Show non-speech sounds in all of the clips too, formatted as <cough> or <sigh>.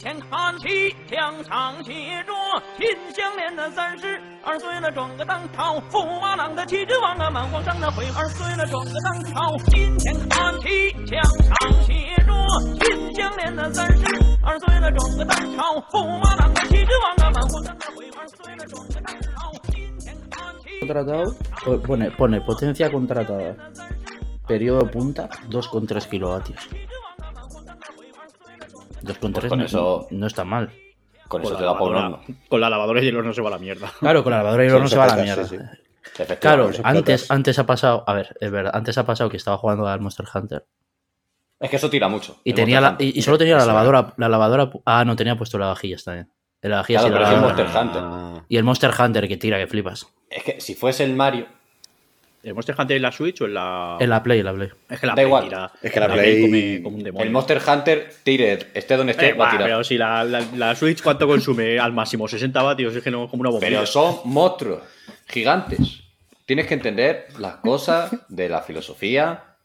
前看齐，墙上写着“秦香莲的三十二岁了，装个当朝；驸马郎的旗帜王啊，满皇上的徽二岁了，装个当朝。金前看齐，墙上写着“秦香莲的三十二岁了，装个当朝；驸马郎的旗帜王啊，满皇上的徽二岁了，装个当朝。金前看齐。Contratado, po- pone, pone potencia contratada. Periodo punta 2,3 kilovatios. 2,3 Pues con no, eso- no está mal. Con Con eso la, te da por un con la lavadora y el horno se va a la mierda. Claro, con la lavadora y el Sí, horno eso se va a la mierda. sí, sí. Claro, antes, antes ha pasado, a ver, es verdad, antes ha pasado que estaba jugando al Monster Hunter Es que eso tira mucho. y tenía la, y, solo tenía la lavadora, la lavadora, ah, no tenía puesto lavavajillas también. El lavavajillas Claro, y la pero es el. Monster Hunter. Y el Monster Hunter que tira, que flipas. Es que si fuese el Mario, ¿El Monster Hunter en la Switch o en la.? En la Play, en la Play. Es que la Da Play igual. tira- Es que la Play- come como un demonio. el Monster Hunter tire, esté donde esté, Eh, va a tirar. pero si la, la- la Switch, ¿cuánto consume al máximo? 60 vatios, es que no es como una bombilla. Pero son monstruos gigantes. Tienes que entender las cosas de la filosofía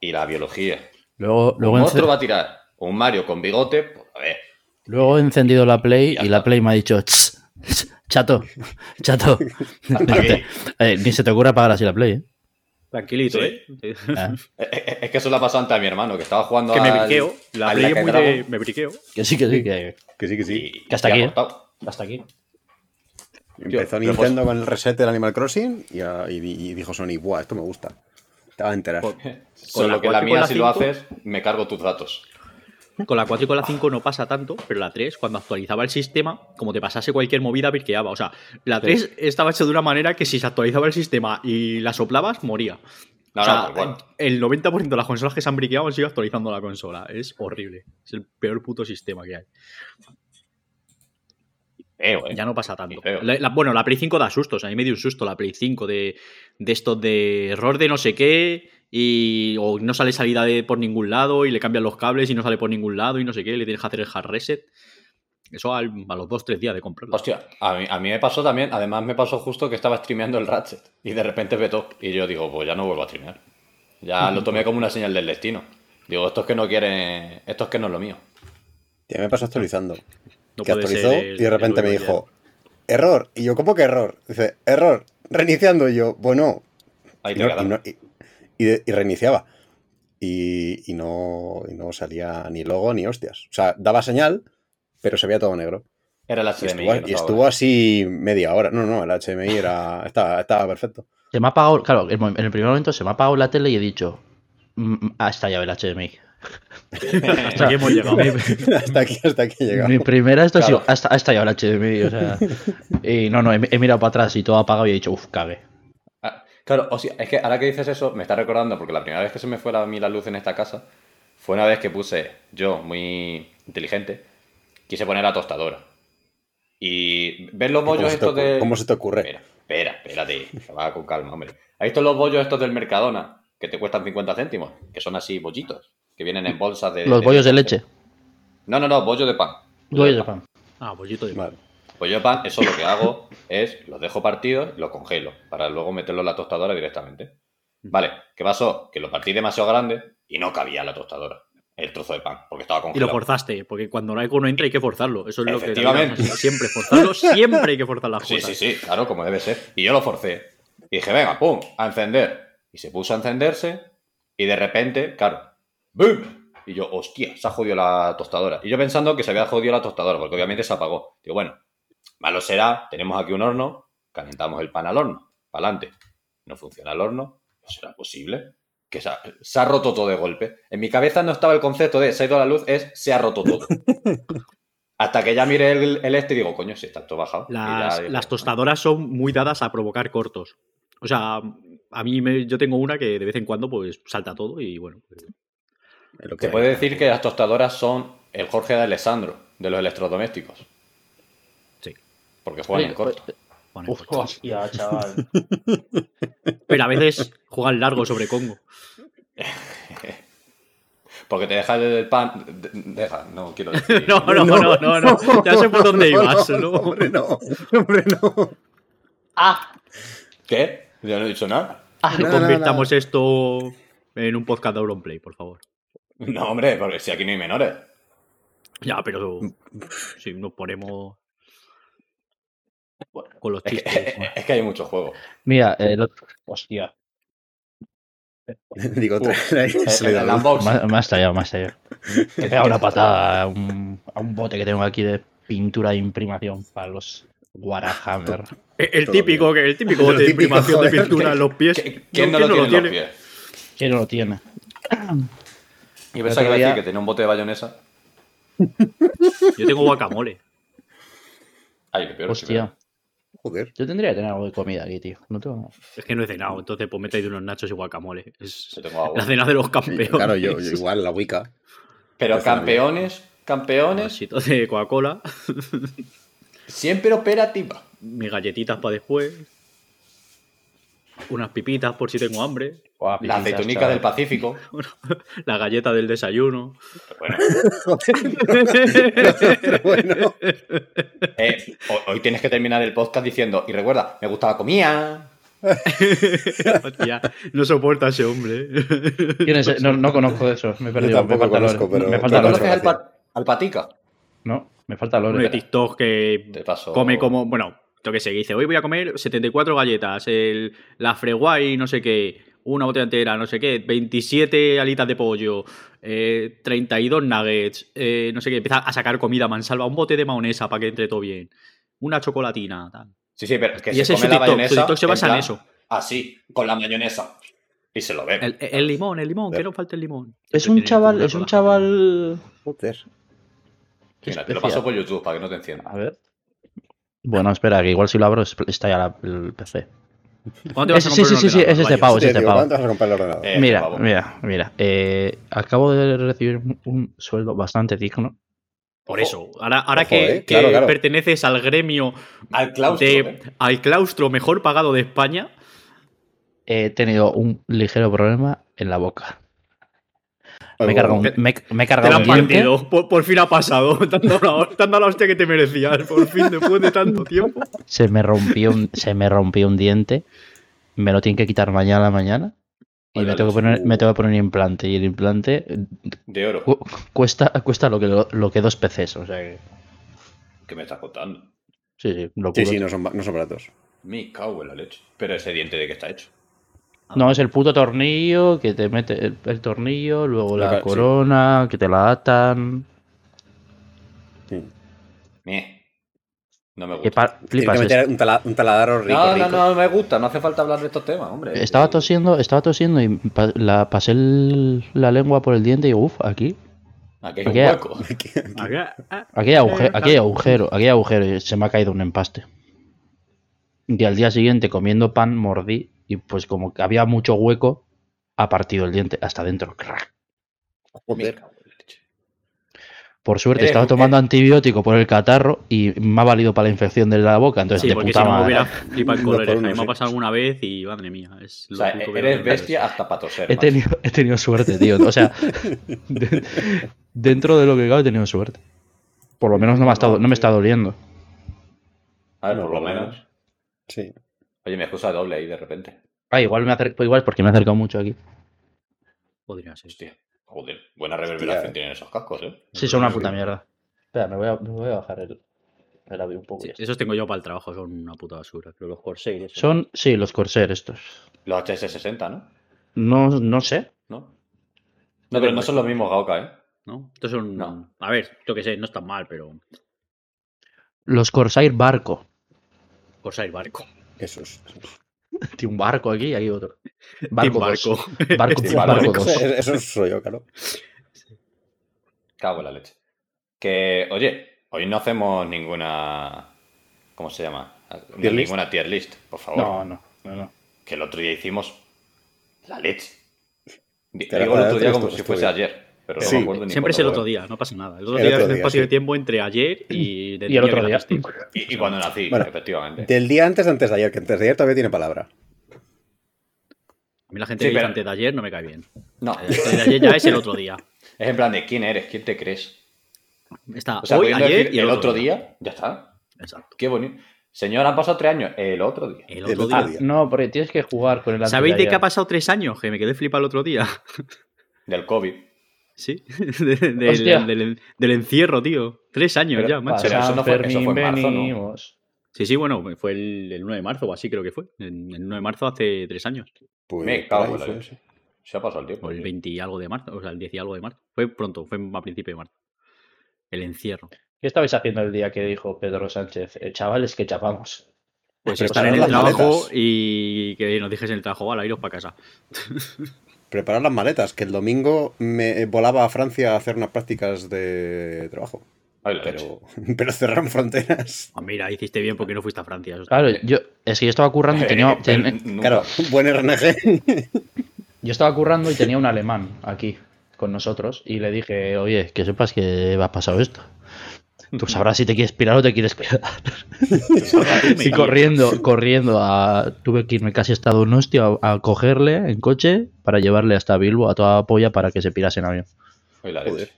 y la biología. Luego, luego, un monstruo va a tirar un Mario con bigote, pues, a ver, luego he encendido la Play y la. Play me ha dicho, "Ch, ch, chato, <laughs> chato. Eh, ni se te ocurra apagar así la Play, ¿eh? Tranquilito, Sí. <laughs> ¿eh? Ah, es- es es que eso le ha pasado antes a mi hermano, que estaba jugando que me briqueo. La al Play es a muy de. Me briqueo. que sí, que sí, que, que sí, que sí. y- Que hasta aquí, ¿eh? hasta aquí. Empezó Tío, Nintendo con el reset del Animal Crossing y, a- y- y dijo Sony, ¡buah, esto me gusta! Te vas a enterar. Solo la que la con mía, la si lo haces, me cargo tus datos. Con la 4 y con la 5 no pasa tanto, pero la 3, cuando actualizaba el sistema, como te pasase cualquier movida, briqueaba. O sea, la 3 estaba hecha de una manera que si se actualizaba el sistema y la soplabas, moría. No, o sea, no, tal cual. el 90% de las consolas que se han briqueado han sido actualizando la consola. Es horrible. Es el peor puto sistema que hay. Feo, eh. Ya no pasa tanto. La- la- bueno, la Play 5 da sustos. A mí me dio un susto la Play 5 de, de esto de error de no sé qué y o no sale salida de, por ningún lado y le cambian los cables y no sale por ningún lado y no sé qué. Le tienes que hacer el hard reset. Eso al- a los 2-3 días de comprarlo. Hostia, a mí, a mí me pasó también, además me pasó justo que estaba streameando el Ratchet y de repente vetó. Y yo digo, pues ya no vuelvo a streamear. Ya <laughs> lo tomé como una señal del destino. Digo, esto es que no quieren, esto es que no es lo mío. Ya me pasó actualizando. No que actualizó el- y de repente me dijo, error. Y yo, ¿cómo que error? Dice, error. Reiniciando. Y yo, bueno. Ahí Y, te no- quedas. y no- y- y de- y reiniciaba. Y, y no, y no salía ni logo ni hostias. O sea, daba señal, pero se veía todo negro. Era el Y HDMI. estuvo, y estuvo así media hora. No, no, el HMI era, <laughs> estaba, estaba perfecto. Se me ha apagado, claro, en el primer momento se me ha apagado la tele y he dicho, "Mm, ha estallado el HDMI. <laughs> Hasta aquí hemos llegado. <laughs> hasta aquí, hasta aquí llegamos. Mi primera esto ha Claro. sido, ha esta- ha estallado el HDMI, o sea. Y no, no, he, he mirado para atrás y todo apagado y he dicho, uff, cague. Claro, o sea, es que ahora que dices eso, me está recordando, porque la primera vez que se me fue a mí la luz en esta casa, fue una vez que puse, yo, muy inteligente, quise poner la tostadora. Y ves los ¿Cómo bollos estos ocurre? de... ¿Cómo se te ocurre? Espera, espera, espérate, que va con calma, hombre. ¿Has visto los bollos estos del Mercadona, que te cuestan 50 céntimos? Que son así bollitos, que vienen en bolsas de... Los bollos de leche. No, no, no, bollo de pan. Bollos de pan. Ah, bollito de Vale. Pues yo pan, eso lo que hago es los dejo partidos y los congelo para luego meterlo en la tostadora directamente. Vale, ¿qué pasó? Que lo partí demasiado grande y no cabía en la tostadora el trozo de pan porque estaba Y lo congelado. forzaste, porque cuando no hay uno entra hay que forzarlo. Eso es lo que siempre forzarlo, siempre hay que forzar las Sí, cosas. sí, sí, claro, como debe ser. Y yo lo forcé. Y dije, venga, pum, a encender. Y se puso a encenderse y de repente, claro, ¡boom! Y yo, hostia, se ha jodido la tostadora. Y yo pensando que se había jodido la tostadora, porque obviamente se apagó. Digo, bueno, malo será, tenemos aquí un horno, calentamos el pan al horno, para adelante. No funciona el horno, no será posible. Que se ha, se ha roto todo de golpe. En mi cabeza no estaba el concepto de se ha ido la luz, es se ha roto todo. <laughs> Hasta que ya miré el, el este y digo, coño, si está todo bajado. Las, ya dije, las tostadoras son muy dadas a provocar cortos. O sea, a mí me- yo tengo una que de vez en cuando pues salta todo y bueno. pues, Es lo que Se puede decir que las tostadoras son el Jorge de Alessandro de los electrodomésticos. Porque juegan en corto. Uf, hostia, chaval. <laughs> Pero a veces juegan largo sobre Congo. <laughs> Porque te deja el pan. de- Deja, no quiero decir. <laughs> No, no, no, no, no. Ya sé por dónde ibas. ¿no? Hombre, no. Hombre, no. ah, ¿Qué? Yo no he dicho nada. ah, No, no, Convirtamos esto en un podcast de Auronplay, por favor. No, hombre, porque si aquí no hay menores. Ya, pero si nos ponemos con los Es que, chistes. <laughs> es que hay muchos juegos. Mira, el otro. Hostia. <laughs> Digo. Me, <laughs> me ha estallado, me ha estallado. He pegado una patada a un, a un bote que tengo aquí de pintura de imprimación para los Warhammer. Eh, El típico, que el típico Lo bote de imprimación de pintura en los pies. ¿Qui- ¿Quién no, lo tiene en los pies? ¿Quién no lo tiene? Y pensaba que día- que tenía un bote de bayonesa. Yo tengo guacamole. Ay, qué peor. Hostia. Joder. Yo tendría que tener algo de comida aquí, tío. No tengo nada. Es que no he cenado, entonces pues me he traído unos nachos y guacamole. Es Yo tengo agua. la cena de los Sí, campeones. Claro, yo, yo <laughs> igual, la Wicca. Pero campeones, Un campeones, vasito de Coca-Cola, siempre operativa. mis galletitas para después, unas pipitas por si tengo hambre, La aceitunica chaval. del Pacífico. <laughs> la galleta del desayuno. Bueno, Pero <laughs> bueno. eh, ho- hoy tienes que terminar el podcast diciendo, y recuerda, me gusta la comida. <laughs> Hostia, no soporta a ese hombre. ¿Quién es? No, no conozco de eso. Me he perdido. tampoco me falta conozco, pero- me ¿Tú falta conoces al, gracias. pa- al patica? No, me falta Uno de. TikTok que Te paso. come como, bueno, lo que se dice, hoy voy a comer 74 galletas, el, la freguay, no sé qué, una botella entera, no sé qué, 27 alitas de pollo, eh, 32 nuggets, eh, no sé qué, empieza a sacar comida mansalva, un bote de mayonesa para que entre todo bien, una chocolatina, tal. Sí, sí, pero es que Y se ese es come su la TikTok, su mayonesa. TikTok se basa en plan eso. Así, con la mayonesa. Y se lo ve. El, el limón, el limón, que no falte el limón. Es un chaval, es un chaval. Joder. Mira, te lo paso por YouTube para que no te encienda. A ver. Bueno, espera, que igual si lo abro es- está ya la- el PC. ¿Cuándo te vas a comprar sí, sí, sí, es este pavo, es este pavo. ¿cuánto vas a comprar el ordenador? Mira, mira, mira. eh, acabo de recibir un- un sueldo bastante digno. Por eso, ahora, ahora Ojo, que, eh, claro, que claro. perteneces al gremio Al claustro. de, ¿eh? al claustro mejor pagado de España, He tenido un ligero problema en la boca. Me he cargado un, me, me he te la han partido. Por, por fin ha pasado. <laughs> Te han dado la, hostia que te merecías. Por fin, después de tanto tiempo. Se me rompió un, se me rompió un diente. Me lo tienen que quitar mañana a la mañana. Y me tengo, que poner, me tengo que poner un implante. Y el implante De oro. cu- cuesta, cuesta lo que, lo, que dos PCs. O sea que. ¿Qué me estás contando? Sí, sí, lo Sí, sí, no son, no son baratos. Me cago en la leche. Pero ese diente de qué está hecho. No, es el puto tornillo que te mete el, el tornillo, luego La la ca- sí. corona, que te la atan. Sí. Meh. No me gusta. pa- Tienes flipas. que meter un, tala- un taladro rico, No, rico. no, no me gusta. No hace falta hablar de estos temas, hombre. Estaba tosiendo, estaba tosiendo y pa- la, pasé el- la lengua por el diente y uff, aquí. Aquí hay un Aquí hay- hueco. Aquí hay, aguje- aquí hay agujero, aquí hay agujero y se me ha caído un empaste. Y al día siguiente comiendo pan mordí y pues como que había mucho hueco, ha partido el diente hasta adentro. Me Joder. Por suerte Eres estaba un- tomando antibiótico por el catarro y me ha valido para la infección de la boca, entonces Sí, de porque puta si no me madre. hubiera <laughs> flipado el uno, mí me ha pasado alguna vez y madre mía. Es O lo sea, único que eres bestia hasta para toser. He tenido, he tenido suerte, tío. O sea, <laughs> de- dentro de lo que cabe he tenido suerte. Por lo menos no me ha estado, no me está doliendo. A ver, por lo menos. Sí. Oye, me excusa doble ahí de repente. Ah, igual me acer- pues igual porque me he acercado mucho aquí. Podría ser. Hostia. Joder, buena reverberación tienen esos cascos, ¿eh? Sí, son una puta mierda. Espera, me voy a, me voy a bajar el, el audio un poco. Esos tengo yo para el trabajo, son una puta basura. Pero los Corsair. Son, sí, los Corsair estos. Los HS60, ¿no? No, no sé. ¿No? No, pero no son los mismos Gaoka, ¿eh? ¿No? Estos son. No. A ver, yo que sé, no están mal, pero. Los Corsair barco. Corsair barco. Esos. esos. Tiene un barco aquí y aquí otro. <laughs> Barco barco. Barco, barco dos. Eso- soy yo, claro. Cago en la leche. Que, oye, hoy no hacemos ninguna. ¿Cómo se llama? ¿Tier list? ninguna tier list, por favor. No, no, no, no. Que el otro día hicimos la leche. Digo el otro día como si fuese bien. ayer. Pero no Sí. me acuerdo ni Siempre es el otro día, no pasa nada. El otro El día otro es un día, espacio de tiempo entre ayer y del Y el día otro día. Y, y cuando nací, Bueno, efectivamente. Del día antes de antes de ayer, que antes de ayer todavía tiene palabra. A mí la gente Sí, que dice pero- antes de ayer no me cae bien. No, El de ayer ya es el otro día. <laughs> es en plan de quién eres, quién te crees. Está O sea, hoy, ayer decir y el otro día, ya está. Exacto. Qué bonito. Señor, han pasado tres años. El otro día. El El otro día. día. No, porque tienes que jugar con el ¿Sabéis de qué ha pasado tres años? Que me quedé flipado el otro día. Del COVID. Sí, <laughs> de- del, Hostia. del- del encierro, tío. Tres años Pero ya, macho. Pero eso no fue- eso fue en marzo, ¿no? venimos. Sí, sí, bueno, fue el, el 1 de marzo o así creo que fue. El, el 1 de marzo hace tres años. Pues Me cago en la leche. Se ha pasado el tiempo. O el tío. 20 y algo de marzo, o sea, el 10 y algo de marzo. Fue pronto, fue a principio de marzo. El encierro. ¿Qué estabais haciendo el día que dijo Pedro Sánchez? Eh, chavales, que chapamos. Pues Preparar estar en el trabajo maletas. y que nos dijesen el trabajo, vale, iros para casa. <laughs> Preparar las maletas, que el domingo me volaba a Francia a hacer unas prácticas de trabajo. Ay. Pero, <laughs> pero cerraron fronteras. Ah, mira, hiciste bien porque no fuiste a Francia. eso Claro, bien. yo, es que yo estaba currando y <laughs> tenía, Eh, ten-. Claro, buen RNG. <laughs> yo estaba currando y tenía un alemán aquí con nosotros y le dije, oye, que sepas que ha pasado esto. Tú sabrás si te quieres pirar o te quieres quedar. Y corriendo, corriendo, a, tuve que irme casi hasta Donosti a, a cogerle en coche para llevarle hasta Bilbo a toda polla para que se pirase en avión. La Joder.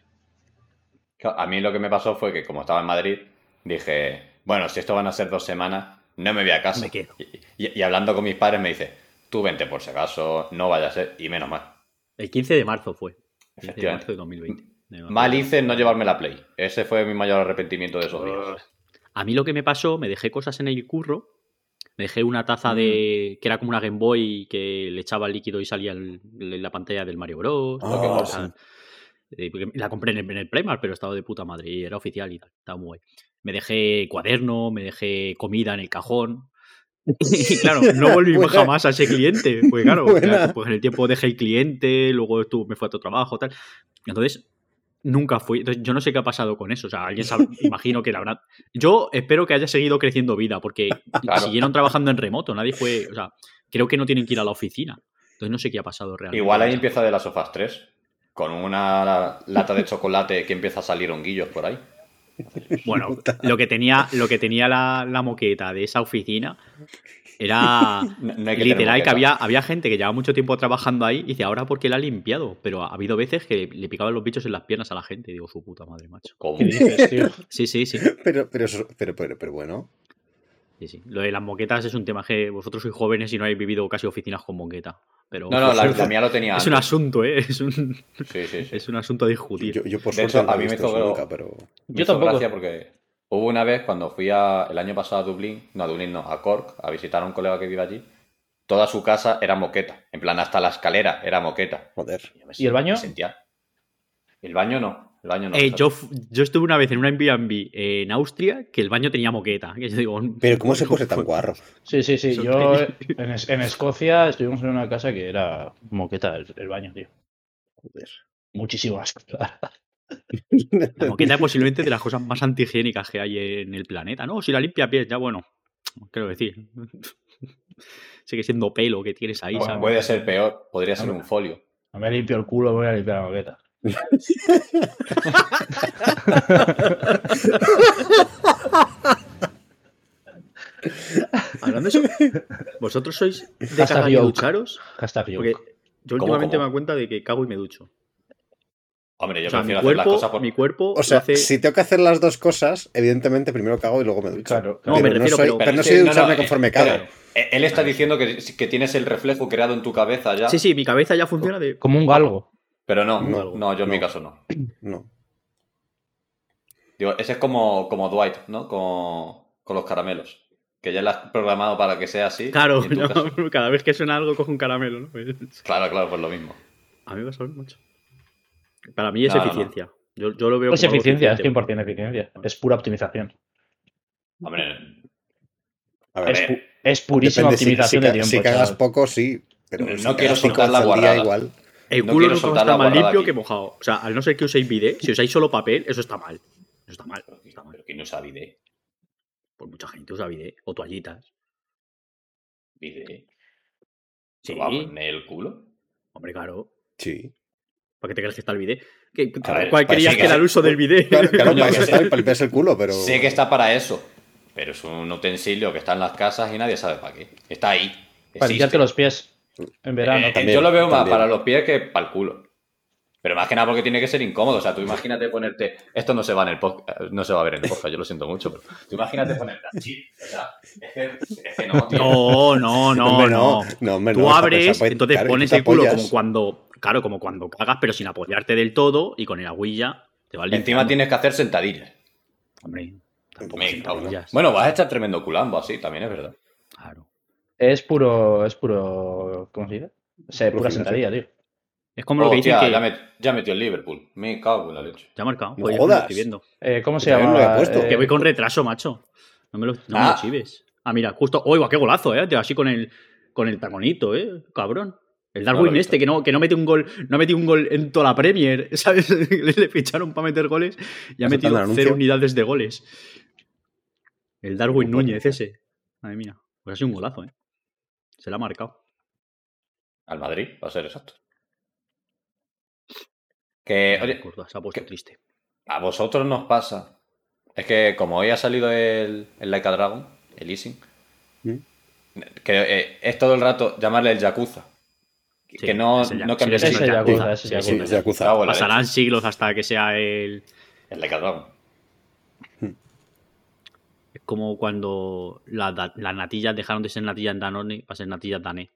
A mí lo que me pasó fue que como estaba en Madrid, dije, bueno, si esto van a ser dos semanas, no me voy a casa. Me quedo. Y, y- y hablando con mis padres me dice, tú vente por si acaso, no vaya a ser, y menos mal. El 15 de marzo fue. 15 de marzo de 2020. De marzo. Mal hice en no llevarme la Play. Ese fue mi mayor arrepentimiento de esos días. A mí lo que me pasó, me dejé cosas en el curro. Dejé una taza de. que era como una Game Boy que le echaba el líquido y salía en la pantalla del Mario Bros. Ah, sí. eh, la compré en el, en el Primark, pero estaba de puta madre y era oficial y tal. Estaba muy guay. Me dejé cuaderno, me dejé comida en el cajón. <laughs> Y claro, no <laughs> volví Buena. jamás a ese cliente. Porque claro, <laughs> pues en el tiempo dejé el cliente, luego estuve, me fue a otro trabajo, tal. Entonces, nunca fui. Entonces, yo no sé qué ha pasado con eso. O sea, alguien sabe, <laughs> imagino que la habrá. Yo espero que haya seguido creciendo vida, porque <laughs> Claro. siguieron trabajando en remoto. Nadie fue. O sea, creo que no tienen que ir a la oficina. Entonces, no sé qué ha pasado realmente. Igual ahí empieza de las sofás 3. Con una lata de chocolate que empieza a salir honguillos por ahí. Bueno, lo que tenía, lo que tenía la, la moqueta de esa oficina era <laughs> No- no hay que literal que había, había gente que llevaba mucho tiempo trabajando ahí y dice, ahora por qué la ha limpiado. Pero ha habido veces que le picaban los bichos en las piernas a la gente. Y digo, su puta madre, macho. ¿Cómo? ¿Qué dices, tío? <laughs> Sí, sí, sí. Pero, pero, eso- pero, pero, pero bueno. sí, sí. Lo de las moquetas es un tema que vosotros sois jóvenes y no habéis vivido casi oficinas con moqueta. Pero No, no, la, <laughs> la mía lo tenía es un asunto, ¿eh? Es un, Sí, sí, sí. es un asunto a discutir. Yo, yo por De suerte hecho, a mí me hizo- nunca, pero. Yo tampoco. gracia porque hubo una vez cuando fui a, el año pasado a Dublín, no a Dublín, no, a Cork, a visitar a un colega que vive allí. Toda su casa era moqueta. En plan, hasta la escalera era moqueta. Joder. Yo me ¿Y el baño? me sentía- El baño no. El baño no. Eh, yo, yo estuve una vez en un Airbnb en Austria que el baño tenía moqueta. Que yo digo, Pero ¿cómo se puede ser tan guarro? Sí, sí, sí. Yo <laughs> en, Es- en Escocia estuvimos en una casa que era moqueta el, el baño, tío. Joder. Muchísimo asco. La moqueta es posiblemente de las cosas más antihigiénicas que hay en el planeta. No, si la limpia pies, ya bueno. Quiero decir. <laughs> Sigue siendo pelo que tienes ahí, Bueno, ¿sabes? puede ser peor. Podría ser un folio. No me limpio el culo, voy a limpiar la moqueta. <laughs> Hablando de eso, ¿vosotros sois de cagar y ducharos? Porque yo ¿Cómo, últimamente cómo? me doy cuenta de que cago y me ducho. Hombre, yo O sea, mi prefiero hacer las cuerpo, cosas por... mi cuerpo O sea, hace- si tengo que hacer las dos cosas, evidentemente primero cago y luego me ducho. Claro, No, pero, me refiero, no soy, pero- pero no soy de no, no, ducharme eh, conforme cago. eh, Él está diciendo que, que tienes el reflejo creado en tu cabeza ya. Sí, sí, mi cabeza ya funciona de... Como un galgo. Pero no, No, no, yo en mi caso no. No. Digo, ese es como, como Dwight, ¿no? Con, con los caramelos. Que ya lo has programado para que sea así. Claro, <laughs> cada vez que suena algo cojo un caramelo, ¿no? Pues, Claro, claro, pues lo mismo. A mí me pasa mucho. Para mí es No, no, no. eficiencia. Yo, yo lo veo Es como eficiencia, es eficiente. 100% eficiencia. Es pura optimización. Hombre, A ver, Es, pu- es purísima depende, optimización si, de tiempo. si cagas chaval. poco, sí. Pero No si quiero soltar la guarrada. igual. El No culo estar la más limpio aquí. que mojado. O sea, al no ser que uséis bidet, si usáis solo papel, eso está mal. Eso está mal. Está mal. pero ¿quién usa bidet? Pues mucha gente usa bidet o toallitas. Bidet. Sí, ¿Lo va a poner el culo? hombre, claro. Sí. ¿Para qué te crees que está el bidet? ¿Qué- ver, ¿Cuál pues creías sí, que era el uso del bidet? Claro, para que está, <laughs> para el culo, pero. Sé que está para eso. Pero es un utensilio que está en las casas y nadie sabe para qué. Está ahí. Para limpiarte los pies en verano. Eh, eh, también, yo lo veo más también. para los pies que para el culo. Pero más que nada porque tiene que ser incómodo. O sea, tú imagínate ponerte. Esto no se va en el podcast, no se va a ver en el podcast, yo lo siento mucho, pero. Tú imagínate ponerte así. O sea, es que, es que no, tío. No, no, no, Hombre, no. no, no, hombre, Tú no, esa abres, entonces pones tú el culo apoyas. como cuando, claro, como cuando cagas, pero sin apoyarte del todo y con el agüilla te va Encima tienes que hacer sentadillas. Hombre, tampoco Me tablillas. Bueno, vas a echar tremendo culambo así, también es verdad. Claro. Es puro, es puro, ¿cómo se dice? O sea, pura sentadilla, tío. Es como lo que dicen que. ya, met- ya metió el Liverpool. Me cago en la leche. Ya ha marcado. No pues jodas. estoy viendo. Eh, ¿Cómo se también lo llama? he puesto. Eh, Que voy con retraso, macho. No me lo, no me lo Ah. chives. Ah, mira, justo. ¡Oiga, qué golazo, eh! Así con el, con el taconito, eh. Cabrón. El Darwin este, que no, que no mete un gol, no ha metido un gol en toda la Premier, <laughs> ¿sabes? le, le ficharon para meter goles y ha ¿Has metido anuncio? cero unidades de goles. El Darwin Núñez ese. Madre mía. Pues ha sido un golazo, eh. Se la ha marcado. Al Madrid, va a ser exacto. Que, oye, se ha puesto que- triste. a vosotros nos pasa. Es que como hoy ha salido el, el Laika Dragon, el Easing, ¿Mm? que eh, es todo el rato llamarle el Yakuza. Que, Sí, que no, es no el es Yakuza. Es. Sí, en la Pasarán siglos hasta que sea el. El Dragon. Es como cuando la- da- las natillas dejaron de ser natillas Danone para ser natillas Danet.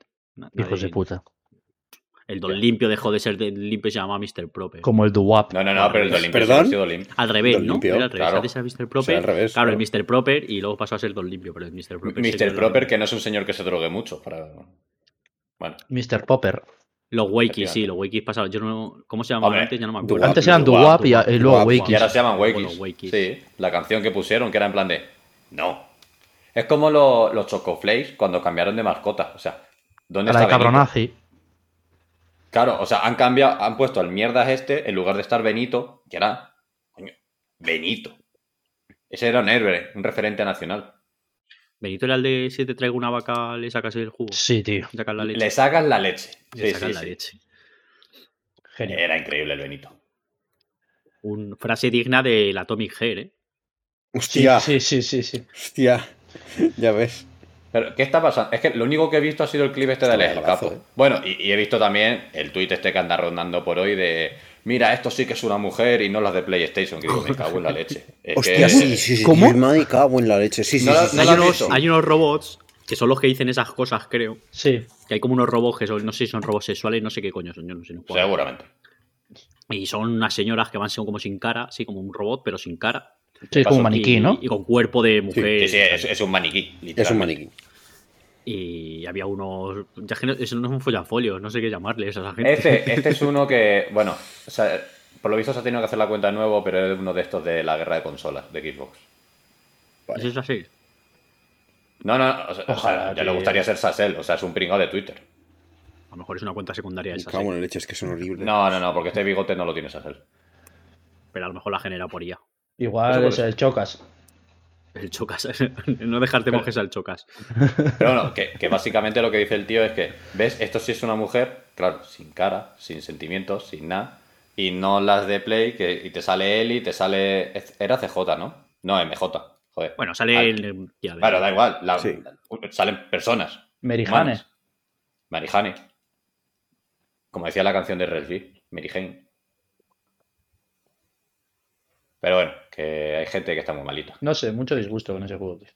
Hijos de puta. El Don Limpio dejó de ser de limpio y se llama Mr. Proper. Como el Duwap. No, no, no, pero el Don Limpio ¿Perdón? sido limpio. Al revés, Don ¿no? Limpio, Era al revés. claro. Antes era Mr. O sea, Proper. al revés, claro, el claro. Mr. Proper y luego pasó a ser Don Limpio, pero el Mr. Proper. Mr. Proper, que no es un señor que se drogue mucho. Para... Bueno, Mr. Popper. Los Wakis, sí, los Wakis pasaron. Yo no, ¿Cómo se llamaban antes? Ya no me Duwap. acuerdo. Antes eran Duwap, y, y luego Duwap, y Wakis. ahora se llaman Bueno, Wakis. Wakis. Sí, la canción que pusieron, que era en plan de. No. Es como lo- los Chocoflakes cuando cambiaron de mascota. O sea, ¿dónde la está de cabronazi. Claro, o sea, han cambiado, han puesto al mierdas este en lugar de estar Benito, que era. Coño, Benito. Ese era un héroe, un referente nacional. Benito era el de si te traigo una vaca, le sacas el jugo. Sí, tío. Le sacas la leche. Le sacas la leche. le Sí, sacas sí, la sí. leche. Genio. Era increíble el Benito. Un frase digna del Atomic Hair, ¿eh? Hostia, sí, sí, sí, sí. hostia. Ya ves. Pero, ¿qué está pasando? Es que lo único que he visto ha sido el clip este de El golazo, Capo. eh. Bueno, y, y he visto también el tuit este que anda rondando por hoy de mira, esto sí que es una mujer y no las de PlayStation, que digo, me cago en la leche. Es Hostia, que- sí, sí, sí. ¿Cómo? Me cago en la leche. Sí, sí, No, sí. sí, no hay, unos, visto. hay unos robots que son los que dicen esas cosas, creo. Sí. Que hay como unos robots que son, no sé si son robots sexuales, no sé qué coño son, yo no sé. no. Seguramente. Y son unas señoras que van son como sin cara, así como un robot, pero sin cara. Sí, es como un maniquí, y, ¿no? Y con cuerpo de mujer. Sí, sí, es, es un maniquí. Es un maniquí. Y había unos. Ya que no, eso no es un follafolio, no sé qué llamarle a esa gente. Este, <laughs> este es uno que, bueno, o sea, por lo visto se ha tenido que hacer la cuenta de nuevo, pero es uno de estos de la guerra de consolas de Xbox. ¿Eso es así? No, no, o sea, o sea, Ojalá, ya le gustaría ser Sassel, o sea, es un pringado de Twitter. A lo mejor es una cuenta secundaria esa, cago en la leche, es que son horribles. No, no, no, porque este bigote no lo tiene Sassel. pero a lo mejor la genera por IA. Igual es el Chocas. El chocas. <laughs> no dejarte Pero- mojes al chocas. Pero bueno, que, que básicamente lo que dice el tío es que, ¿ves? Esto sí es una mujer, claro, sin cara, sin sentimientos, sin nada. Y no las de Play, que y te sale él y te sale. Era CJ, ¿no? No, MJ. Joder. Bueno, sale el. ya, Claro, da igual. la- Sí. Salen personas. Merijane. humanas. Marijane. Como decía la canción de Resby, Mary Jane. Pero bueno, que hay gente que está muy malita. No sé, mucho disgusto con ese juego, tío.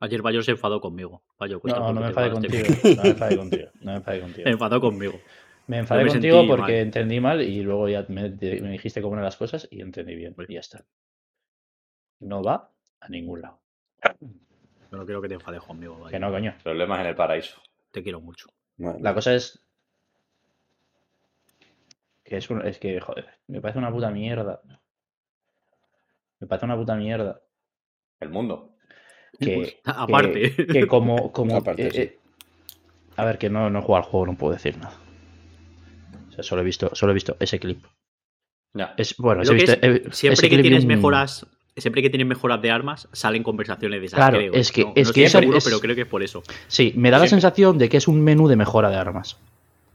Ayer Bayo se enfadó conmigo. Bayo, No, no me enfadé enfadaste contigo. No me enfadé contigo. No <laughs> me enfadé Se contigo. enfadó conmigo. Me enfadé me contigo porque mal. entendí mal y luego ya me, me dijiste cómo eran las cosas y entendí bien. Y ya está. No va a ningún lado. Yo no quiero que te enfades conmigo. Bayo. Que no, coño. Problemas en el paraíso. Te quiero mucho. La cosa es. Que es, un- es que, joder, me parece una puta mierda. Me parece una puta mierda. El mundo. <laughs> Que, Aparte. Que, que como. como Aparte, eh, sí. eh, a ver, que no, no he jugado al juego, no puedo decir nada. O sea, solo he visto, solo he visto ese clip. Ya. Es, bueno, he que visto, es, he- siempre que clip tienes en- mejoras. Siempre que tienes mejoras de armas, salen conversaciones de esas. Claro, creo. es que- no, es no que estoy eso seguro, es- pero creo que es por eso. Sí, me da la sensación de que es un menú de mejora de armas.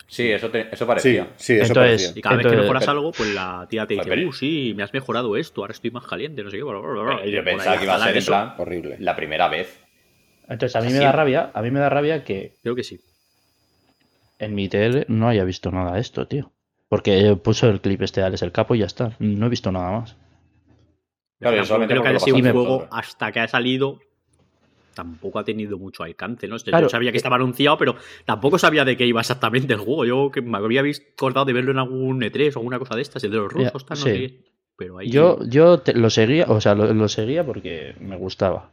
Sí, eso, te- eso Sí, parecía. sí, eso Entonces- parecía. Y cada vez que mejoras pero- algo, pues la tía te dice, uh, sí, me has mejorado esto, ahora estoy más caliente, no sé qué. bla, bla, bla, bla". Y Yo pensaba que iba a ser en plan Horrible. la primera vez. Entonces, a mí me da rabia, a mí me da rabia que Creo que sí. en mi TL no haya visto nada de esto, tío. Porque puso el clip este de Alex el Capo y ya está. No he visto nada más. Claro, yo solamente creo que lo sido un juego hasta que ha salido tampoco ha tenido mucho alcance, ¿no? Yo Claro. sabía que estaba anunciado, pero tampoco sabía de qué iba exactamente el juego. Yo que me había acordado de verlo en algún E3 o alguna cosa de estas, el de los rusos, tal, no sí. sé. Pero ahí Yo, yo te- lo seguía, o sea, lo, lo seguía porque me gustaba.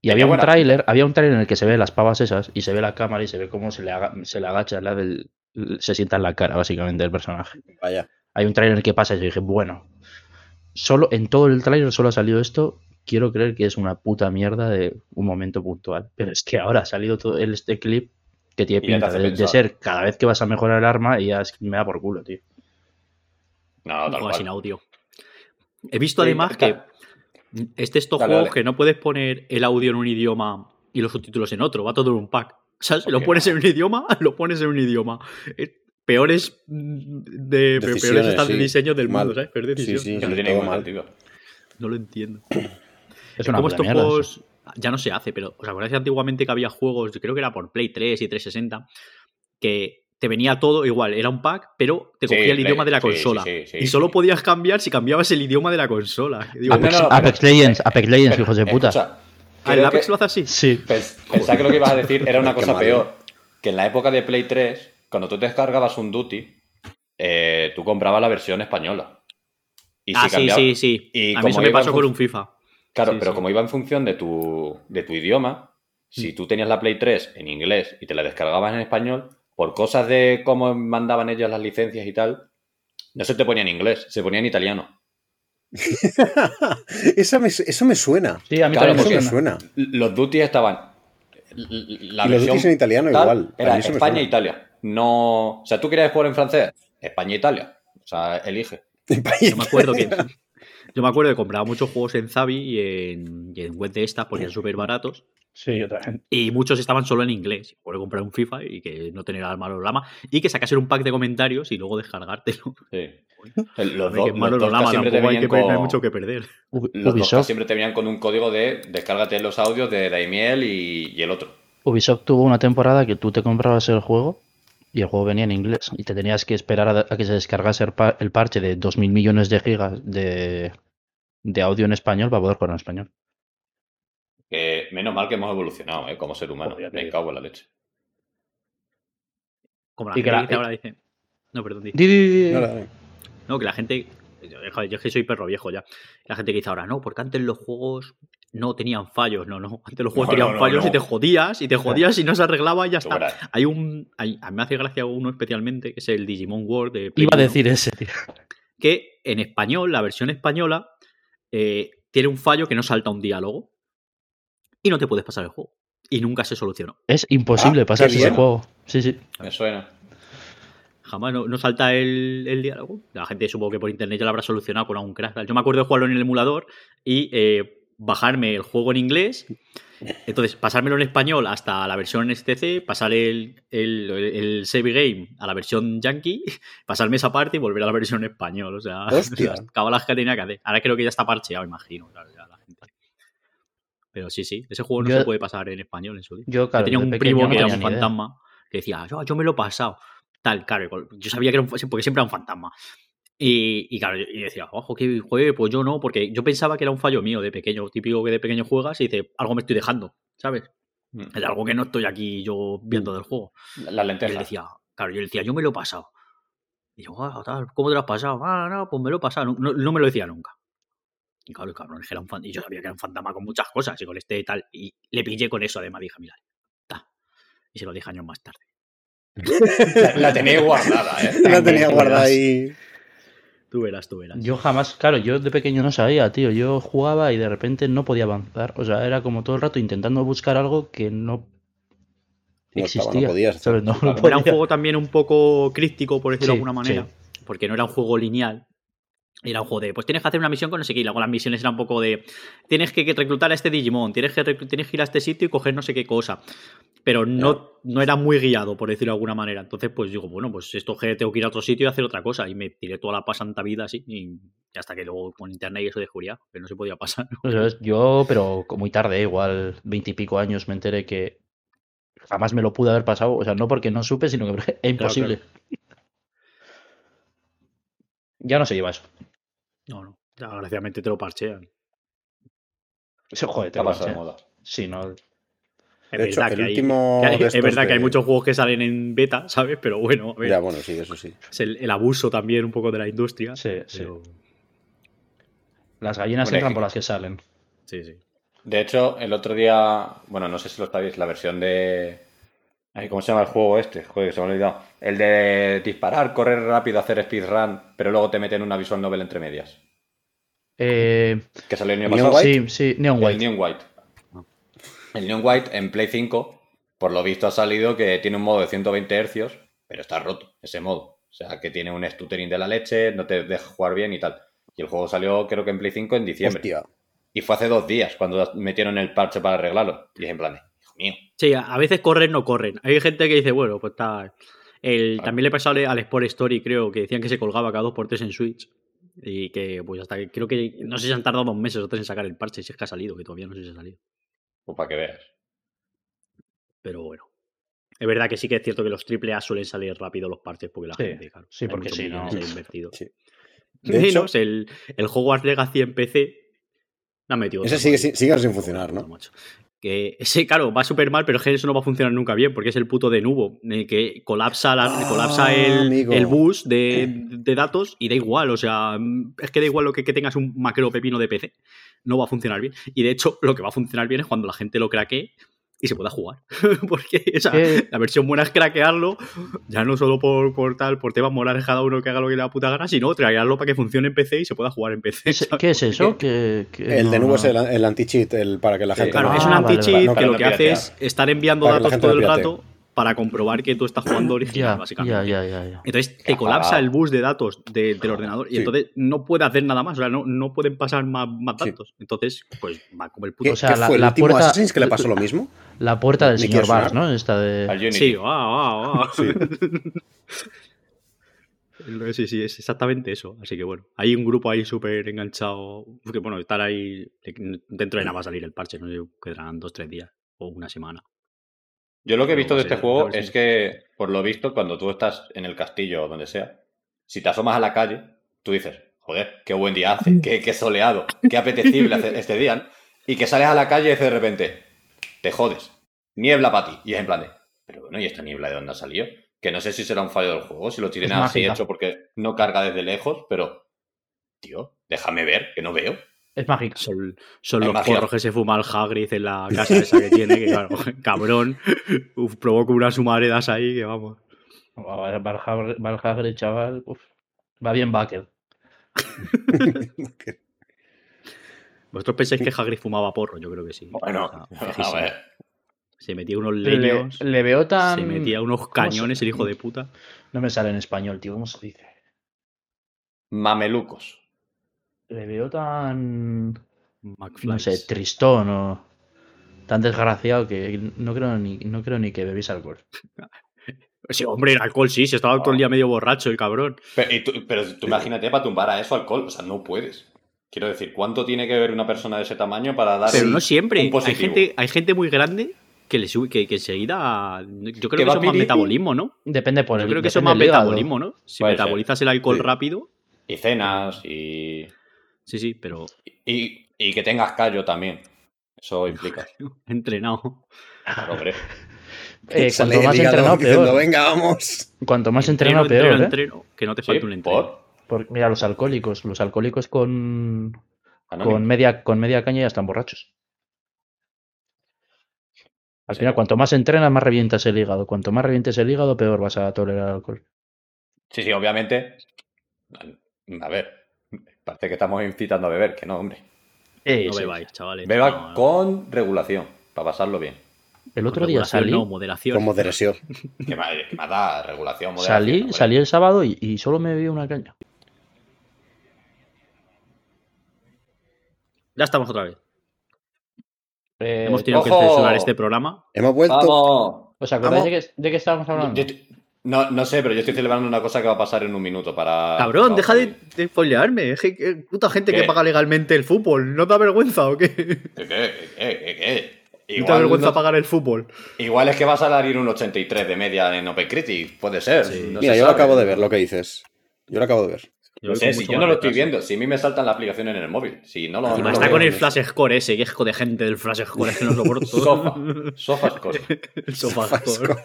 Y había un tráiler, había un tráiler en el que se ve las pavas esas y se ve la cámara y se ve cómo se le, se le agacha la del, se sienta en la cara, básicamente, el personaje. Vaya. Hay un tráiler en el que pasa y yo dije, bueno, solo en todo el tráiler solo ha salido esto. Quiero creer que es una puta mierda de un momento puntual. Pero es que ahora ha salido todo el, este clip que tiene pinta de, ser cada vez que vas a mejorar el arma y ya es- me da por culo, tío. No, tal juego sin cual. audio. He visto Sí, además que este estos Dale, juegos dale. que no puedes poner el audio en un idioma y los subtítulos en otro, va todo en un pack. ¿Sabes? <laughs> Lo pones en un idioma, lo pones en un idioma. Peores de pe- peores de sí. diseño del Mal. mundo, ¿sabes? Peor Sí, decisión. sí. Que no tiene todo ningún mal. sentido. No lo entiendo. <clears throat> <clears throat> Es una como puta estos mierda. eso. juegos ya no se hace, pero ¿os acordáis antiguamente que había juegos, yo creo que era por Play 3 y 360, que te venía todo igual, era un pack, pero te Sí, cogía el Play- idioma de la sí, consola. sí, sí, y solo sí. podías cambiar si cambiabas el idioma de la consola. Digo, Apex, no, no, Apex pero- Legends, Apex Legends, Pero, hijos de puta. escucha, ¿Ah, el Apex que- lo hace así? Sí. Pens- Pensaba <laughs> que lo que ibas a decir era una cosa peor. Que en la época de Play 3, cuando tú te descargabas un Duty, eh, tú comprabas la versión española. Y ah, si sí, sí, sí. y a mí eso me pasó con un FIFA. Claro, Sí, pero sí. como iba en función de tu, de tu idioma, si Mm. tú tenías la Play 3 en inglés y te la descargabas en español, por cosas de cómo mandaban ellos las licencias y tal, no se te ponía en inglés, se ponía en italiano. <laughs> Esa me- eso me suena. Sí, a mí Claro, también me Eso me suena. Los Duty estaban. La Y los Duties en italiano tal igual. Era eso España e. Italia. No. O sea, tú querías jugar en francés, España e Italia. O sea, elige. Yo me acuerdo que. Yo me acuerdo que compraba muchos juegos en Zavi y en, y en web de estas ponían súper baratos. Sí, yo también. Y muchos estaban solo en inglés. Por comprar un FIFA y que no tener al malo lama. Y que sacasen un pack de comentarios y luego descargártelo. Sí. <laughs> El- Los, dos malo los dos lama, siempre te hay, que, con. mucho que perder. Los dos Ubisoft, siempre te venían con un código de descárgate los audios de Daimiel y, y el otro. Ubisoft tuvo una temporada que tú te comprabas el juego y el juego venía en inglés y te tenías que esperar a, a que se descargase el, pa- el parche de 2.000 millones de gigas de, de audio en español para poder jugar en español. Que menos mal que hemos evolucionado, ¿eh? Como ser humano. Me cago en la leche. Como la Y que gente la- dice ahora, dice. No, perdón, di. Di, di, di, di. No, que la gente. Yo, joder, yo es que soy perro viejo ya. La gente que dice ahora, no, porque antes los juegos no tenían fallos. No, no. Antes los juegos No, tenían no, fallos no. y te jodías, y te jodías y no se arreglaba y ya está. Hay un. hay- a mí me hace gracia uno especialmente, que es el Digimon World de Play Iba a 1, decir ese, tío. Que en español, la versión española, eh, tiene un fallo que no salta un diálogo. Y no te puedes pasar el juego. Y nunca se solucionó. Es imposible Ah, pasarse ese juego. Sí, sí. Me suena. Jamás no, no salta el, el diálogo. La gente supongo que por internet ya lo habrá solucionado con algún crack. Yo me acuerdo de jugarlo en el emulador y eh, bajarme el juego en inglés. Entonces, pasármelo en español hasta la versión STC, pasar el, el, el save game a la versión yankee, <laughs> pasarme esa parte y volver a la versión español. O sea, <laughs> cabalas que tenía que hacer. Ahora creo que ya está parcheado, imagino. claro, ya la gente. Pero sí, sí, ese juego no Yo- se puede pasar en español en su día. Yo, claro, Yo tenía un primo no que era un idea. fantasma que decía, yo, yo me lo he pasado. Tal, claro, yo sabía que era un porque siempre era un fantasma. Y, y claro, y decía, ojo, que juegue, pues yo no, porque yo pensaba que era un fallo mío de pequeño, típico que de pequeño juegas y dices, algo me estoy dejando, ¿sabes? Mm. Es algo que no estoy aquí yo viendo del juego. Las Y él decía, claro, yo decía, yo me lo he pasado. Y yo, "Ah, tal, ¿cómo te lo has pasado? Ah, no, pues me lo he pasado. No, no- no me lo decía nunca. Y claro, el cabrón, era un fan- y yo sabía que era un fantasma con muchas cosas y con este y tal. Y le pillé con eso, además, dije, mira, ta. Y se lo dije años más tarde. <laughs> La, la tenéis guardada, ¿eh? La tenía guardada <laughs> ahí. Tú verás, tú verás. Yo jamás, claro, yo de pequeño no sabía, tío. Yo jugaba y de repente no podía avanzar. O sea, era como todo el rato intentando buscar algo que no No estaba, existía. no podías Era un juego también un poco críptico, por decirlo de alguna manera, porque no era un juego lineal. Era un juego de, pues tienes que hacer una misión con no sé qué, y luego las misiones eran un poco de, tienes que, que reclutar a este Digimon, tienes que, tienes que ir a este sitio y coger no sé qué cosa. Pero no, no era muy guiado, por decirlo de alguna manera. Entonces, pues digo, bueno, pues esto que tengo que ir a otro sitio y hacer otra cosa. Y me tiré toda la pasanta vida así, y hasta que luego con internet y eso descubrí ah, que no se podía pasar. <laughs> O sea, es- yo, pero muy tarde, igual veintipico años, me enteré que jamás me lo pude haber pasado. O sea, no porque no supe, sino que <laughs> es imposible. Ya no se lleva eso. No, no. Desgraciadamente te lo parchean. Eso, joder, te lo pasado de moda. Sí, no. Es De hecho, verdad, el que hay, último que hay- de es verdad que hay muchos juegos que salen en beta, <laughs> ¿sabes? Pero bueno, a ver, Ya, bueno, sí, eso sí. es el, el abuso también un poco de la industria. Sí, sí. Las gallinas Hombre, entran por las que salen. sí, sí. De hecho, el otro día, bueno, no sé si lo sabéis, la versión de... Ay, ¿Cómo se llama el juego este? Joder, se me ha olvidado. El de disparar, correr rápido, hacer speedrun, pero luego te meten una visual novel entre medias. Eh, Que salió el año ¿El Neon pasado. White? sí, sí, Neon El White. Neon White. El Neon White en Play 5, por lo visto ha salido que tiene un modo de 120 Hz, pero está roto ese modo. O sea, que tiene un stuttering de la leche, no te deja jugar bien y tal. Y el juego salió, creo que en Play 5 en diciembre. Hostia. Y fue hace dos días cuando metieron el parche para arreglarlo. Y es en plan, mío. Sí, a veces corren, no corren. Hay gente que dice, bueno, pues está. El, Claro. También le pasó al Sport Story, creo, que decían que se colgaba cada dos por tres en Switch. Y que, pues hasta que creo que. No sé si han tardado dos meses o tres en sacar el parche, si es que ha salido, que todavía no sé si ha salido. Pues para que veas. Pero bueno. Es verdad que sí que es cierto que los AAA suelen salir rápido los parches porque la Sí, gente, claro. sí, porque no- ahí <laughs> invertidos. Sí. De hecho, Menos el, el Hogwarts Legacy en PC. Me ha metido. Ese sigue sigue sin funcionar, ¿no? macho. Que <laughs> ese, claro, va súper mal, pero eso no va a funcionar nunca bien, porque es el puto de Nubo, eh, que colapsa, la, Ah, colapsa el, el bus de, de datos y da igual, o sea, es que da igual lo que, que tengas un macro pepino de PC, no va a funcionar bien. Y de hecho, lo que va a funcionar bien es cuando la gente lo craquee y se pueda jugar. <laughs> porque esa, Eh. la versión buena es craquearlo, ya no solo por, por tal, por temas morales cada uno que haga lo que le da puta gana, sino traerlo para que funcione en PC y se pueda jugar en PC. ¿Qué es, ¿sabes? qué es eso? Que, que El de no- nuevo es el, el anti-cheat, el, para que la Sí, gente. Claro, Ah, es un anti-cheat vale. Que lo que hace es estar enviando datos todo el rato para comprobar que tú estás jugando original, básicamente. ya, ya, ya, ya. Entonces Qué te colapsa el bus de datos de- del ordenador y Sí. entonces no puede hacer nada más. O sea, no, no pueden pasar más, más Sí. datos. Entonces, pues va como el ¿Qué, puto. O sea, qué la- fue el la último puerta- Assassin's que le pasó lo mismo? La puerta del señor Bars. ¿no? Esta de... <laughs> Sí, sí, es exactamente eso. Así que bueno, hay un grupo ahí súper enganchado. Que bueno, estar ahí. Dentro de nada va a salir el parche, no sé, quedarán dos, tres días o una semana. Yo lo que he visto de a este juego es que, por lo visto, cuando tú estás en el castillo o donde sea, si te asomas a la calle, tú dices, joder, qué buen día hace, qué, qué soleado, qué apetecible hace este día. ¿no? Y que sales a la calle y dices de repente, te jodes, niebla para ti. Y es en plan de, pero bueno, ¿y esta niebla de dónde ha salido? Que no sé si será un fallo del juego, si lo tienen así mágica. hecho porque no carga desde lejos, pero, tío, déjame ver, que no veo. Es mágica. Son, los magia. porros que se fuma el Hagrid en la casa esa que tiene, que claro, <laughs> cabrón, uf, provoca unas humaredas ahí que vamos. Valhagrid, Valhagrid, chaval. uf, va bien Bucket. <laughs> ¿Vosotros pensáis que Hagrid fumaba porro? Yo creo que sí. Bueno, O sea, a ver. Se metía unos Le, leños, le veo tan. se metía unos ¿cómo se- cañones el hijo de puta. No me sale en español, tío. ¿Cómo se dice? Mamelucos. Le veo tan. No sé, tristón o. Tan desgraciado que no creo ni, no creo ni que bebéis <laughs> alcohol. Sí, hombre, el alcohol sí, se estaba todo el día medio borracho el cabrón. Pero, y tú, pero tú imagínate para tumbar a eso alcohol, o sea, no puedes. Quiero decir, ¿cuánto tiene que ver una persona de ese tamaño para dar Pero no siempre. un Hay gente, hay gente muy grande que le sube, que, que enseguida. Yo creo ¿Que eso es más metabolismo, ¿no? Depende por Yo el creo que eso es más metabolismo, ¿no? Si Puede ser. metabolizas el alcohol Sí. rápido. Y cenas y, Sí, sí, pero y, y que tengas callo también. Eso implica. <laughs> entrenado. Claro, hombre. <laughs> Eh, cuanto más entrenado, diciendo, peor. venga, vamos. Cuanto más Entreno, entrenado, peor. entreno, ¿eh? entreno, que no te Sí, falte un entreno. por Porque, mira, los alcohólicos. Los alcohólicos con, Anónimo. con, media, con media caña ya están borrachos. Al Sí. final, cuanto más entrenas, más revientas el hígado. Cuanto más revientes el hígado, peor vas a tolerar el alcohol. Sí, sí, obviamente. A ver, parece que estamos incitando a beber, que no, hombre. Eh, No sí. bebáis, chavales. Beba No, no. con regulación, para pasarlo bien. El otro día salí, No, moderación. Con moderación. <laughs> Que más, que más da regulación, moderación. salí, hombre. salí el sábado y, y solo me bebí una caña. Ya estamos otra vez. Eh, Hemos tenido que ojo. censurar este programa. Hemos vuelto. ¡Vamos! ¿Os acordáis de qué, de qué estábamos hablando? Yo no, no sé, pero yo estoy celebrando una cosa que va a pasar en un minuto para. Cabrón, para- deja de, de spoilearme. Es que- que puta gente que ¿Qué? paga legalmente el fútbol. ¿No te da vergüenza o qué? ¿Qué, qué, qué, qué, qué? ¿No te da vergüenza no- pagar el fútbol? igual es que va a salir un 83 de media en OpenCritic, puede ser. Sí. no Mira, se yo lo sabe. acabo de ver lo que dices. Yo lo acabo de ver. Yo No sé, si yo no lo estoy viendo, si a mí me saltan la aplicación en el móvil. Si no lo, Encima no está con el flash score ese, que hijo de gente del flash score, es que no <laughs> soporto. Sofa, sofa score. <laughs> el sofa score.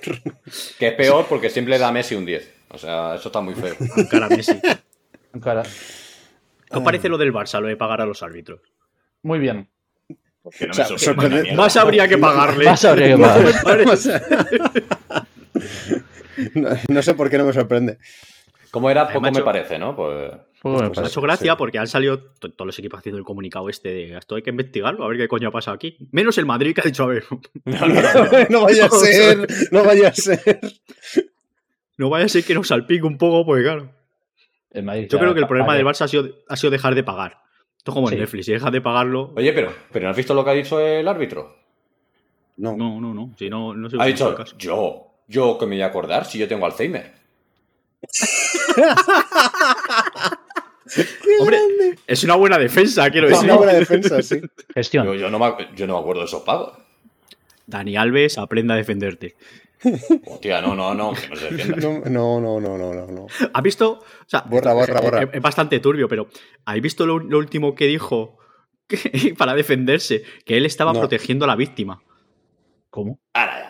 Que es peor porque siempre le da a Messi un 10. O sea, eso está muy feo. Cara Messi. ¿Qué Cara. os parece lo del Barça, lo de pagar a los árbitros? Muy bien. No O sea, me sorprende. Más habría que pagarle. Más habría que <laughs> pagar. no, no sé por qué no me sorprende. ¿Cómo era? Poco me parece, ¿no? Pues. Me Pues Me ha parece. hecho gracia Sí. porque han salido to- todos los equipos haciendo el comunicado este de esto hay que investigarlo, a ver qué coño ha pasado aquí. Menos el Madrid que ha dicho, a ver, no vaya a ser, no vaya a ser. no vaya a ser que nos salpique un poco, porque claro. El Madrid, Yo ya, creo que el problema del Barça ha sido, ha sido dejar de pagar. Esto es como en. Netflix, si dejas de pagarlo. Oye, pero, pero ¿no has visto lo que ha dicho el árbitro? No. No, no, no. Si no, no sé Ha dicho, yo, yo que me voy a acordar si yo tengo Alzheimer. Hombre, es una buena defensa, quiero Es decir. una buena defensa, sí. <laughs> Gestión. Yo, yo no me, ac- yo no me acuerdo de esos pagos. Dani Alves, aprenda a defenderte. <laughs> Hostia, no, no, no, que no se defienda. No, no, no, no, no, no. ¿Has visto? O sea, Borra, borra, es- borra. Es, es bastante turbio, pero ¿habéis visto lo, lo último que dijo Que- <laughs> para defenderse? Que él estaba No. protegiendo a la víctima. ¿Cómo? Ahora.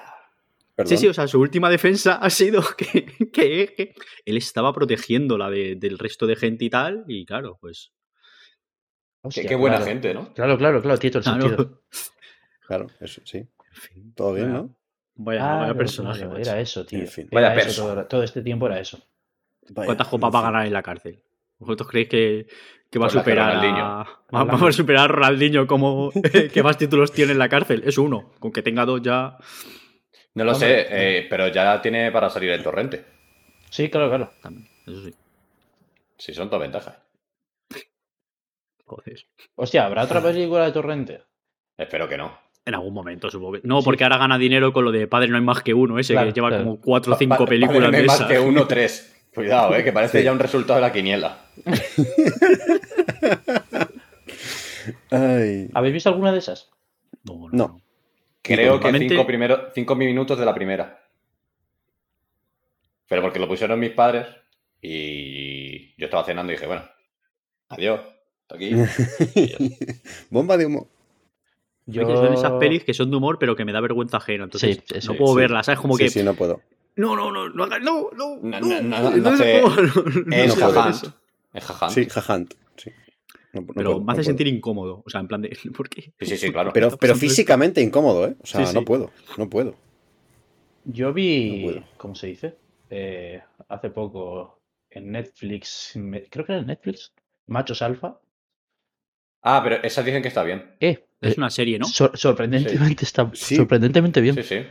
Perdón. Sí, sí, o sea, su última defensa ha sido <laughs> que, que- que él estaba protegiendo la de- del resto de gente y tal, y claro, pues. Qué, Hostia, qué buena claro. gente, ¿no? Claro, claro, claro, tiene todo el claro. sentido. Claro, eso sí. En fin, Todo bien, ¿no? Vaya, Ah, vaya personaje. Era eso, tío. En fin. Era Vaya eso, todo, todo este tiempo era eso. Vaya, ¿Cuántas copas va a ganar en la cárcel? ¿Vosotros creéis que, que va a Pues superar a, Ronaldinho. va, va a superar a Ronaldinho como <laughs> que más títulos tiene en la cárcel? Es uno. Con que tenga dos ya. No lo Hombre. sé, eh, pero ya tiene para salir el torrente. Sí, claro, claro. También, eso sí. Si son todas ventajas. Joder. Hostia, ¿habrá otra película de Torrente? Espero que no. En algún momento, supongo que. No, porque ahora gana dinero con lo de padre no hay más que uno, ese Claro, que lleva claro. como cuatro o cinco va- películas vale, de más esas. que uno, tres. Cuidado, eh, que parece ya un resultado de la quiniela. <laughs> Ay. ¿Habéis visto alguna de esas? No, No. Creo que cinco, primero, cinco minutos de la primera. Pero porque lo pusieron mis padres y yo estaba cenando y dije, bueno, adiós. Aquí. <laughs> Bomba de humo. Yo... Son esas pelis que son de humor, pero que me da vergüenza ajena. Entonces, Sí, sí, no puedo sí. verlas, ¿sabes? Como Sí, que. sí, no puedo. No, no, no, no hagas, no, no. No, no, no, no, no entonces sé. no puedo- no Es sé hacer Jajant. eso. Es Jajant. Sí, jajant. Sí. No- no Pero puedo, me no hace sentir incómodo. O sea, en plan de. <laughs> ¿Por qué? Sí, sí, sí, claro. Pero, pero esto? físicamente incómodo, ¿eh? O sea, Sí, no sí. puedo. No puedo. Yo No vi, puedo. ¿cómo se dice? Eh, hace poco en Netflix, me- creo que era en Netflix, Machos Alfa. Ah, pero esas dicen que está bien. Eh, Es eh, una serie, ¿no? sor- sorprendentemente está Sí. sorprendentemente bien. Sí, sí.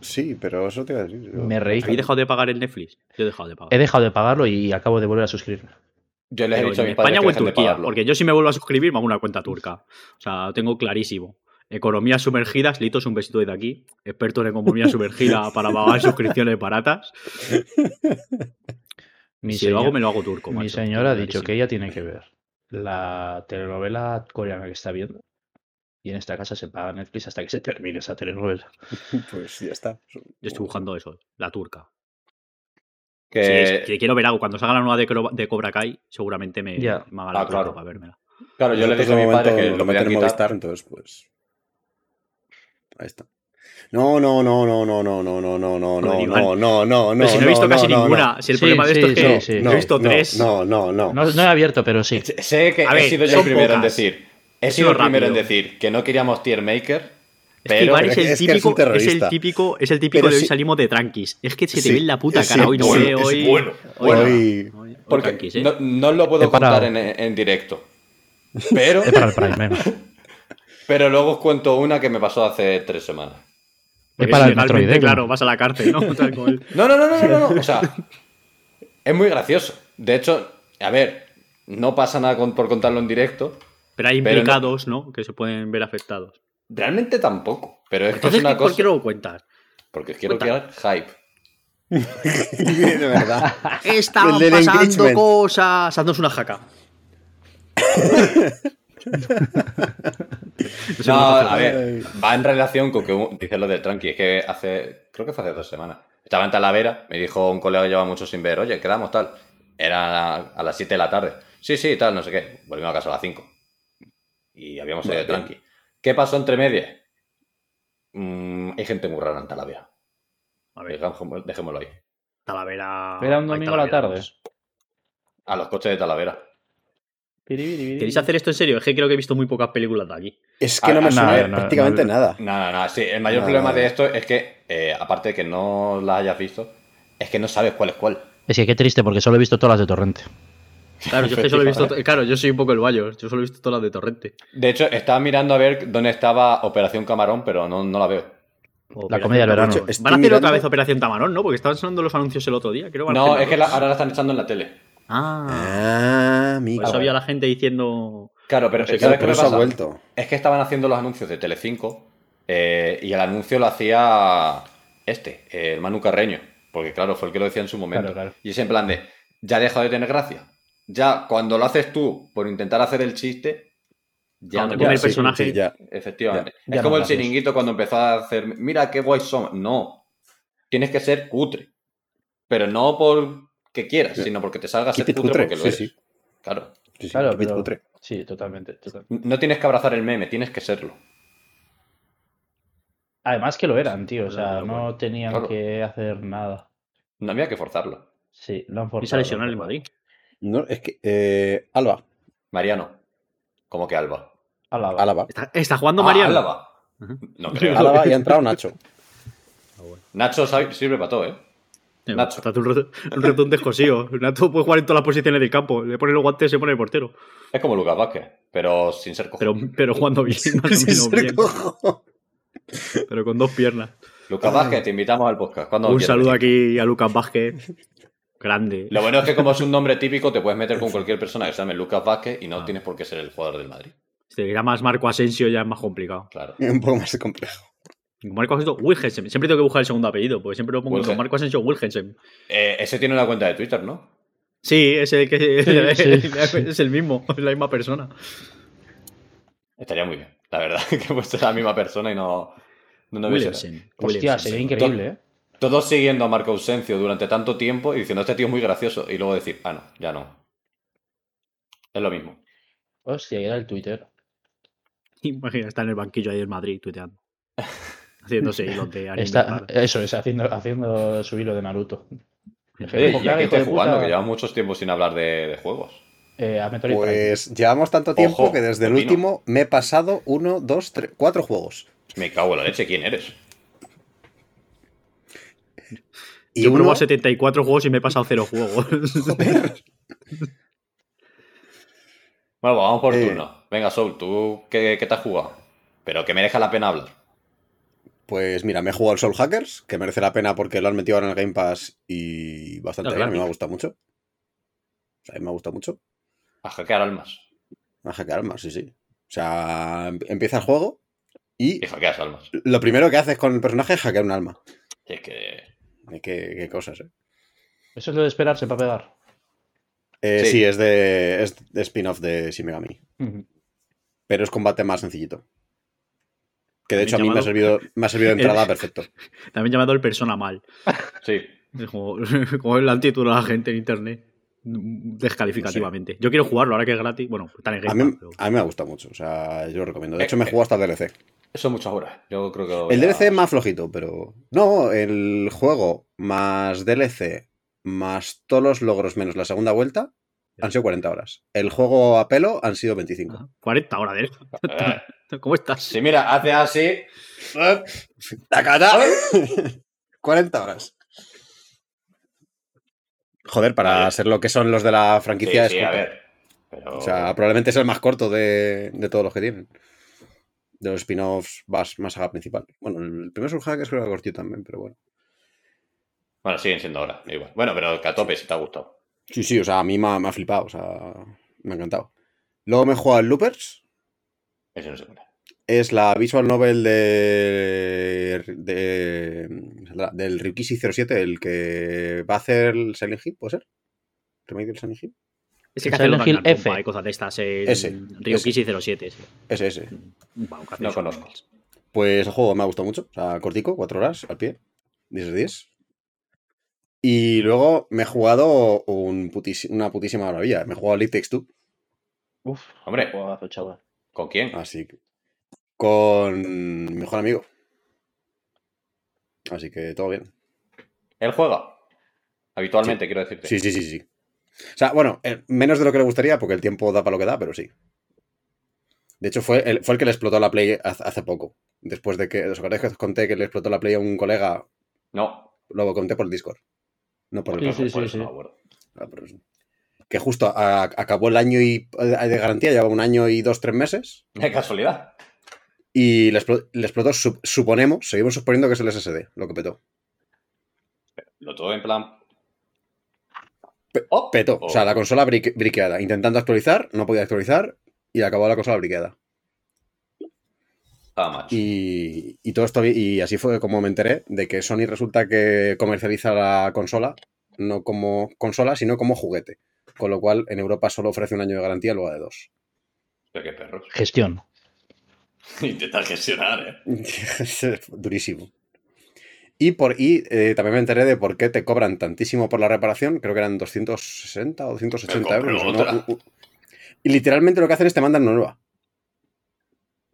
Sí, pero eso te iba a decir. yo- Me reí. ¿Habéis dejado de pagar el Netflix? Yo he dejado de pagar. He dejado de pagarlo y acabo de volver a suscribirme. Yo les he dicho a ¿En mis padres España o en Turquía? Porque yo si me vuelvo a suscribir me hago una cuenta turca. O sea, lo tengo clarísimo. Economías sumergidas, Litos, un besito desde aquí. Experto en economía sumergida <laughs> para pagar suscripciones baratas. Mi, si lo hago, me lo hago turco. mi macho. señora ha dicho Clarísimo. que ella tiene que ver la telenovela coreana que está viendo. Y en esta casa se paga Netflix hasta que se termine esa telenovela. <laughs> Pues ya está. Yo estoy buscando eso, la turca. Que- que quiero ver algo. Cuando salga la nueva de, de Cobra Kai, seguramente me, Ya. me haga la Ah, claro. para vérmela. Claro, yo Nosotros dije a padres momento que lo lo meten podían en quitar. Movistar, entonces pues. Ahí está. No, no, no, no, no, no, no, no, no, no, no, no, no, no, no. Si no he visto casi no, ninguna. no. Si el Sí, problema de esto sí, es que sí, sí. he visto no, tres. No, no, no. No, no he abierto, pero sí. Sé que he sido yo el primero en decir. He sido el primero en decir que no queríamos tier maker. Es que Pero Iván es el es que eres típico, es el típico, es el típico Pero de hoy sí- salimos de tranquis. Es que se te Sí, ve en la puta sí, cara. Hoy no bueno, hoy. bueno, hoy bueno. no. Hoy- Hoy- hoy Porque tranquis, ¿eh? no, no lo puedo contar en, en directo. <laughs> Pero, Es para el Prime, <laughs> pero luego os cuento una que me pasó hace tres semanas. Es para el ¿eh? claro, vas a la cárcel, <laughs> ¿no? No, no, no, no, no, no. O sea, es muy gracioso. De hecho, a ver, no pasa nada con- por contarlo en directo. Pero hay Pero no- implicados, ¿no? Que se pueden ver afectados. Realmente tampoco. Pero es que es una ¿por cosa. qué no lo cuentas? Porque quiero crear hype. <laughs> de verdad. <laughs> Estaban pasando engagement. cosas. Haznos una jaca. <laughs> No, a ver, va en relación con que dice lo del tranqui. Es que hace, creo que fue hace dos semanas. Estaba en Talavera, me dijo un colega que lleva mucho sin ver, oye, quedamos tal. Era a las 7 de la tarde. Sí, sí, tal, no sé qué. Volvimos a casa a las 5. Y habíamos salido Vale. tranqui. ¿Qué pasó entre medias? Mm, hay gente muy rara en Talavera. A ver, Dejémoslo dejémoslo ahí. Talavera. Era un domingo a la tarde. A los coches de Talavera. ¿Queréis hacer esto en serio? Es que creo que he visto muy pocas películas de aquí. Es que Ah, no me suena nada, no, prácticamente no, nada. Nada, nada, sí. El mayor Nada, problema nada. de esto es que, eh, aparte de que no las hayas visto, es que no sabes cuál es cuál. Es que qué triste, porque solo he visto todas las de Torrente. Claro, yo es que solo he visto. Claro, yo soy un poco el Bayo. Yo solo he visto todas las de Torrente. De hecho, estaba mirando a ver dónde estaba Operación Camarón, pero no, no la veo. La comedia del verano. Hecho, Van a hacer mirando- otra vez Operación Tamarón, ¿no? Porque estaban sonando los anuncios el otro día. Creo No, es que la ahora la están echando en la tele. Ah, Ah, por eso había la gente diciendo. Claro, pero No sé, ¿sabes Claro, qué por me eso ha vuelto. Es que estaban haciendo los anuncios de Telecinco eh, y el anuncio lo hacía este, el Manu Carreño, porque claro, fue el que lo decía en su momento. Claro, claro. Y es en plan de, ya deja de tener gracia. Ya cuando lo haces tú por intentar hacer el chiste, ya Cuando no te pone el personaje. sí, ya. Efectivamente. Ya- ya es no como el chiringuito cuando empezó a hacer, mira qué guay son. No, tienes que ser cutre. Pero no porque quieras, sino porque te salga a ser cutre, cutre, porque lo sí, eres. sí. Claro. Sí, sí, Claro, pero- cutre. Sí, totalmente, totalmente. No tienes que abrazar el meme, tienes que serlo. Además que lo eran, tío. O sea, no tenían Claro. que hacer nada. No había que forzarlo. Sí, lo han forzado. Y se lesionar lo el Madrid. No, es que. Eh, Alba. Mariano. ¿Cómo que Alba? Álava. ¿Está, está jugando Ah, Mariano? Ajá. No creo. Álava y ha entrado Nacho. <laughs> Nacho sirve para todo, ¿eh? Nacho. Está un un rato un descosío. Nacho puede jugar en todas las posiciones del campo. Le pone los guantes y se pone el portero. Es como Lucas Vázquez, pero sin ser cojo. Pero, pero jugando bien, más o Sí, menos se bien. cojo. Pero con dos piernas. Lucas Vázquez, te invitamos al podcast. ¿Cuándo Un quieras saludo aquí a Lucas Vázquez. Grande. Lo bueno es que como es un nombre típico, te puedes meter con <laughs> cualquier persona que se llame Lucas Vázquez y no Ah. tienes por qué ser el jugador del Madrid. Si te llamas Marco Asensio ya es más complicado. Claro. Un poco más complejo. Marco Asensio, Wilhelmsen. Siempre tengo que buscar el segundo apellido, porque siempre lo pongo Wilhelm. con Marco Asensio Wilhelmsen. Eh, ese tiene una cuenta de Twitter, ¿no? Sí, <laughs> es el que sí. es el mismo, es la misma persona. Estaría muy bien, la verdad, <laughs> que fuese la misma persona y no... no, no Wilhelmsen. Hostia, sería increíble, ¿eh? Todos siguiendo a Marco Ausencio durante tanto tiempo y diciendo, este tío es muy gracioso. Y luego decir, ah, no, ya no. Es lo mismo. Hostia, era el Twitter. <laughs> Imagina, está en el banquillo ahí en Madrid tuiteando. <laughs> Haciéndose hilos de anime. Está, eso es, haciendo, haciendo su hilo de Naruto. Oye, ¿y a qué de estáis puta. jugando? Que llevamos muchos tiempos sin hablar de, de juegos. Eh, a. Pues llevamos tanto tiempo Ojo, que desde el último me he pasado uno, dos, tres, cuatro juegos. Me cago en la leche, ¿quién eres? Y Yo he uno, probado 74 juegos y me he pasado cero juegos. <laughs> Bueno, pues vamos por Eh. turno. Venga, Soul, ¿tú qué, qué te has jugado? Pero que merezca la pena hablar. pues mira, me he jugado al Soul Hackers, que merece la pena porque lo han metido ahora en el Game Pass y bastante Ah, bien. A mí me ha gustado mucho. O sea, a mí me ha gustado mucho. A hackear almas. A hackear almas, sí, sí. O sea, em- empieza el juego y Y hackeas almas. lo primero que haces con el personaje es hackear un alma. Y es que... Qué, qué cosas, ¿eh? Eso es lo de esperarse para pegar. Eh, Sí. sí. es de, es de spin-off de Shin Megami. Pero es combate más sencillito. Que de También hecho a mí me ha servido, me ha servido de entrada perfecto. <laughs> También llamado el persona mal. Sí. Es Como, <laughs> como el título a la gente en internet. Descalificativamente. Yo quiero jugarlo ahora que es gratis. Bueno, está en el A Game mí, pero- a mí me ha gustado mucho. O sea, yo lo recomiendo. De Eh, hecho, me he jugado hasta el DLC. Eso muchas horas. Yo creo que... voy El a- DLC es más flojito, pero. No, el juego más DLC más todos los logros menos la segunda vuelta han sido 40 horas. El juego a pelo han sido 25. Ajá. 40 horas de <laughs> Eh, <laughs> ¿Cómo estás? Si mira, hace así... <laughs> ¡Tacata! 40 horas. Joder, para Vale. ser lo que son los de la Sí, franquicia sí, es a corto. ver. Pero... O sea, probablemente es el más corto de, de todos los que tienen. De los spin-offs más, más saga principal. Bueno, el primer Soul Hackers creo que era cortito también, pero bueno. Bueno, siguen siendo ahora, igual. Bueno, pero que a tope si te ha gustado. Sí, sí, o sea, a mí me ha, me ha flipado, o sea, me ha encantado. Luego me he jugado al Loopers. Ese no se puede. Es la visual novel de, de del Ryukishi 07, el que va a hacer el Silent Hill, ¿puede ser? ¿Remake del Silent Hill? Ese que Silent hace Hill F. Hay cosas de estas. El Ese, Ryokishi 07. ese. Ese, No conozco. Pues el juego me ha gustado mucho, o sea, cortico, cuatro horas al pie, 10 de 10. Y luego me he jugado un putis- una putísima maravilla. Me he jugado Elite Takes Two. Uf, Hombre. juegazo, chaval. ¿Con quién? Así que. Con mi mejor amigo. Así que todo bien. ¿Él juega? Habitualmente, quiero decirte. Sí, sí, sí, sí. O sea, bueno, eh, menos de lo que le gustaría, porque el tiempo da para lo que da, pero sí. De hecho, fue el, fue el que le explotó la Play hace, hace poco. Después de que. ¿Os acordáis que os conté que le explotó la Play a un colega? No. Lo conté por el Discord. No por el Sí, sí, por sí, eso sí. no me acuerdo. Ah, por eso. Que justo a- acabó el año y, de garantía, llevaba un año y dos, tres meses. Qué casualidad. Y le explotó, le explotó, sup- suponemos, seguimos suponiendo que es el SSD, lo que petó. Lo todo en plan. Oh, Petó. oh. O sea, la consola brique- briqueada. Intentando actualizar, no podía actualizar y acabó la consola briqueada. Ah, macho. Y, y todo esto, y así fue como me enteré de que Sony resulta que comercializa la consola no como consola, sino como juguete. Con lo cual, en Europa solo ofrece un año de garantía en lugar de dos. Pero qué perros. Gestión. <laughs> Intentar gestionar, ¿eh? <laughs> Durísimo. Y, por, y eh, también me enteré de por qué te cobran tantísimo por la reparación. Creo que eran 260 o 280 Me compro euros. ¿no? otra. U- u- Y literalmente lo que hacen es te mandan una nueva.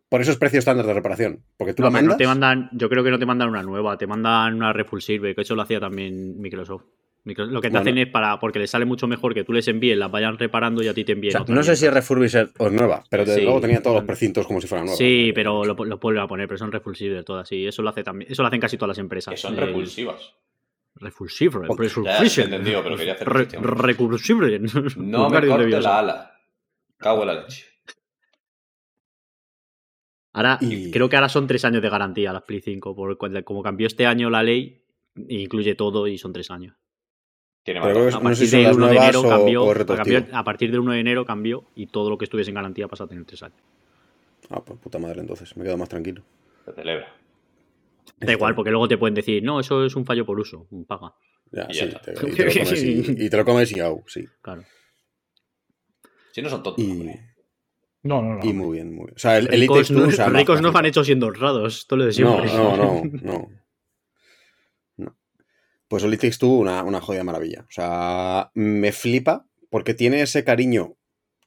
Por eso es precio estándar de reparación. Porque tú No, la no mandas. te mandan, yo creo que no te mandan una nueva, te mandan una Repulsive, que eso lo hacía también Microsoft. Lo que te Bueno. hacen es para, porque les sale mucho mejor que tú les envíes, las vayan reparando y a ti te O envíen. sea, otra no sé si es mierda. refurbished o es nueva, pero desde Sí. luego tenía todos los precintos como si fuera nueva. Sí, pero lo, lo vuelven a poner, pero son repulsive todas, sí. Eso lo hace también, eso lo hacen casi todas las empresas. Que son El- repulsivas. Sí, entendido, pero quería hacer Re-. <laughs> No me corte la ala. Cago en la leche. Ahora, Y- creo que ahora son tres años de garantía las Play 5, porque como cambió este año la ley, incluye todo y son tres años. Tiene más A no sé partir son del las 1 de enero o, cambió, o a, retroactivo. cambiar- a partir del 1 de enero cambió y todo lo que estuviese en garantía pasa a tener tres años. Ah, pues puta madre, entonces. Me quedo más tranquilo. Se celebra. Da igual, porque luego te pueden decir, no, eso es un fallo por uso, paga. Ya, Y sí. ya está. te- y, <laughs> te lo comes y, <laughs> y te lo comes y au, sí. Claro. Si no son tontos. Y. No, no, no. y muy bien, muy bien. O sea, el, Ricos, no, ricos nos han hecho siendo honrados, todo lo de No, siempre. no, no, <laughs> no. No. Pues Takes Two, una, una jodida maravilla. O sea, me flipa porque tiene ese cariño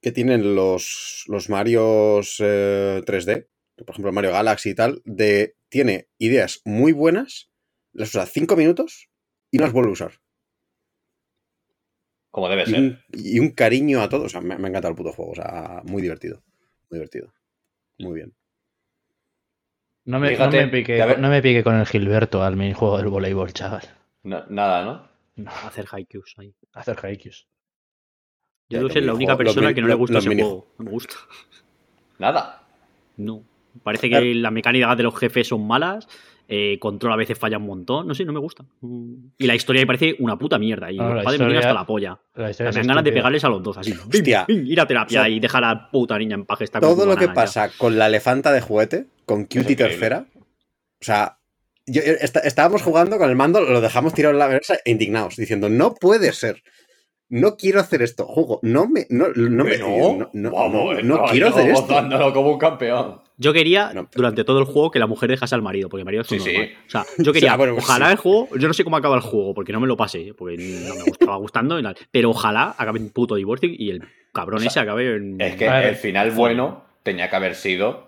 que tienen los, los Marios eh, 3D, por ejemplo Mario Galaxy y tal, de tiene ideas muy buenas, las usa cinco minutos y no las vuelve a usar. Como debe Y ser. un, y un cariño a todo. O sea, me, me ha encantado el puto juego. O sea, muy divertido. Muy divertido. Muy bien. No me, Fíjate, no me pique, no me pique con el Gilberto al minijuego del voleibol, chaval. No- nada, ¿no? No, Hacer haikus ahí. hacer haikus. Yo debo ser la única persona que no le gusta ese mini- juego. No me gusta. Nada. No. Parece que las mecánicas de los jefes son malas. eh, control a veces falla un montón. No sé, no me gusta. Mm. Y la historia me parece una puta mierda. Y los padres me tienen hasta la polla. La Me dan ganas de pegarles a los dos así. Hostia. Bing, bing, ir a terapia O sea, y dejar a la puta niña en paz. que está con Todo lo que ya. pasa con la elefanta de juguete, con Cutie tercera. O sea, yo- yo- está- estábamos jugando con el mando, lo dejamos tirado en la mesa e indignados, diciendo, no puede ser. No quiero hacer esto. Juego, no me. No, no me. No, no, vamos, no, no no, quiero hacer esto. como un campeón. Yo quería, No, pero- durante todo el juego, que la mujer dejase al marido, porque el marido es un Sí, sí. O sea, yo quería, <laughs> O sea, bueno, ojalá sí. el juego, yo no sé cómo acaba el juego, porque no me lo pasé, porque no me estaba <laughs> gustando, y tal, pero ojalá acabe en puto divorcio y el cabrón O sea, ese acabe en... Es que el final bueno tenía que haber sido.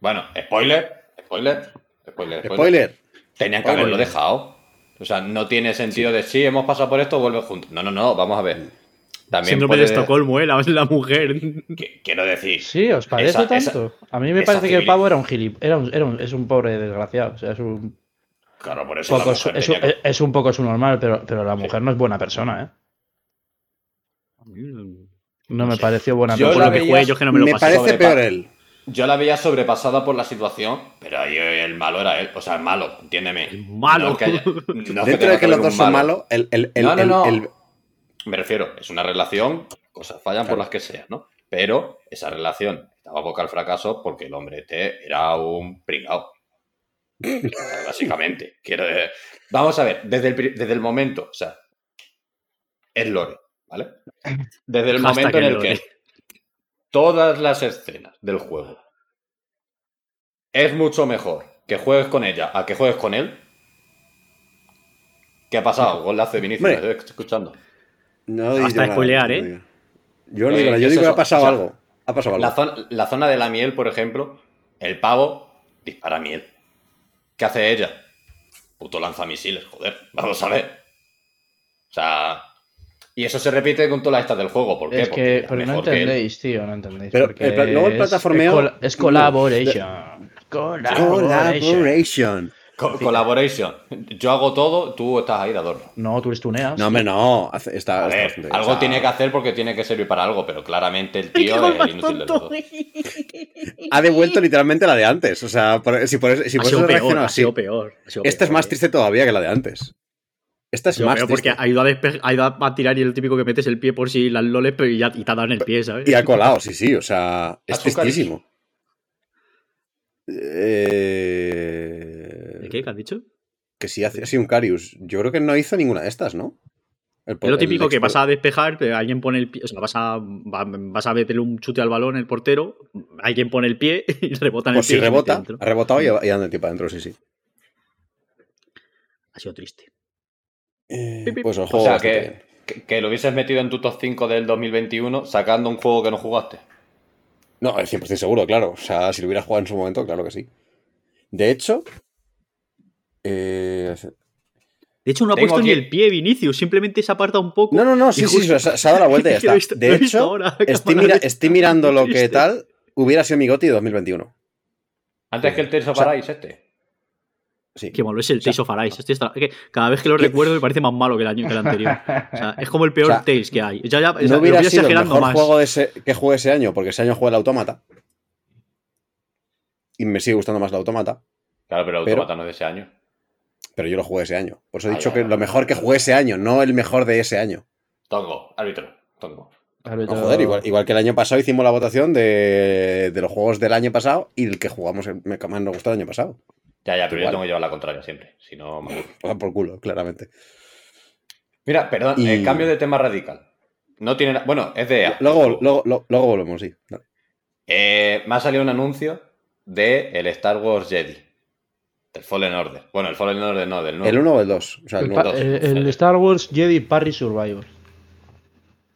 Bueno, spoiler, spoiler, spoiler, spoiler. Spoiler. Tenía que haberlo dejado. O sea, no tiene sentido de sí, hemos pasado por esto, vuelve juntos. No, no, no, vamos a ver. También Síndrome puede- de Estocolmo, ¿eh? La, la mujer. Quiero decir, Sí, ¿os parece Esa- esa- tanto? a mí me parece que el pavo era un gilip. Era un, era un- es un pobre desgraciado. O sea, es un claro, por eso poco, es, un- tenía que- es un poco su normal, pero, pero la mujer no es buena persona, ¿eh? No me sé. pareció buena Yo Por persona. lo que veía- juegue, yo es que no me lo me pasé. parece peor él. Yo la veía sobrepasada por la situación, pero ahí el malo era él. O sea, el malo, entiéndeme. El malo. No que haya- <laughs> no que Dentro de que los dos son malo. malos, el, el, el, No, no, el- no. el- Me refiero, es una relación, cosas fallan por las que sean, ¿no? Pero esa relación estaba boca al fracaso porque el hombre este era un pringao. <laughs> Básicamente. Quiero Vamos a ver, desde el, desde el momento, o sea, es Lore, ¿vale? Desde el momento en el Lore. Todas las escenas del juego es mucho mejor que juegues con ella a que juegues con él. ¿Qué ha pasado? Golazo de Vinicius, Hombre. me estoy escuchando. No digo spoilear, no ¿eh? Yo no Eh, digo nada, yo ¿qué es digo que ha pasado O sea, algo. Ha pasado algo. La zona, la zona de la miel, por ejemplo, el pavo dispara miel. ¿Qué hace ella? Puto lanzamisiles, joder. Vamos a ver. O sea. Y eso se repite con todas las estas del juego. ¿Por qué? Es Porque que, no que entendéis, tío, no entendéis. Pero el pla- luego el es- plataformeo- Es, col- es collaboration. Collaboration. Collaboration. Co- collaboration. Yo hago todo, tú estás ahí de adorno. No, tú eres tuneas. No, hombre, no. Está, A está ver, bastante- algo o sea, tiene que hacer porque tiene que servir para algo, pero claramente el <laughs> tío es el inútil del todo. Ha devuelto literalmente la de antes. O sea, por- si por, eso- si Ha por sido eso peor, ha sido peor. ha sido Esta es más eh. triste todavía que la de antes. Esta es Yo más porque ha ido, a despe- ha ido a tirar y el típipo que metes el pie por si las loles pero y, ya, y te ha dado en el pie, ¿sabes? Y ha colado, sí, sí. O sea, es tristísimo. Eh... ¿De qué? ¿Qué has dicho? Que sí hace así un Carius. Yo creo que no hizo ninguna de estas, ¿no? El Es lo típico que vas a despejar, pero alguien pone el pie, o sea, vas a, va- vas a meterle un chute al balón el portero, alguien pone el pie <laughs> y rebota en el Pues pie. si rebota, ha rebotado y, y anda el tipo adentro, sí, sí. Ha sido triste. Eh, pues el O juego sea, bastante que, bien. que, que lo hubieses metido en tu top 5 del 2021 sacando un juego que no jugaste. No, al 100% seguro, claro. O sea, si lo hubiera jugado en su momento, claro que sí. De hecho... eh, De hecho, no ha puesto ni el pie Vinicius, simplemente se aparta un poco. No, no, no, sí, sí, se, ha- se ha dado la vuelta y ya <laughs> está. visto- De hecho, ahora, estoy, mira- mirando lo que tal hubiera sido mi Goti 2021. Antes que el O sea- Arise este. Sí. Qué malo es el O sea, Tales of Arise. Que cada vez que lo <laughs> recuerdo me parece más malo que el año que el anterior. <laughs> O sea, es como el peor O sea, Tales que hay. Ya, ya, No lo hubiera voy sido el mejor más. juego de ese, que jugué ese año, porque ese año jugué el Autómata. Y me sigue gustando más el Autómata, Claro, pero el Pero- automata no es de ese año. pero yo lo jugué ese año. Por eso he Ah, dicho ya, que ya, lo ya. mejor que jugué ese año, no el mejor de ese año. Tongo, árbitro, Tongo. No, joder, igual, igual que el año pasado hicimos la votación de, de los juegos del año pasado y el que jugamos el me- que más nos gustó el año pasado. Ya, ya, pero Igual. yo tengo que llevar la contraria siempre. Si no, me. O <laughs> por culo, claramente. Mira, perdón, Y- el cambio de tema radical. No tiene. Bueno, es de. Luego, luego, luego, luego volvemos, sí. Dale. Eh, me ha salido un anuncio de el Star Wars Jedi. Del Fallen Order. Bueno, el Fallen Order no, del nuevo. ¿El 1 o el 2? O sea, el El, Star Wars Jedi Parry Survivor.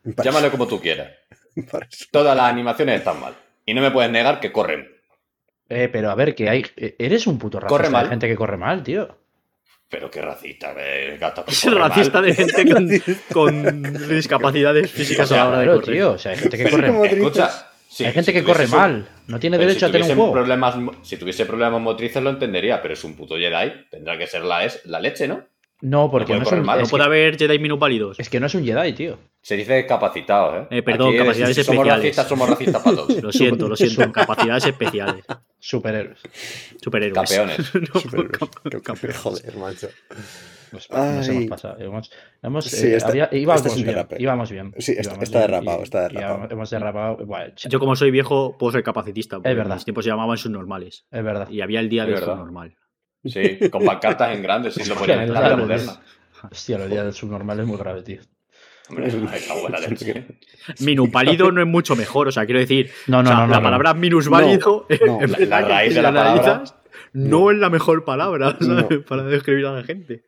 Llámalo como tú quieras. <laughs> Todas las animaciones están mal. Y no me puedes negar que corren. Eh, pero a ver, que hay. eh, Eres un puto racista. Corre mal. Hay gente que corre mal, tío. Pero qué racista, eh, gato. que Es corre mal. racista de gente con, <laughs> con discapacidades físicas a la hora de correr. tío. O sea, hay gente que Pero, corre como- Escucha. sí, Hay gente si que corre mal. No tiene derecho si a tener un juego. Problemas, si tuviese problemas motrices lo entendería, pero es un puto Jedi. Tendrá que ser la, es, la leche, ¿no? No, porque puede no, es correr un, mal. No puede haber Jedi minupálidos. es que no es un Jedi, tío. Se dice capacitados, ¿eh? Eh, perdón, Aquí, capacidades si somos especiales. racistas, somos racistas para todos. <laughs> Lo siento, lo siento. <laughs> Capacidades especiales. Superhéroes. Superhéroes. Campeones. <laughs> No, Superhéroes. campeones. Joder, macho. Pues, nos Ay. hemos pasado. Hemos, hemos, Sí, eh, esta- había- íbamos, este es un bien, derrape. íbamos bien. Sí, está- íbamos está bien derrapado, y- está derrapado. hemos- hemos derrapado. Bueno, Yo, como soy viejo, puedo ser capacitista. Es verdad. En mis tiempos se llamaban subnormales. es verdad. Y había el día Es del verdad. subnormal. Sí, con pancartas en grandes, sin lo Hostia, ponen en la del- moderna. Hostia, el día del subnormal es muy grave, tío. Hombre, <laughs> buena leche. Minupálido no es mucho mejor, o sea, quiero decir. No, no, o sea, no, no, la no. palabra minusválido. La- la raíz de la la palabra- no es la mejor palabra No. ¿sabes? para describir a la gente.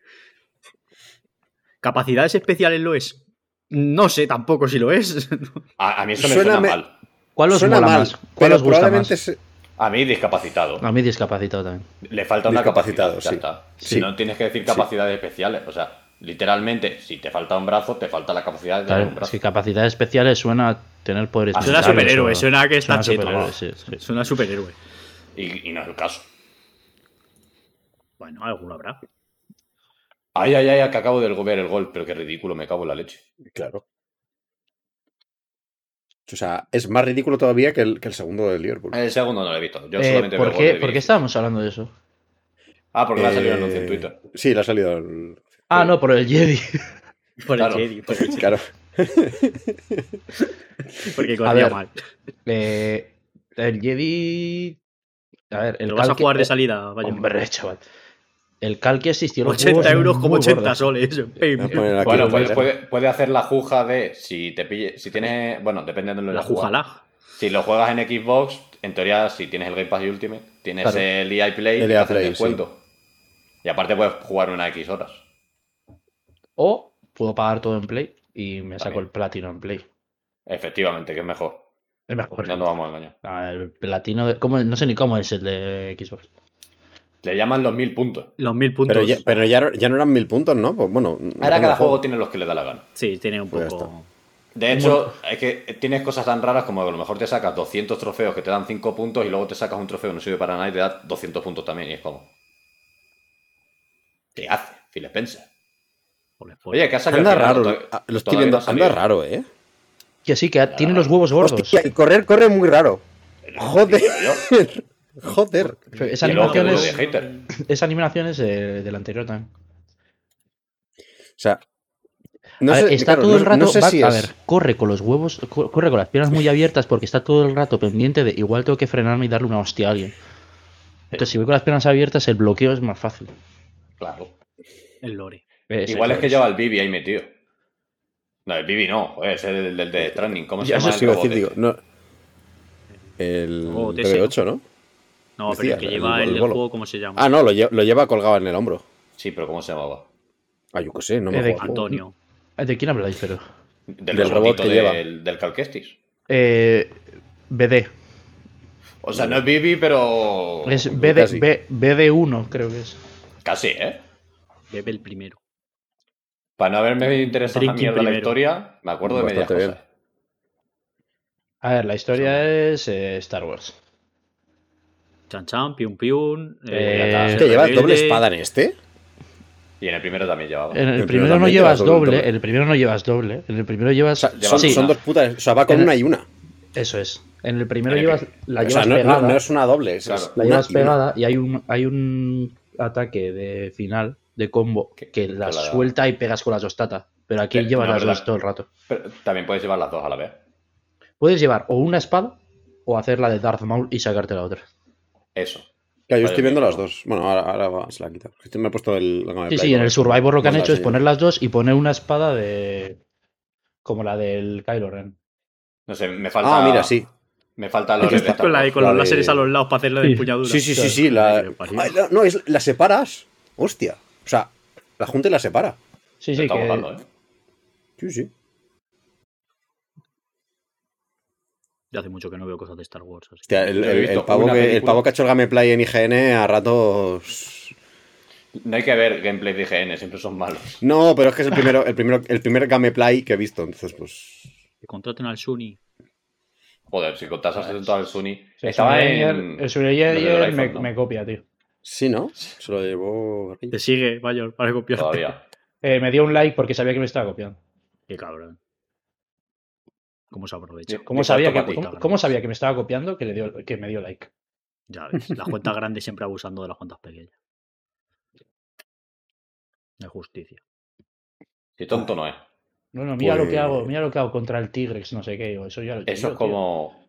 ¿Capacidades especiales lo es? No sé tampoco si lo es. A, a mí eso me Suena suena, me- mal. ¿Cuál os Suena mal, más? ¿Cuál pero os gusta probablemente más? se- A mí discapacitado. A mí discapacitado también. Le falta una capacidad. Discapacitado, sí. está. Sí. Si no tienes que decir capacidades especiales. O sea, literalmente, si te falta un brazo, te falta la capacidad de Claro, un es brazo. que capacidades especiales suena a tener poderes Ah, Suena superhéroe, suena que está suena cheto. superhéroe, ¿no? sí, sí. Suena superhéroe. Y, y no es el caso. Bueno, alguno habrá. Ay, ay, ay, que acabo de ver el gol, pero qué ridículo, me cago en la leche. Claro. O sea, es más ridículo todavía que el, que el segundo del Liverpool. El segundo no lo he visto. Yo Eh, solamente veo ¿por, el gol qué, de ¿Por qué estábamos hablando de eso? Ah, porque me ha salido un Eh, anuncio en Twitter. Sí, le ha salido el... Ah, no, por el Jedi. <laughs> Por Claro. el Jedi, por el Jedi. Claro. <laughs> Porque corría mal. Eh, el Jedi. A ver, el Lo vas a jugar de salida, vaya. Hombre, <laughs> chaval. El cal que existió en los 80 juegos euros como muy 80 gordos. soles. Bueno, puede, puede, puede hacer la juja de si te pille, si tienes, bueno, dependiendo de lo La que juegas. jujala. Si lo juegas en Xbox, en teoría, si tienes el Game Pass Ultimate, tienes Claro. el EA Play El hacen Play, descuento. Y aparte puedes jugar una X horas. O puedo pagar todo en Play y me saco También. el platino en Play. Efectivamente, que es mejor. Es mejor. No nos vamos a engañar. Ah, el platino, de- ¿cómo? no sé ni cómo es el de Xbox. Le llaman los mil puntos. Los mil puntos. Pero, ya, pero ya, ya no eran mil puntos, ¿no? Pues bueno. Ahora cada juego tiene los que le da la gana. Sí, tiene un Pues poco. De hecho, es que tienes cosas tan raras como que a lo mejor te sacas 200 trofeos que te dan 5 puntos y luego te sacas un trofeo que no sirve para nada y te da 200 puntos también. Y es como. ¿Qué hace, Phil Spencer? Spoiler. Oye, ¿qué ha salido? Anda raro. Ah, Lo estoy viendo. no Anda raro, ¿eh? Que sí, que tiene los huevos gordos. Hostia, y correr, corre muy raro. Joder. <laughs> Joder. Esa que animación, es, esa animación es eh, del anterior también. O sea. No ver, está claro, todo el rato. no sé va- si a es- ver, corre con los huevos, co- corre con las piernas muy abiertas porque está todo el rato pendiente de igual tengo que frenarme y darle una hostia a alguien. Entonces, si voy con las piernas abiertas, el bloqueo es más fácil. Claro. El lore. Ese- Igual es que lleva el Bibi ahí metido. No, el Bibi no, joder, es el del de Stranding. ¿Cómo se Ya, llama Eso el decir, digo. No. El Oh, TS, TV8, ¿no? No, pero el que lleva el, el juego, ¿cómo se llama? Ah, no, lo, lle- lo lleva colgado en el hombro. Sí, pero ¿cómo se llamaba? Ah, yo qué sé, no me Eh, de- acuerdo. Antonio. Eh, ¿De quién habláis, pero? Del, Del robot que lleva. del, del Calquestis. Eh, BD. O sea, no es Bibi, pero. Es BD, casi. B- BD1, creo que es. Casi, ¿eh? Bebe el primero. Para no haberme interesado una la primero. historia, me acuerdo de Bastante cosas. A ver, la historia es eh, Star Wars. Chan chan, piun piun. Eh, ya está. ¿Que lleva rebelde. doble espada en este? Y en el primero también llevaba. En el El primero primero no llevas llevas doble, doble, en el primero no llevas doble, en el primero llevas... O sea, son, sí, son una. dos putas. O sea, va con En una y una. Eso es. En el primero En el llevas, la O llevas sea, no, no- pegada, no es una doble. Es, Claro. la una llevas y una. pegada y hay un, hay un ataque de final, de combo, Que- la la- suelta y pegas con las dos tatas. Pero aquí Que- llevas no, las verdad. dos todo el rato. Pero también puedes llevar las dos a la vez. Puedes llevar o una espada o hacer la de Darth Maul y sacarte la otra. Eso. Claro, yo estoy viendo las dos. Bueno, ahora, ahora va- se la quita. Este me he puesto el. la Game Sí, Play, sí, en ¿no? el Survivor lo que han hecho es poner las dos y poner una espada de... como la del Kylo Ren. No sé, me falta. Ah, mira, sí. Me falta que de con, la, con La los láseres a los lados para hacerle de Sí. empuñadura. Sí, sí, sí, Claro. sí. La... No, es, la separas. Hostia. O sea, la junta y la separa. Sí, sí, que... volando, ¿eh? Sí, sí. Ya hace mucho que no veo cosas de Star Wars. así que- Hostia, el, el- pavo que, el película- pavo que ha hecho el gameplay en IGN a ratos. No hay que ver gameplay de IGN, siempre son malos. No, pero es que es el primero, el primero, el primer gameplay que he visto. Entonces, pues. Que contraten al Suni. Joder, si contas atento al Suni. Sí, Estaba en. El del me, me copia, tío. Sí, ¿no? Se lo llevó. Te sigue, Mayor, para copiarte. Todavía. Eh, me dio un like porque sabía que me estaba copiando. Qué cabrón. ¿Cómo se aprovecha? ¿Cómo sabía, que, automático. cómo, cómo sabía que me estaba copiando que, le dio, que me dio like? Ya ves, las cuentas grandes siempre abusando de las cuentas pequeñas. De justicia. Si tonto no es. No, no, mira lo que Pues- hago, mira lo que hago contra el Tigrex, no sé qué. Eso ya lo Eso es tío. como.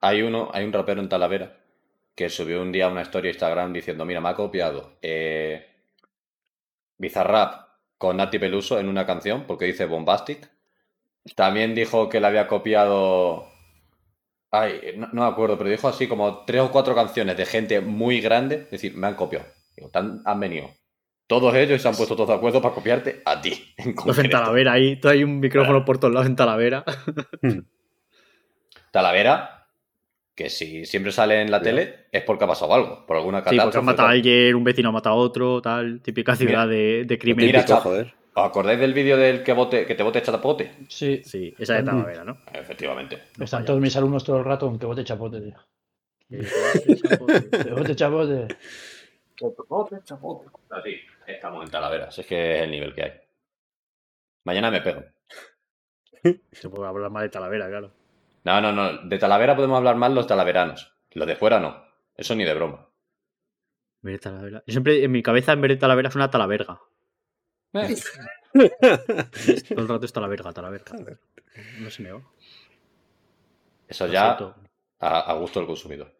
Hay uno, hay un rapero en Talavera que subió un día una historia a Instagram diciendo: Mira, me ha copiado eh, Bizarrap con Nati Peluso en una canción porque dice Bombastic. También dijo que le había copiado. Ay, no, no me acuerdo, pero dijo así como tres o cuatro canciones de gente muy grande. Es decir, me han copiado. Digo, han venido todos ellos y se han puesto todos de acuerdo para copiarte a ti. <laughs> En Los en. Talavera ahí, hay un micrófono por todos lados en Talavera. Talavera, que si siempre sale en la tele es porque ha pasado algo, por alguna Sí, catástrofe. porque han matado a alguien, un vecino ha matado a otro, tal. Típica ciudad de, de crimen. Mira, Típico, joder. ¿Os acordáis del vídeo del que, bote, que te bote chapote? Sí, Sí, esa de Talavera, ¿no? Efectivamente. están todos mis alumnos todo el rato con que bote chapote, tío. Sí. Que bote chapote. Así, <laughs> estamos en Talavera, si es que es el nivel que hay. Mañana me pego. Se puede hablar mal de Talavera, claro. No, no, no. De Talavera podemos hablar más los talaveranos. Los de fuera no. Eso ni de broma. Talavera. Yo siempre, en mi cabeza, en vez de Talavera, es una Talaverga. Eh, <laughs> Todo el rato es Talaverga, Talaverga. No se me va. Eso ya a, a gusto del consumidor.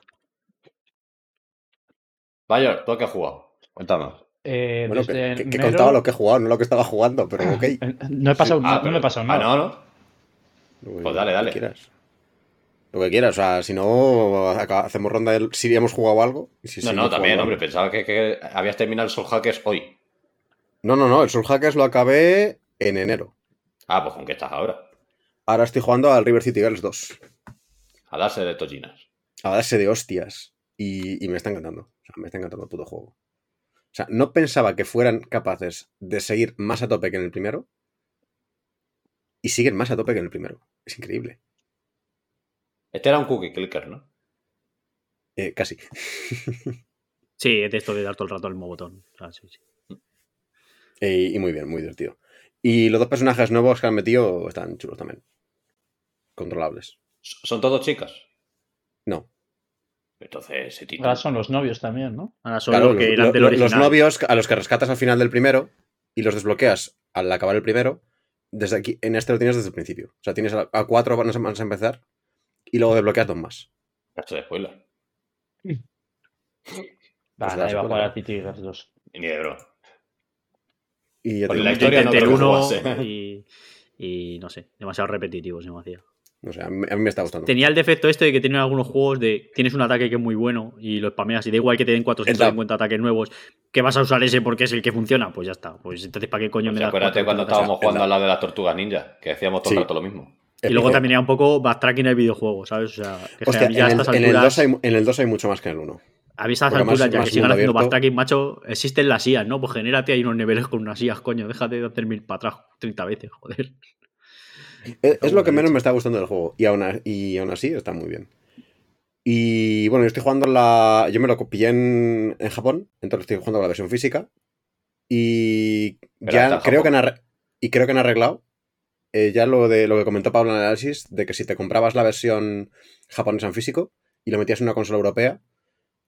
Mayor, ¿tú qué has jugado? Cuéntame. Eh, Bueno, que, desde que- que enero- contaba lo que he jugado, no lo que estaba jugando, pero ok. <laughs> No he pasado, Ah, no, no me he pasado ah, nada. no, no. Lo que- Pues dale, dale. que quieras. Lo que quieras, o sea, si no, hacemos ronda de si hemos jugado algo. y si No, no, hemos también, hombre. Pensaba que, que habías terminado el Soul Hackers hoy. No, no, no, el Soul Hackers lo acabé en enero. Ah, pues ¿con qué estás ahora? Ahora estoy jugando al River City Girls 2. A darse de tollinas. A darse de hostias. Y, y me está encantando. O sea, me está encantando el puto juego. O sea, no pensaba que fueran capaces de seguir más a tope que en el primero. Y siguen más a tope que en el primero. Es increíble. Este era un cookie clicker, ¿no? Eh, casi. <laughs> Sí, es de esto de dar todo el rato al mismo botón. Sea, sí, sí. Eh, y muy bien, muy divertido. Y los dos personajes nuevos que han metido están chulos también. Controlables. ¿Son todos chicas? No. Entonces título. Ahora son los novios también, ¿no? Ahora son Claro, los que lo- eran del lo- original. los novios a los que rescatas al final del primero y los desbloqueas al acabar el primero, desde aquí, en este lo tienes desde el principio. O sea, tienes a, a cuatro van a empezar y luego desbloqueas dos más. Esto de spoiler. <laughs> Va, Pues va a jugar a City Girls 2. Ni de bro. Y ya la Yo historia no el uno jugase. <laughs> y, y no sé, demasiado repetitivo se me hacía. no sé, a mí, a mí me está gustando. Tenía el defecto este de que tienen algunos juegos de tienes un ataque que es muy bueno y lo spameas y da igual que te den 450 ataques nuevos, que vas a usar ese porque es el que funciona, pues ya está. Pues entonces, ¿para qué coño Pues me das acuérdate cuando 450? estábamos jugando a la- la de las tortugas ninja, que decíamos todo Sí. el rato lo mismo. Y luego también era un poco backtracking el videojuego, ¿sabes? O sea, que Hostia, en, el, en el alturas, 2 hay, en el 2 hay mucho más que en el 1. a estas porque más- alturas ya más que sigan haciendo backtracking, macho, existen las IAs, ¿no? Pues genérate ahí unos niveles con unas IAs, coño, déjate de hacer mil para atrás 30 veces, joder. Es, es lo que menos me está gustando del juego. Y aún, a- y aún así está muy bien. Y bueno, yo estoy jugando la. Yo me lo pillé en, en Japón, entonces estoy jugando la versión física. Y Pero ya creo que han y creo que han arreglado eh, ya lo de lo que comentó Pablo en el análisis, de que si te comprabas la versión japonesa en físico y lo metías en una consola europea,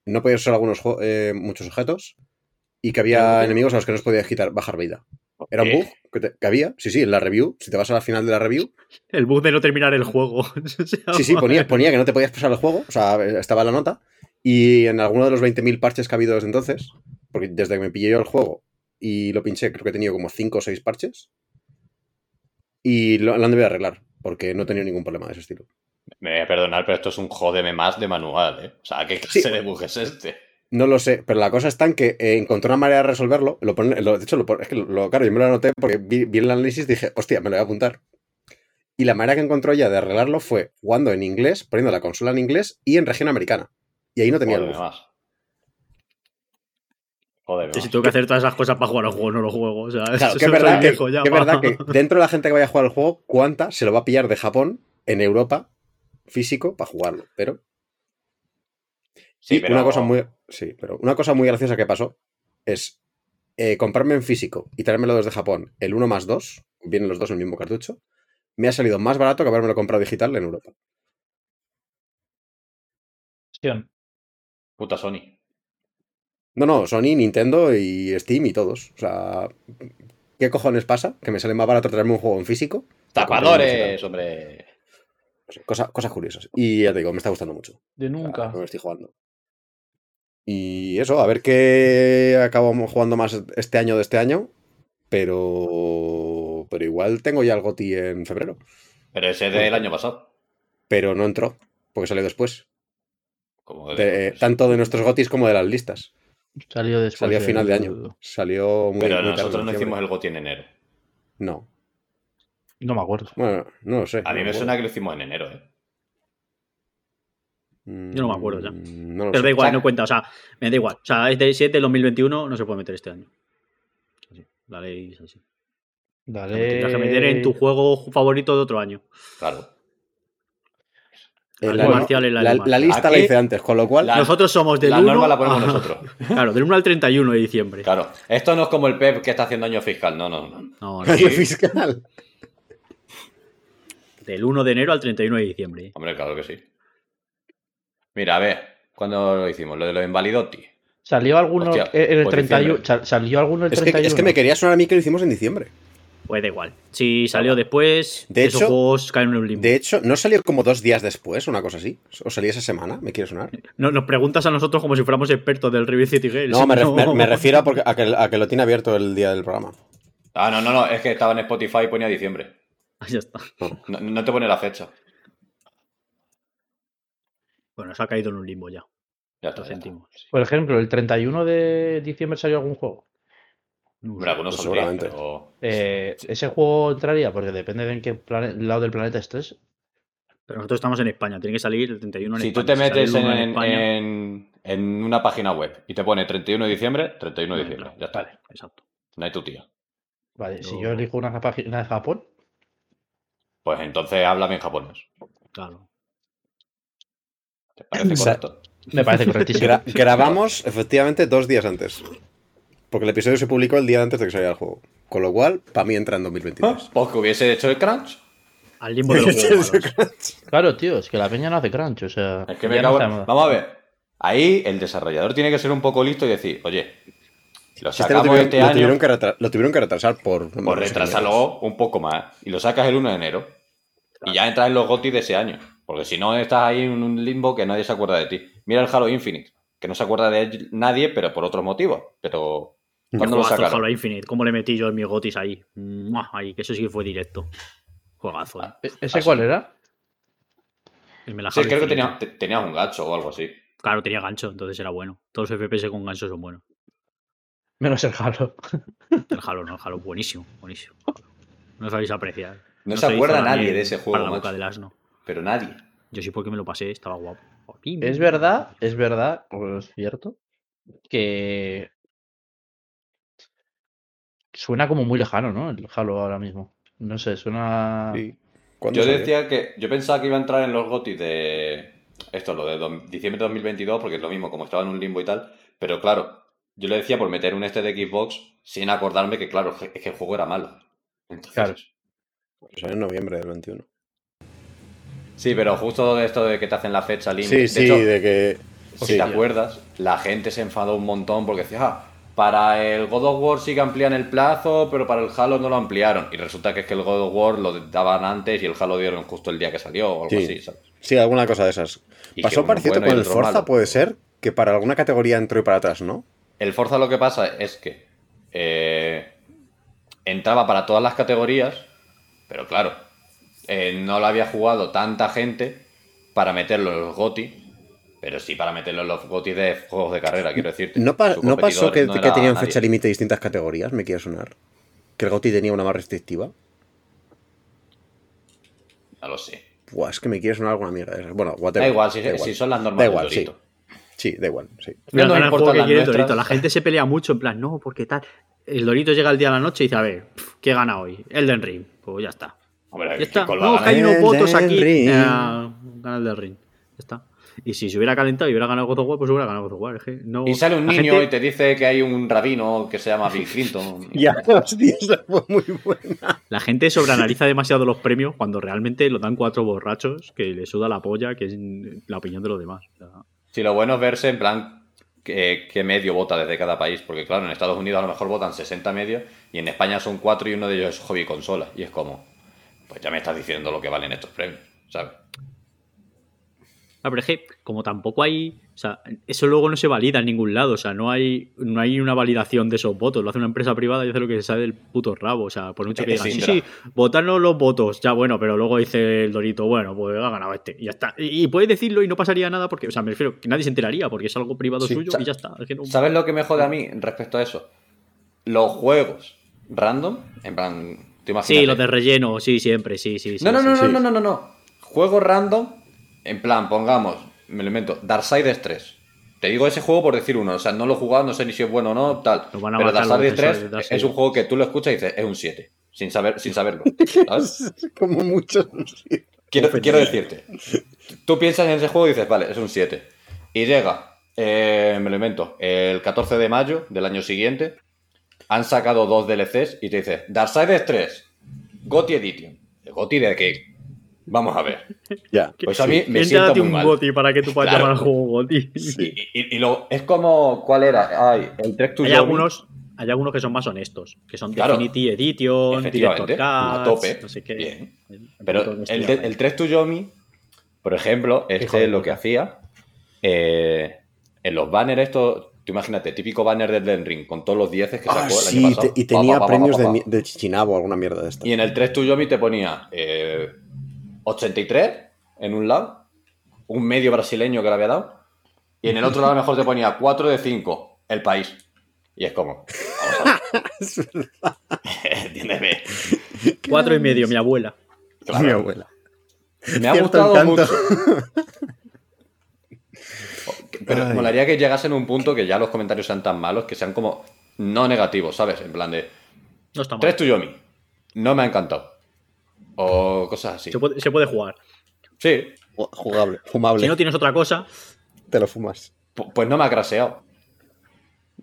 no podías usar algunos eh, muchos objetos y que había enemigos a los que no podías quitar, bajar vida. Era un bug que, te- que había, sí, sí, en la review, si te vas a la final de la review, El bug de no terminar el juego. <laughs> Sí, sí, ponía, ponía que no te podías pasar el juego, o sea, estaba la nota. Y en alguno de los 20.000 parches que ha habido desde entonces, porque desde que me pillé yo el juego y lo pinché, creo que he tenido como 5 o 6 parches. Y lo, lo han debido arreglar, porque no he tenido ningún problema de ese estilo. Me voy a perdonar, pero esto es un jodeme más de manual, ¿eh? O sea, ¿qué Sí. clase de bug es este? No lo sé, pero la cosa está en que eh, encontré una manera de resolverlo. Lo pone- lo- de hecho, lo, es que lo, claro, yo me lo anoté porque vi, vi el análisis y dije, hostia, me lo voy a apuntar. Y la manera que encontró ella de arreglarlo fue jugando en inglés, poniendo la consola en inglés y en región americana. Y ahí no tenía el bug. más. Que si tengo que hacer todas esas cosas para jugar al juego, no lo juego. O sea, Claro, <laughs> eso que es verdad, que, viejo ya, que es va. verdad que dentro de la gente que vaya a jugar el juego, ¿cuánta se lo va a pillar de Japón en Europa físico para jugarlo? Pero. Sí, y pero- una cosa muy. Sí, pero una cosa muy graciosa que pasó es eh, comprarme en físico y traérmelo desde Japón el 1 más 2, vienen los dos en el mismo cartucho, me ha salido más barato que haberme lo comprado digital en Europa. Puta Sony. No, no, Sony, Nintendo y Steam y todos. O sea, ¿qué cojones pasa? Que me sale más barato traerme un juego en físico. ¡Tapadores, hombre! Cosa- cosas curiosas. Y ya te digo, me está gustando mucho. De nunca. no estoy jugando. Y eso, a ver qué acabamos jugando más este año de este año. Pero. Pero igual tengo ya el GOTI en febrero. Pero ese es del año pasado. Pero no entró, porque salió después. Como de- De- tanto de nuestros GOTIs como de las listas. Salió después. Salió a final de año. Salió muy Pero muy nosotros no hicimos el GOTI en enero. No. No me acuerdo. Bueno, no lo sé. A mí no me suena que lo hicimos en enero, ¿eh? Mm, Yo no me acuerdo ya. No Pero sé. da igual, O sea- no cuenta. O sea, me da igual. O sea, es de 7 del 2021, no se puede meter este año. Así, la ley es así. Dale. tendrás que meter en tu juego favorito de otro año. Claro. La, marcial la la- lista la hice antes, con lo cual. La- Nosotros somos del la 1 norma la ponemos a- nosotros. <laughs> Claro, del 1 al 31 de diciembre. Claro. Esto no es como el PEP que está haciendo año fiscal. No, no, no. No, no, <laughs> año fiscal. del 1 de enero al 31 de diciembre. Hombre, claro que sí. Mira, a ver. ¿Cuándo lo hicimos? Lo de los invalidotti. ¿Salió alguno Hostia, en el pues 31? diciembre. sal- ¿Salió alguno el Es que, 31? es que me quería sonar a mí que lo hicimos en diciembre. Pues da igual. Si salió después, De esos hecho- juegos caen en un limbo. De hecho, ¿no salió como dos días después, una cosa así? ¿O salía esa semana? ¿Me quiere sonar? No- nos preguntas a nosotros como si fuéramos expertos del River City Girls. No, me, ref- me- me <laughs> refiero a, porque- a que, a que lo tiene abierto el día del programa. Ah, no, no, no. Es que estaba en Spotify y ponía diciembre. <laughs> Ya está. No, no te pone la fecha. Bueno, se ha caído en un limbo ya. Ya está. Lo sentimos. Por ejemplo, el 31 de diciembre salió algún juego. Hombre, algunos Pues saldrían, seguramente. pero... Eh, ese juego entraría porque depende de en qué plane- lado del planeta estés. Pero nosotros estamos en España, tiene que salir el 31 en Si tú España. te sale el metes 1 en, España, en- en una página web y te pone 31 de diciembre, 31 de diciembre. Ya está. Vale, exacto. No hay tu tía. Vale, si yo elijo una página de Japón, Pues entonces háblame en japonés. Claro. ¿Te parece <laughs> correcto? me parece correctísimo. Gra- grabamos efectivamente dos días antes. Porque el episodio se publicó el día antes de que saliera el juego. Con lo cual, para mí entra en 2022. Pues que hubiese hecho el crunch. Al limbo de los juegos malos. Claro, tío, es que la peña no hace crunch, o sea. Es que me no cago moda. Vamos a ver. Ahí el desarrollador tiene que ser un poco listo y decir, oye, lo este lo sacamos tuvieron, este lo año, tuvieron que retra- lo tuvieron que retrasar por... pues retrásalo un poco más y lo sacas el 1 de enero. Y ya entras en los GOTY de ese año. Porque si no, estás ahí en un limbo que nadie se acuerda de ti. Mira el Halo Infinite, que no se acuerda de nadie, pero por otros motivos. Pero, Qué ¿cuándo lo sacaron? Halo Infinite. ¿Cómo le metí yo en mis gotis ahí? ¡Mua! Ahí, que eso sí que fue directo. Juegazo, ¿eh? ¿E- ¿Ese Ah, cuál era? El Sí, Halo creo que tenía, un gacho o algo así. Claro, tenía gancho, entonces era bueno. Todos los FPS con gancho son buenos. Menos el Halo. <laughs> El Halo no, el Halo buenísimo, buenísimo. No sabéis apreciar. No se hizo acuerda nadie de ese juego, Para la boca del asno. Pero nadie. Yo sí porque me lo pasé, estaba guapo. Es verdad, es verdad, o es cierto, que suena como muy lejano, ¿no? El Halo ahora mismo. No sé, suena. Sí. ¿Cuándo Yo salió? decía que. Yo pensaba que iba a entrar en los GOTY de. Esto, lo de do- diciembre de 2022, porque es lo mismo, como estaba en un limbo y tal. Pero claro, yo le decía por meter un este de Xbox sin acordarme que, claro, es que el juego era malo. Entonces, Claro. Salió en noviembre del 21. Sí, pero justo de esto de que te hacen la fecha Sí, límite. sí, de hecho, de que... si sí. te acuerdas, la gente se enfadó un montón porque decía, ah, para el God of War sí que amplían el plazo, pero para el Halo no lo ampliaron. Y resulta que es que el God of War lo daban antes y el Halo dieron justo el día que salió o algo Sí. así, ¿sabes? Sí, alguna cosa de esas. Y Pasó parecido bueno con el Forza, malo. puede ser, que para alguna categoría entró y para atrás, ¿no? El Forza lo que pasa es que eh, entraba para todas las categorías, pero claro, eh, no lo había jugado tanta gente para meterlo en los GOTI, pero sí para meterlo en los GOTI de juegos de carrera, quiero decirte. ¿No, pa- ¿no pasó que, no tenían nadie. fecha límite de distintas categorías? Me quiere sonar. Que el GOTY tenía una más restrictiva. No lo sé. Buah, es que me quiere sonar alguna mierda de esas. Bueno, whatever. Da igual, si, da igual. si son las normas Da del igual, sí. Sí, da igual, sí. Mira, No importan juego que quiere. Dorito. La gente se pelea mucho en plan, no, porque tal. El Dorito llega el día a la noche y dice, a ver, ¿qué gana hoy? Elden Ring. Pues ya está. Hombre, Ya ¿qué está. No, que hay unos Elden votos aquí. Ring. Eh, gana el del Ring. Ya está. Y si se hubiera calentado y hubiera ganado God of War, pues hubiera ganado God of War. Es que no... Y sale un la niño gente- y te dice que hay un rabino que se llama Bill Clinton. <laughs> <laughs> Ya, hostia, esa fue muy buena. La gente sobreanaliza demasiado los premios cuando realmente lo dan cuatro borrachos que le suda la polla, que es la opinión de los demás. Si lo bueno es verse en plan qué, qué medio vota desde cada país, porque claro, en Estados Unidos a lo mejor votan 60 medios y en España son 4 y uno de ellos es hobby consola. Y es como, pues ya me estás diciendo lo que valen estos premios, ¿sabes? Ah, pero es que, como tampoco hay. O sea, eso luego no se valida en ningún lado. O sea, no hay, no hay una validación de esos votos. Lo hace una empresa privada y hace lo que se sabe del puto rabo. O sea, por mucho que Es digan, sí, sí, votarnos los votos. Ya, bueno, pero luego dice el Dorito, bueno, pues ha ganado este. Y ya está. Y, y puedes decirlo y no pasaría nada porque, o sea, me refiero que nadie se enteraría porque es algo privado Sí. suyo y ya está. Es que no- ¿Sabes lo que me jode a mí respecto a eso? Los juegos random, en plan, te. Sí, los de relleno, sí, siempre, sí, sí. sí No, no, sí, no, sí. no, no, no, no, no. Juego random, en plan, pongamos, me lo invento, Darksiders 3. Te digo ese juego por decir uno, o sea, no lo he jugado, no sé ni si es bueno o no, tal. Pero Darksiders defensores 3 de Darksiders. es un juego que tú lo escuchas y dices, es un 7, sin, saber, sin saberlo. ¿sabes? <laughs> Como muchos. Quiero, quiero decirte, tú piensas en ese juego y dices, vale, es un 7. Y llega, eh, me lo invento, el 14 de mayo del año siguiente, han sacado dos DLCs y te dices, Darksiders 3, GOTY Edition. ¿El GOTY de qué? Vamos a ver. <laughs> Ya. Pues a mí me siento muy un mal. goti para que tú puedas Claro. llamar al juego goti. Y, y- y luego, es como, ¿cuál era? Ay, el Trek to Hay Yomi. algunos, hay algunos que son más honestos, que son Claro. Definitive Edition, Director a tope. no sé qué. Bien. El- Pero el- el, de- el Trek to Yomi, por ejemplo, este de lo que hacía eh, en los banners estos, tú imagínate, típico banner del Den Ring con todos los 10 que sacó Ah, el sí, año pasado. te- y tenía pa, pa, pa, premios pa, pa. de, de Chichinabo o alguna mierda de esta. Y en el 3 to Yomi te ponía eh, 83 en un lado, un medio brasileño que le había dado, y en el otro lado a lo mejor te ponía 4 de 5, el país. Y es como. Es <laughs> verdad. Entiéndeme. Cuatro y medio, mi abuela. Claro. Mi abuela. Me ha Cierto gustado encanto. mucho. <laughs> Pero Ay. molaría que llegasen a un punto que ya los comentarios sean tan malos que sean como no negativos, ¿sabes? En plan de No está mal. Tres Tuyomi. No me ha encantado. O cosas así. Se puede, se puede jugar. Sí. Ju- Jugable, fumable. Si no tienes otra cosa, Te lo fumas. Pu- Pues no me ha craseado. <laughs>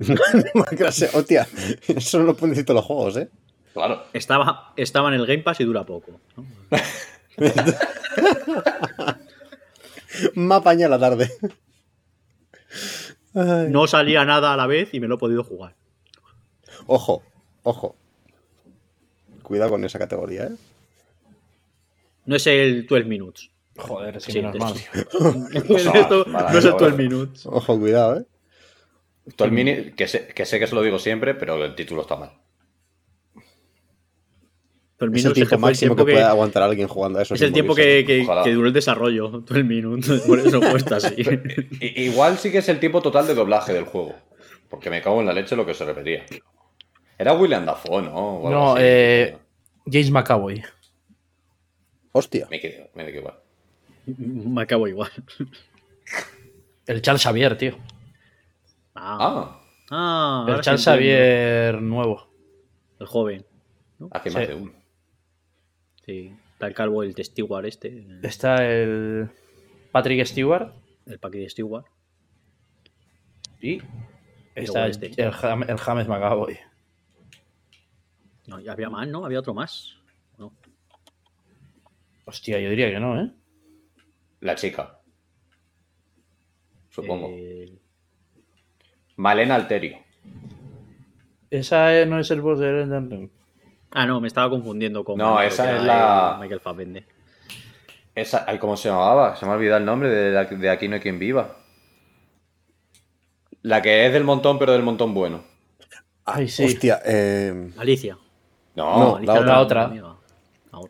Clase, Hostia, eso no lo pueden decir todos los juegos, ¿eh? Claro. estaba, estaba en el Game Pass y dura poco. ¿no? <laughs> Me apaña la tarde. Ay. No salía nada a la vez y me lo he podido jugar. Ojo, ojo. Cuidado con esa categoría, ¿eh? No es el 12 Minutes. Joder, es que Sí, menos mal. <laughs> Esto vale, no es el vale. 12 Minutes. Ojo, cuidado, ¿eh? Todo el mini, que sé, que sé que se lo digo siempre, pero el título está mal. 12 Es el Minutes es, tiempo que fue el máximo tiempo que, que, puede aguantar alguien jugando a eso. es el tiempo que, que- duró el desarrollo. <laughs> 12 Minutes. Por eso cuesta así. <laughs> Igual sí que es el tiempo total de doblaje del juego. Porque me cago en la leche lo que se repetía. Era William Dafoe, ¿no? O algo No, así. eh, James McAvoy. Hostia. Me quedo, me quedo igual. me acabo igual. El Charles Xavier, tío. Ah, Ah, ah, El Charles. Xavier nuevo. El joven. hace Sí. más de uno. Sí. Está el calvo, el Stewart este. Está el Patrick Stewart El Paquete Stewart. y está este. el, Jam- el James McAvoy. No, y había más, ¿no? Había otro más. Hostia, yo diría que no, ¿eh? La chica. Supongo. Eh, Malena Alterio. Esa no es el boss de Elden Ring. Ah, no, me estaba confundiendo con. No, esa es la- Michael Fassbender. Esa, ay, ¿Cómo se llamaba? Se me ha olvidado el nombre de, la- de Aquí no hay quien viva. La que es del montón, pero del montón bueno. Ay, sí. Hostia, eh, Alicia. No, No, Alicia la otra. La otra.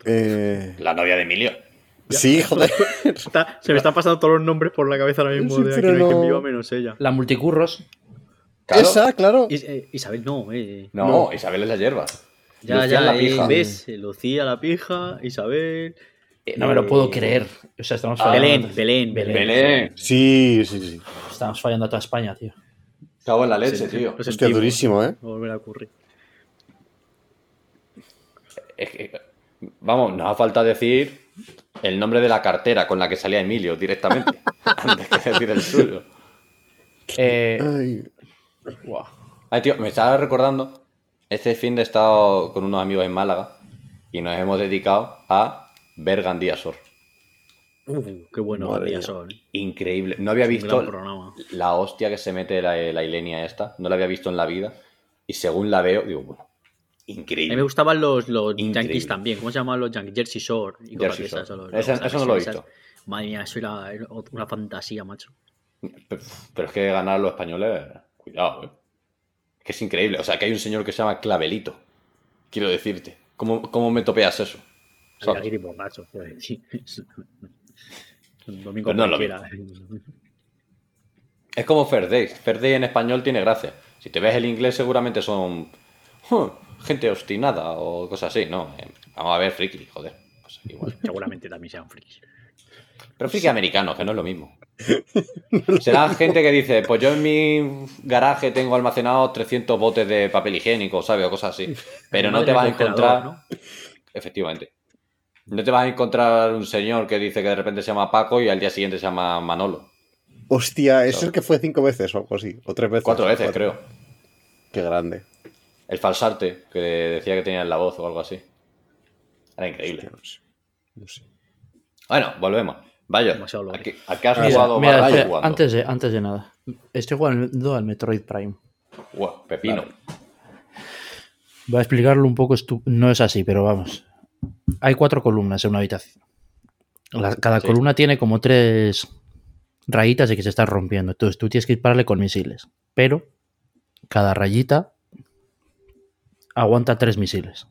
Eh, la novia de Emilio. <laughs> Sí, joder. <laughs> Está- se me están pasando todos los nombres por la cabeza ahora mismo Sí, de aquí no no- viva menos ella. La multicurros. Claro. Esa, claro. Is- eh, Isabel, no, eh. No, Isabel es la hierba. Ya, Lucía ya, la eh, pija. ¿ves? Lucía la pija, Isabel. Eh, no me lo puedo creer. O sea, estamos Ah, fallando. Belén, Belén, Belén. Belén. Sí, sí, sí. Estamos fallando a toda España, tío. Cago en la leche, Sí, tío. Hostia, durísimo, ¿eh? No volverá a ocurrir. Es que, vamos, nos ha falta decir el nombre de la cartera con la que salía Emilio directamente. <laughs> antes que decir el suyo. Eh, Ay, tío, me estaba recordando. Este fin de he estado con unos amigos en Málaga y nos hemos dedicado a ver Gandía Sor. Uh, qué bueno son. ¿eh? Increíble. No había visto la hostia que se mete la, la Ilenia esta. No la había visto en la vida. Y según la veo, digo, bueno, A mí me increíble. gustaban los, los Increíble. yankees también. ¿Cómo se llaman los yankees? Jersey Shore. Y Jersey esas, Shore. los- Ese- los- eso no lo he esas- visto. Madre mía, eso era una fantasía, macho. Pero, pero es que ganar los españoles, cuidado, eh. Es que es increíble. O sea, que hay un señor que se llama Clavelito. Quiero decirte. ¿Cómo, cómo me topeas eso? ¿Sabes? borracho, joder, sí. Domingo no es como Fair Days. Fair Day en español tiene gracia. Si te ves el inglés, seguramente son "Huh, gente obstinada o cosas así. No, eh, vamos a ver friki, joder. Pues igual. <laughs> Seguramente también sean frikis. Pero friki americanos, que no es lo mismo. <laughs> Será gente que dice, pues yo en mi garaje tengo almacenados 300 botes de papel higiénico, ¿sabes? O cosas así. Pero no te vas a encontrar... ¿no? Efectivamente. No te vas a encontrar un señor que dice que de repente se llama Paco y al día siguiente se llama Manolo. hostia, eso es que fue cinco veces o algo así. O tres veces. Cuatro veces, Cuatro. creo. Qué grande. El falsarte, que decía que tenía en la voz o algo así. Era increíble. No sé. No sé. Bueno, volvemos. Vaya. ¿a qué, a qué has Mira, jugado? mira, barra espera, jugando? antes, de, antes de nada. Estoy jugando al Metroid Prime. Guau, pepino. Voy a explicarlo un poco. estu- No es así, pero vamos. Hay cuatro columnas en una habitación. La- cada Sí. columna tiene como tres rayitas de que se está rompiendo. Entonces tú tienes que dispararle con misiles. Pero cada rayita aguanta tres misiles.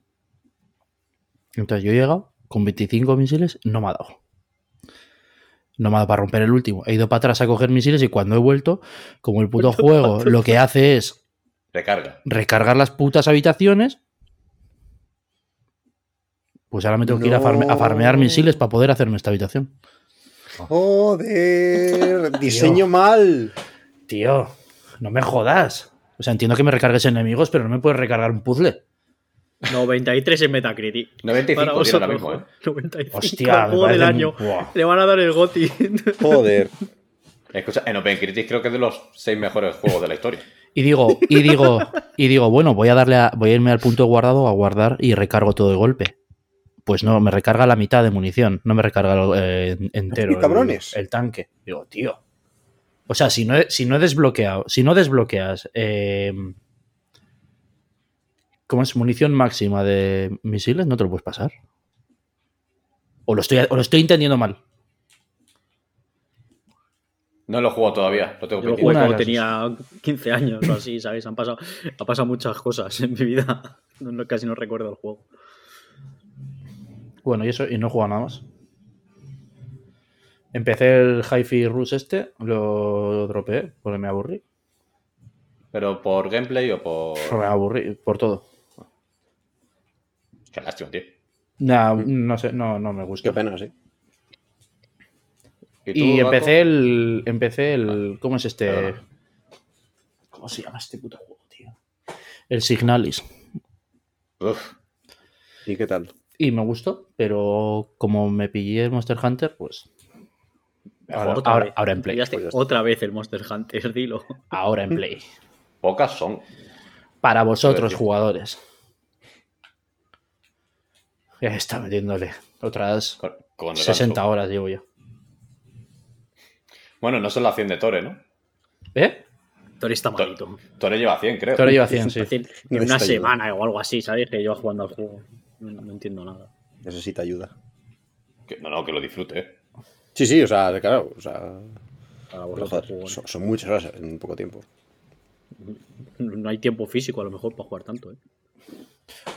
Entonces yo he llegado con 25 misiles, no me ha dado. No me ha dado para romper el último. He ido para atrás a coger misiles y cuando he vuelto, como el puto <laughs> juego lo que hace es Recarga. recargar las putas habitaciones. Pues ahora me tengo que ir a, farme- a farmear misiles para poder hacerme esta habitación. Joder, <laughs> diseño mal. Tío, no me jodas. O sea, entiendo que me recargues enemigos, pero no me puedes recargar un puzzle. 93 en Metacritic. 95 Para tiene vosotros, ahora mismo, ¿eh? 95. Hostia, me juego del año. Le van a dar el GOTI. <laughs> Joder. Escucha, en OpenCritic creo que es de los seis mejores juegos de la historia. Y digo, y digo, y digo, bueno, voy a darle a- voy a irme al punto de guardado a guardar y recargo todo de golpe. Pues no, me recarga la mitad de munición, no me recarga eh, entero Y cabrones. El, el tanque. Digo, tío. O sea, si no he, si no he desbloqueado, si no desbloqueas, eh, ¿cómo es? Munición máxima de misiles, no te lo puedes pasar. O lo estoy, o lo estoy entendiendo mal. No lo he jugado todavía, lo tengo Yo lo pendiente. jugué cuando tenía 15 años o así, ¿sabes? Han pasado, ha pasado muchas cosas en mi vida. <laughs> No- no- casi no recuerdo el juego. Bueno, y eso, y no he jugado nada más. Empecé el Hi-Fi Rush este, lo dropeé porque me aburrí. Pero por gameplay o por. Me aburrí por todo. Qué lástima, tío. Nah, no sé, no, no me Qué gusta. pena, sí. tú, Y empecé el. Empecé el. ¿Cómo es este? Perdona. ¿Cómo se llama este puto juego, tío? El Signalis. Uf, ¿Y qué tal? Y me gustó, pero como me pillé el Monster Hunter, pues. Ahora, Otra ahora- vez. ahora en Play. Pues otra vez el Monster Hunter, <laughs> dilo. Ahora en Play. pocas son. Para vosotros, jugadores. Ya está metiéndole. Otras Con, con el 60 ganso. horas llevo yo. Bueno, no son las 100 de Tore, ¿no? ¿Eh? Tore está To- malito. Tore lleva 100, creo. Ahora lleva 100, sí. En una ayuda. semana o algo así, ¿sabes? Que lleva jugando al juego. No, no entiendo nada. Necesita ayuda. Que- no, no, que lo disfrute. ¿eh? Sí, sí, o sea, claro. O sea, son, son muchas horas en poco tiempo. No hay tiempo físico a lo mejor para jugar tanto, ¿eh?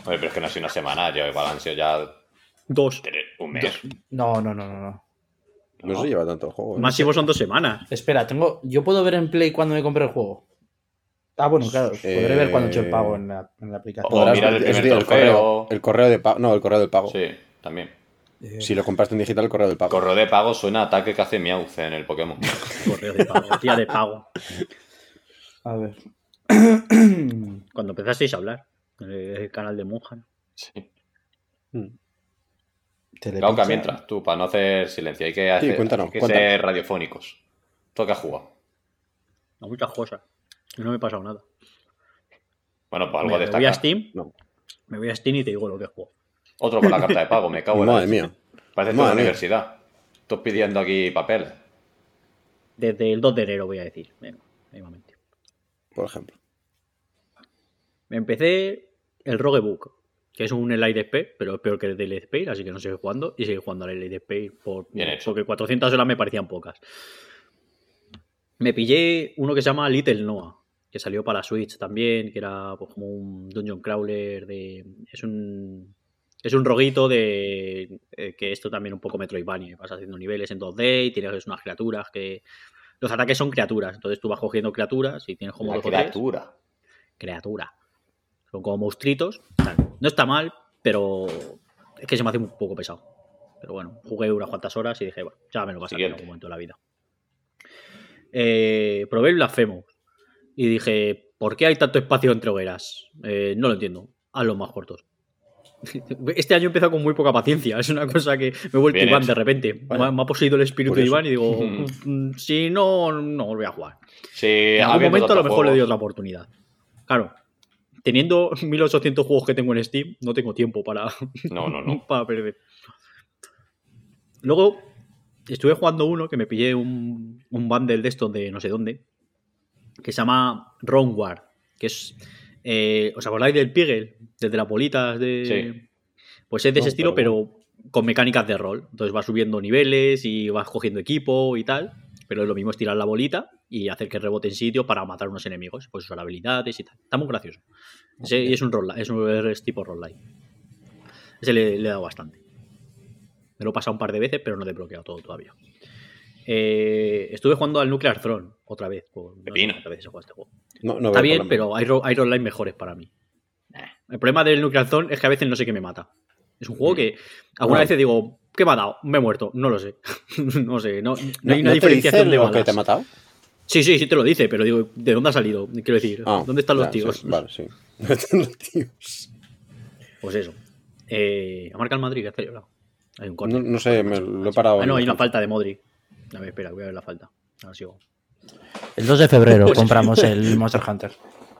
Oye, pero es que no ha sido una semana, yo igual han sido ya Dos. tres- un mes. No, no, no, no, no. No, No. se lleva tanto el juego. ¿eh? Máximo son dos semanas. Espera, tengo. ¿Yo puedo ver en Play cuando me compré el juego? Ah, bueno, claro. Podré ver cuando he hecho el pago en la, en la aplicación. O mirar el correo, el correo de pago. No, el correo del pago. Sí, también. Si lo compraste en digital, el correo del pago. Correo de pago suena a ataque que hace Meowth en el Pokémon. Correo de pago, tía de pago. A ver. Cuando empezasteis a hablar. eh, El canal de Monjan. Sí. Claro, mientras, tú, para no hacer silencio, hay que, hacer, cuéntanos, hay que cuéntanos. ser radiofónicos. ¿Tú qué has jugado? A muchas cosas. Y no me he pasado nada. Bueno, pues algo me destacar. voy a Steam. No. Me voy a Steam y te digo lo que juego. Otro con la carta de pago, me cago en la Madre mía. Parece toda la universidad. Estoy pidiendo aquí papel. Desde el 2 de enero voy a decir. Venga, mismamente. Por ejemplo. Me empecé el Roguebook, que es un Elite Space, pero es peor que el del Elite Space, así que no sigue jugando. Y sigue jugando al Elite Space por, Bien hecho. porque 400 horas me parecían pocas. Me pillé uno que se llama Little Noah, que salió para Switch también, que era pues, como un dungeon crawler de... Es un... Es un roguito de... eh, que esto también un poco Metroidvania. Vas haciendo niveles en 2D y tienes unas criaturas que... Los ataques son criaturas, entonces tú vas cogiendo criaturas y tienes como La dos tres criatura. criatura. Son como monstruitos. No está mal, pero es que se me hace un poco pesado. Pero bueno, jugué unas cuantas horas y dije, bueno, ya me lo pasaré en algún momento de la vida. Eh, probé el Blasphemous y dije, ¿por qué hay tanto espacio entre hogueras? Eh, no lo entiendo. Hazlos más cortos. <laughs> Este año empieza con muy poca paciencia. Es una cosa que me he vuelto Bien Iván hecho. de repente. Me ha- me ha poseído el espíritu de. Iván y digo, <laughs> "Mm, si no, no voy a jugar. Sí, En algún momento a lo mejor le doy otra oportunidad. Claro, teniendo <laughs> 1800 juegos que tengo en Steam, no tengo tiempo para, No, no, no. para perder. Luego, estuve jugando uno que me pillé un, un bundle de estos de no sé dónde, que se llama Wrong que es... eh, ¿Os acordáis del Pigel? Desde las bolitas de... Sí. Pues es de ese estilo, pero pero con mecánicas de rol. Entonces vas subiendo niveles y vas cogiendo equipo y tal. Pero es lo mismo es tirar la bolita y hacer que rebote en sitio para matar unos enemigos. Pues usar habilidades y tal. Está muy gracioso. Y es un roll, es un es tipo roguelike. Ese le, le he dado bastante. Me lo he pasado un par de veces, pero no he desbloqueado todo todavía. Eh, estuve jugando al Nuclear Throne otra vez. Por, no sé Pepino. cuántas veces he jugado a este juego. No, no Está bien, pero hay, ro- hay roguelike mejores para mí. Eh, El problema del Nuclear Zone es que a veces no sé qué me mata. Es un juego que algunas Bueno. veces digo, ¿qué me ha dado? Me he muerto. No lo sé. <laughs> no sé. No, no ¿No, hay una no te dice diferenciación de lo que balas. te ha matado? Sí, sí, sí te lo dice, pero digo, ¿de dónde ha salido? Quiero decir, Ah, ¿dónde están los ya, tíos? sí, vale, sí. <laughs> ¿Dónde están los tíos? Pues eso. Eh, ha marcado el Madrid, que ha celebrado. Hay un corte. No, no sé, me lo he parado. Ah, no, hay una falta de Modric. A ver, espera, voy a ver la falta. Ahora sigo. El 2 de febrero <laughs> compramos el Monster Hunter.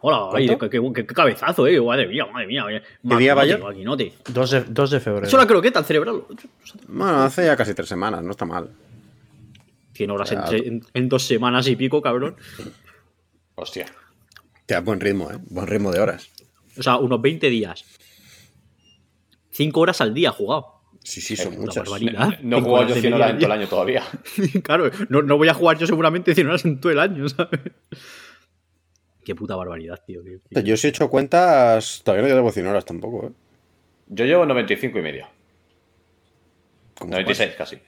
Hola, ay, qué, qué- qué- qué cabezazo, eh. Madre mía, madre mía. ¿Qué día vaya? Maquinote. 2 de, 2 de febrero. Es una croqueta al celebrarlo. Bueno, hace ya casi tres semanas, no está mal. 100 horas en, en- en dos semanas y pico, cabrón. Hostia. Ya, buen ritmo, ¿eh? Buen ritmo de horas. O sea, unos 20 días. 5 horas al día jugado. Sí, sí, son muchas. barbaridad. No he Cinco jugado yo de 100 media horas en todo el año todavía. <laughs> claro, no, no voy a jugar yo seguramente 100 horas en todo el año, <laughs> ¿sabes? Qué puta barbaridad, tío. qué- qué- Yo si he hecho cuentas, todavía no llevo 100 horas tampoco, ¿eh? Yo llevo 95 y medio. ¿Cómo 96 casi. Vas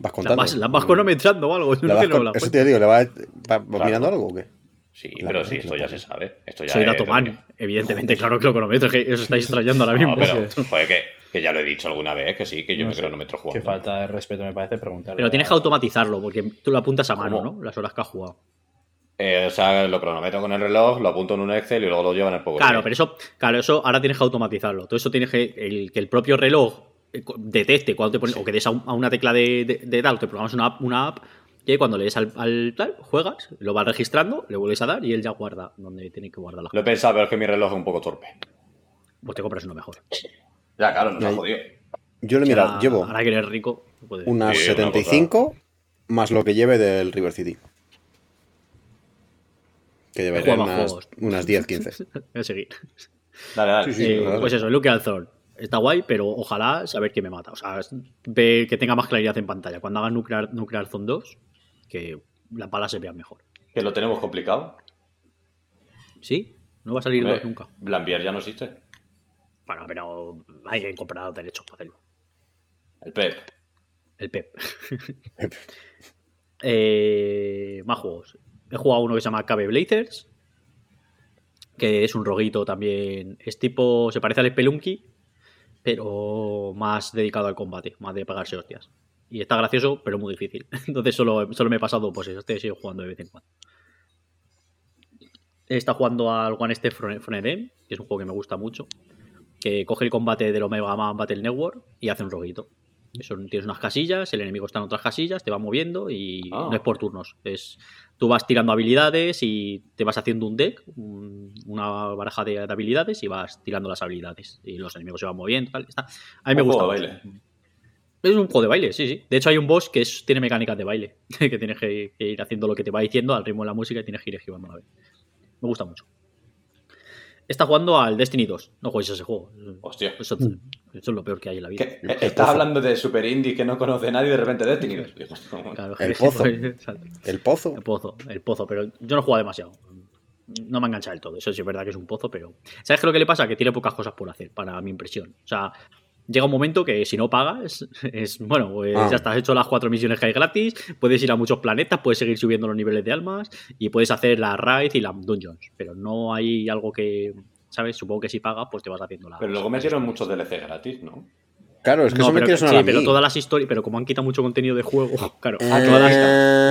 Las contando. vas, las vas cronometrando o algo. Yo ¿La no vas quiero con- la Eso te digo, ¿le va, va- vas Claro. mirando algo o qué? Sí, Claro, pero sí, esto ya se sabe. Esto ya Soy datomán, teoría. evidentemente, claro que lo cronometro, que os estáis <laughs> extrañando ahora mismo. No, pero joder, que, que ya lo he dicho alguna vez, que sí, que yo No me sé. cronometro Qué jugando. falta de respeto me parece preguntar. Pero tienes que automatizarlo, porque tú lo apuntas a mano, ¿Cómo? ¿no? Las horas que has jugado. Eh, o sea, lo cronometro con el reloj, lo apunto en un Excel y luego lo llevo en el Power Claro, pero eso, claro, eso ahora tienes que automatizarlo. Todo eso tienes que. El, que el propio reloj eh, detecte cuando te pones. O que des a, un- a una tecla de, de, de tal, te programas una app, una app, y ahí cuando le des al, al tal, juegas, lo vas registrando, le vuelves a dar y él ya guarda donde tiene que guardar las Lo he pensado, pero es que mi reloj es un poco torpe. Pues te compras uno mejor. Ya, claro, nos ha jodido. Yo, Ya, mira, llevo Ahora que eres rico, puedes. unas Sí, una 75 más lo que lleve del River City. Que Juega unas, unas 10, 15. Voy a seguir. Dale, dale. Sí, sí. Eh, claro. pues eso, Luke Althorn. Está guay, pero ojalá saber que me mata. O sea, ve que tenga más claridad en pantalla. Cuando haga Nuclear, Nuclear Zone 2, que las balas se vean mejor. Que lo tenemos complicado. ¿Sí? No va a salir dos nunca. Blambier ya no existe. Bueno, pero hay que comprar derechos para hacerlo. El Pep. El Pep. <laughs> Eh, más juegos. He jugado uno que se llama Cabe Blazers. Que es un roguito también. Es tipo. Se parece al Spelunky. Pero más dedicado al combate. Más de pegarse hostias. Y está gracioso, pero muy difícil. <laughs> Entonces solo, solo me he pasado, pues eso. Sigo jugando de vez en cuando. Está jugando al One Step Eden, que es un juego que me gusta mucho. Que coge el combate del Omega Man Battle Network y hace un roguito. Eso, tienes unas casillas, el enemigo está en otras casillas, te va moviendo y Ah. no es por turnos. Es, tú vas tirando habilidades y te vas haciendo un deck, un- una baraja de, de habilidades y vas tirando las habilidades. Y los enemigos se van moviendo. Tal, está. A mí me gusta. mucho. Es un juego de baile, sí, sí. De hecho, hay un boss que es- tiene mecánicas de baile. <laughs> que tienes que, que ir haciendo lo que te va diciendo al ritmo de la música y tienes que ir esquivando a la vez. Me gusta mucho. Está jugando al Destiny 2. No juegues ese juego. Hostia. Eso, eso es lo peor que hay en la vida. ¿Qué? Estás hablando de Super Indie que no conoce nadie y de repente Destiny. Digo, <laughs> Claro, El <laughs> pozo. El pozo. El pozo, el pozo, pero yo no juego demasiado. No me engancha del todo. Eso sí es verdad que es un pozo, pero. ¿Sabes qué es lo que le pasa? Que tiene pocas cosas por hacer, para mi impresión. O sea, llega un momento que si no pagas, <laughs> es. Bueno, pues Ah. ya estás hecho las cuatro misiones que hay gratis, puedes ir a muchos planetas, puedes seguir subiendo los niveles de almas y puedes hacer la raid y las dungeons. Pero no hay algo que. ¿Sabes? Supongo que si pagas, pues te vas haciendo la. Pero luego metieron muchos DLC gratis, ¿no? Claro, es que No, eso me pero, quiere sonar sí, a mí. pero todas las historias, pero como han quitado mucho contenido de juego, <laughs> claro, Eh, toda la,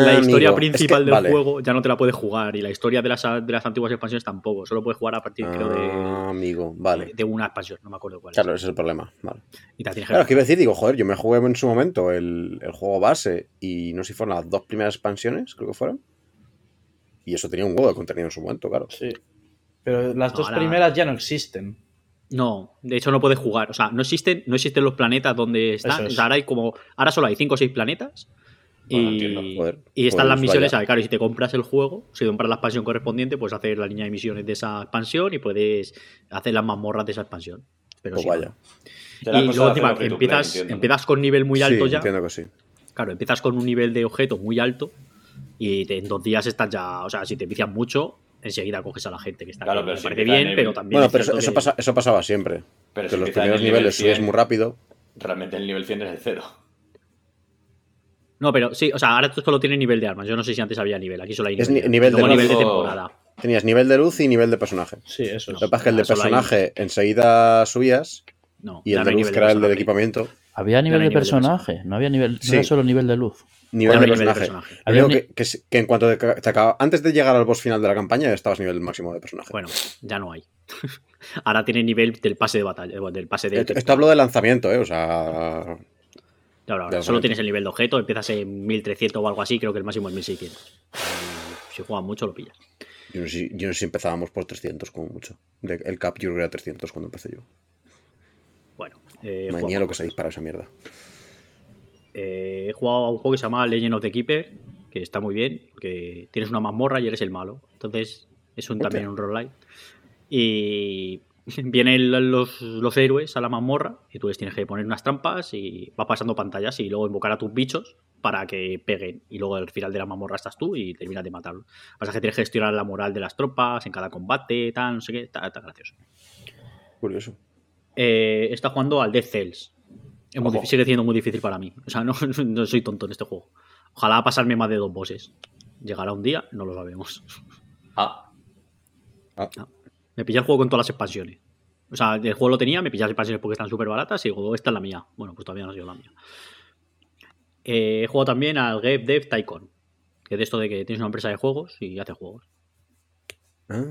la historia amigo, principal es que- del vale. juego ya no te la puedes jugar y la historia de las, de las antiguas expansiones tampoco, solo puedes jugar a partir creo de, Ah, amigo, vale. de una expansión, no me acuerdo cuál. es. Claro, ese es el problema. Vale. Y te Claro, es que iba a decir, digo, joder, yo me jugué en su momento el, el juego base y no sé si fueron las dos primeras expansiones, creo que fueron. Y eso tenía un huevo de contenido en su momento, claro. Sí. Pero las dos primeras ya no existen. No, de hecho no puedes jugar, o sea, no existen, no existen los planetas donde están, es. o sea, ahora hay como, ahora solo hay 5 o 6 planetas. Bueno, y. Joder, y están pues las misiones, vaya. claro, y si te compras el juego, si compras la expansión correspondiente, puedes hacer la línea de misiones de esa expansión y puedes hacer las mazmorras de esa expansión. Pero Pues vaya. no. Y luego encima empiezas, empiezas con nivel muy alto sí, ya. entiendo que sí. Claro, empiezas con un nivel de objeto muy alto y te- en dos días estás ya. O sea, si te vicias mucho, enseguida coges a la gente que está Claro, aquí. pero Me si parece empieza bien, en pero también. Bueno, pero eso, cierto eso que- pasa- eso pasaba siempre. Pero que si los primeros el nivel niveles subes 100, muy rápido. Realmente el nivel 100 es el cero. No, pero sí, o sea, ahora esto solo tiene nivel de armas. Yo no sé si antes había nivel. Aquí solo hay Es nivel. ni- nivel Luego de nivel de brazo. temporada. tenías nivel de luz y nivel de personaje. Sí, eso Lo que pasa es que el de hay- personaje enseguida subías No, y el de luz, que era el del equipamiento, Había nivel no de nivel de personaje, no había nivel, no era solo nivel de luz. nivel de personaje. personaje. Lo Había único ni- que, que es- que en cuanto te, te acaba- antes de llegar al boss final de la campaña, estabas nivel máximo de personaje. Bueno, ya no hay. <laughs> Ahora tiene nivel del pase de batalla, eh, del pase de. esto, esto hablo de lanzamiento, ¿eh? O sea. Claro, ahora solo tienes el nivel de objeto, empiezas en 1300 o algo así, creo que el máximo es 1600. Y si juegas mucho, lo pillas. Yo no, sé, si- yo no sé si empezábamos por 300 como mucho. El cap yo creo que era 300 cuando empecé yo. Eh, mía lo que se dispara esa mierda. Eh, he jugado a un juego que se llama Legend of the Keeper, que está muy bien, porque tienes una mazmorra y eres el malo. Entonces, es un, también un roguelike. Y <laughs> vienen los, los héroes a la mazmorra y tú les tienes que poner unas trampas y vas pasando pantallas y luego invocar a tus bichos para que peguen. Y luego al final de la mazmorra estás tú y terminas de matarlos. Pasa que tienes que gestionar la moral de las tropas en cada combate, tal, no sé qué, está, está gracioso. Curioso. Eh, está jugando al Death Cells. Es muy difícil, sigue siendo muy difícil para mí. O sea, no, <laughs> no soy tonto en este juego. Ojalá pasarme más de dos bosses. Llegará un día, no lo sabemos. Ah, Ah, Me pillé el juego con todas las expansiones. O sea, el juego lo tenía, me pillé las expansiones porque están súper baratas y digo, esta es la mía. Bueno, pues todavía no ha sido la mía. Eh, he jugado también al Game Dev Tycoon. Que es de esto de que tienes una empresa de juegos y haces juegos. Ah,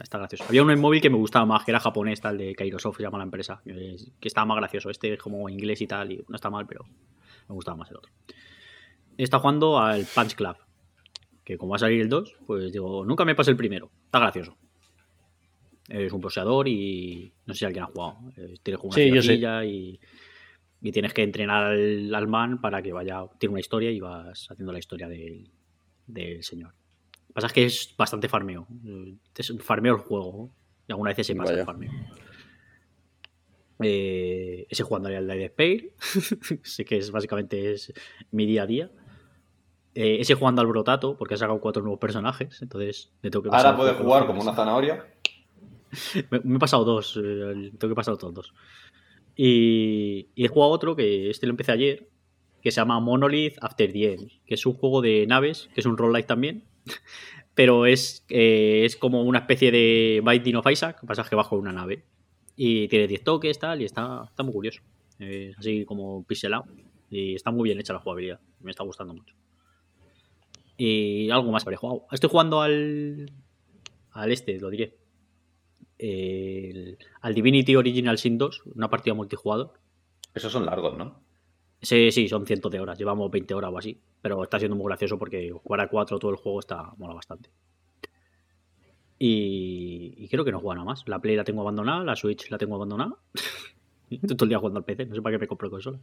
Está gracioso. Había uno en móvil que me gustaba más, que era japonés, tal de Kairosoft, se llama la empresa. Que estaba más gracioso. Este es como inglés y tal, y no está mal, pero me gustaba más el otro. Está jugando al Punch Club. Que como va a salir el 2, pues digo, nunca me pasé el primero. Está gracioso. Eres un poseador y no sé si alguien ha jugado. Eh, Tienes como una Sí, y tienes que entrenar al, al man para que vaya. Tiene una historia y vas haciendo la historia del, del señor. Lo que pasa es que es bastante farmeo. Eh, Es farmeo el juego. Y algunas veces se pasa Vaya. el farmeo. Eh, ese jugando al Dead Spare. sé que es básicamente es mi día a día. Eh, ese jugando al Brotato, porque ha sacado cuatro nuevos personajes. Entonces me tengo que pasar ahora puedes jugar como una zanahoria. <laughs> me, me he pasado dos. eh, tengo que pasar otros dos. Y, y he jugado otro que este lo empecé ayer, que se llama Monolith After the End, que es un juego de naves, que es un roguelike también, <laughs> pero es, eh, es como una especie de Binding of Isaac, lo que pasa es que bajo una nave. Y tiene 10 toques, tal, y está, está muy curioso. Eh, así como pixelado. Y está muy bien hecha la jugabilidad. Me está gustando mucho. Y algo más habré jugado. Estoy jugando al. Al este, lo diré. Al Divinity Original Sin 2, una partida multijugador. Esos son largos, ¿no? Sí, sí, son cientos de horas. Llevamos 20 horas o así. Pero está siendo muy gracioso porque jugar a 4 todo el juego está mola bastante. Y, y creo que no juega nada más. La Play la tengo abandonada, la Switch la tengo abandonada. <laughs> Estoy todo el día jugando al PC, no sé para qué me compro consola.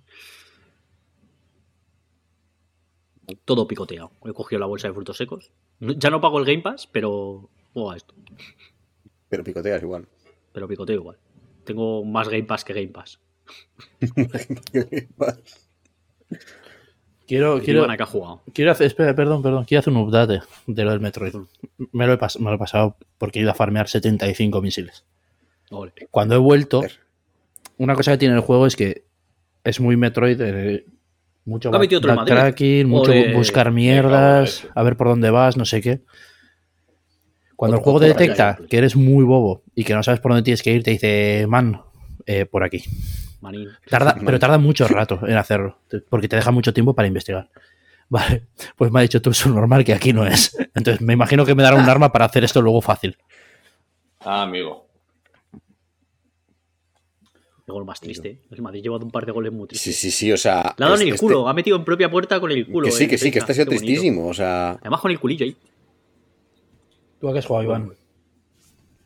Todo picoteado. He cogido la bolsa de frutos secos. Ya no pago el Game Pass, pero juego a esto. pero picoteas igual. Pero picoteo igual. Tengo más Game Pass que Game Pass. <laughs> Quiero, Quiero... quiero, jugado. quiero hacer, espera, perdón, perdón, quiero hacer un update de lo del Metroid. Me lo he, pas- me lo he pasado porque he ido a farmear 75 misiles. Ole. Cuando he vuelto, una cosa que tiene el juego es que es muy Metroid, eh, mucho backtracking, mucho Joder. buscar mierdas, a ver por dónde vas, no sé qué. Cuando el juego te detecta rayazo. que eres muy bobo y que no sabes por dónde tienes que ir, te dice, man, eh, por aquí. Manín. Tarda, pero tarda mucho rato en hacerlo, porque te deja mucho tiempo para investigar. <laughs> Vale, pues me ha dicho tú, es normal que aquí no es. <laughs> Entonces me imagino que me dará un arma para hacer esto luego fácil. Ah, amigo. El gol más triste. El Madrid lleva un par de goles muy Sí, tristes. sí, sí, o sea. Le ha dado en es- el culo, ha metido en propia puerta con el culo. Que sí, eh, que sí, que está siendo tristísimo. O sea, Además con el culillo ahí. ¿Tú a qué has jugado, Iván?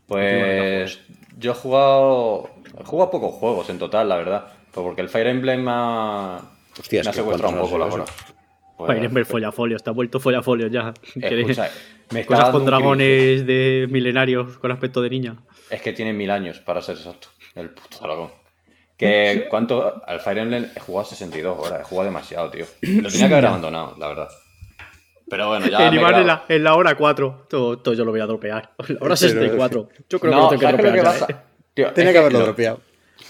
Pues yo he jugado. He jugado pocos juegos en total, la verdad. Pues porque el Fire Emblem me ha, Hostias, me ha secuestrado un poco la hora. Pues, Fire Emblem follafolio, está vuelto follafolio ya. Quiere- escucha, <laughs> me Cosas con dragones de milenarios con aspecto de niña. Es que tiene mil años, para ser exacto. El puto dragón. Que cuánto. Al Fire Emblem he jugado 62 horas. He jugado demasiado, tío. Lo <clears throat> tenía que haber abandonado, la verdad. Pero bueno, ya. <laughs> Iván en la, en la hora 4. Todo, todo yo lo voy a dropear. La hora 64. Yo creo que No, lo tengo que ¿sabes qué es lo dropear que ya, pasa? eh. Tío, Tenía es que haberlo lo- dropeado.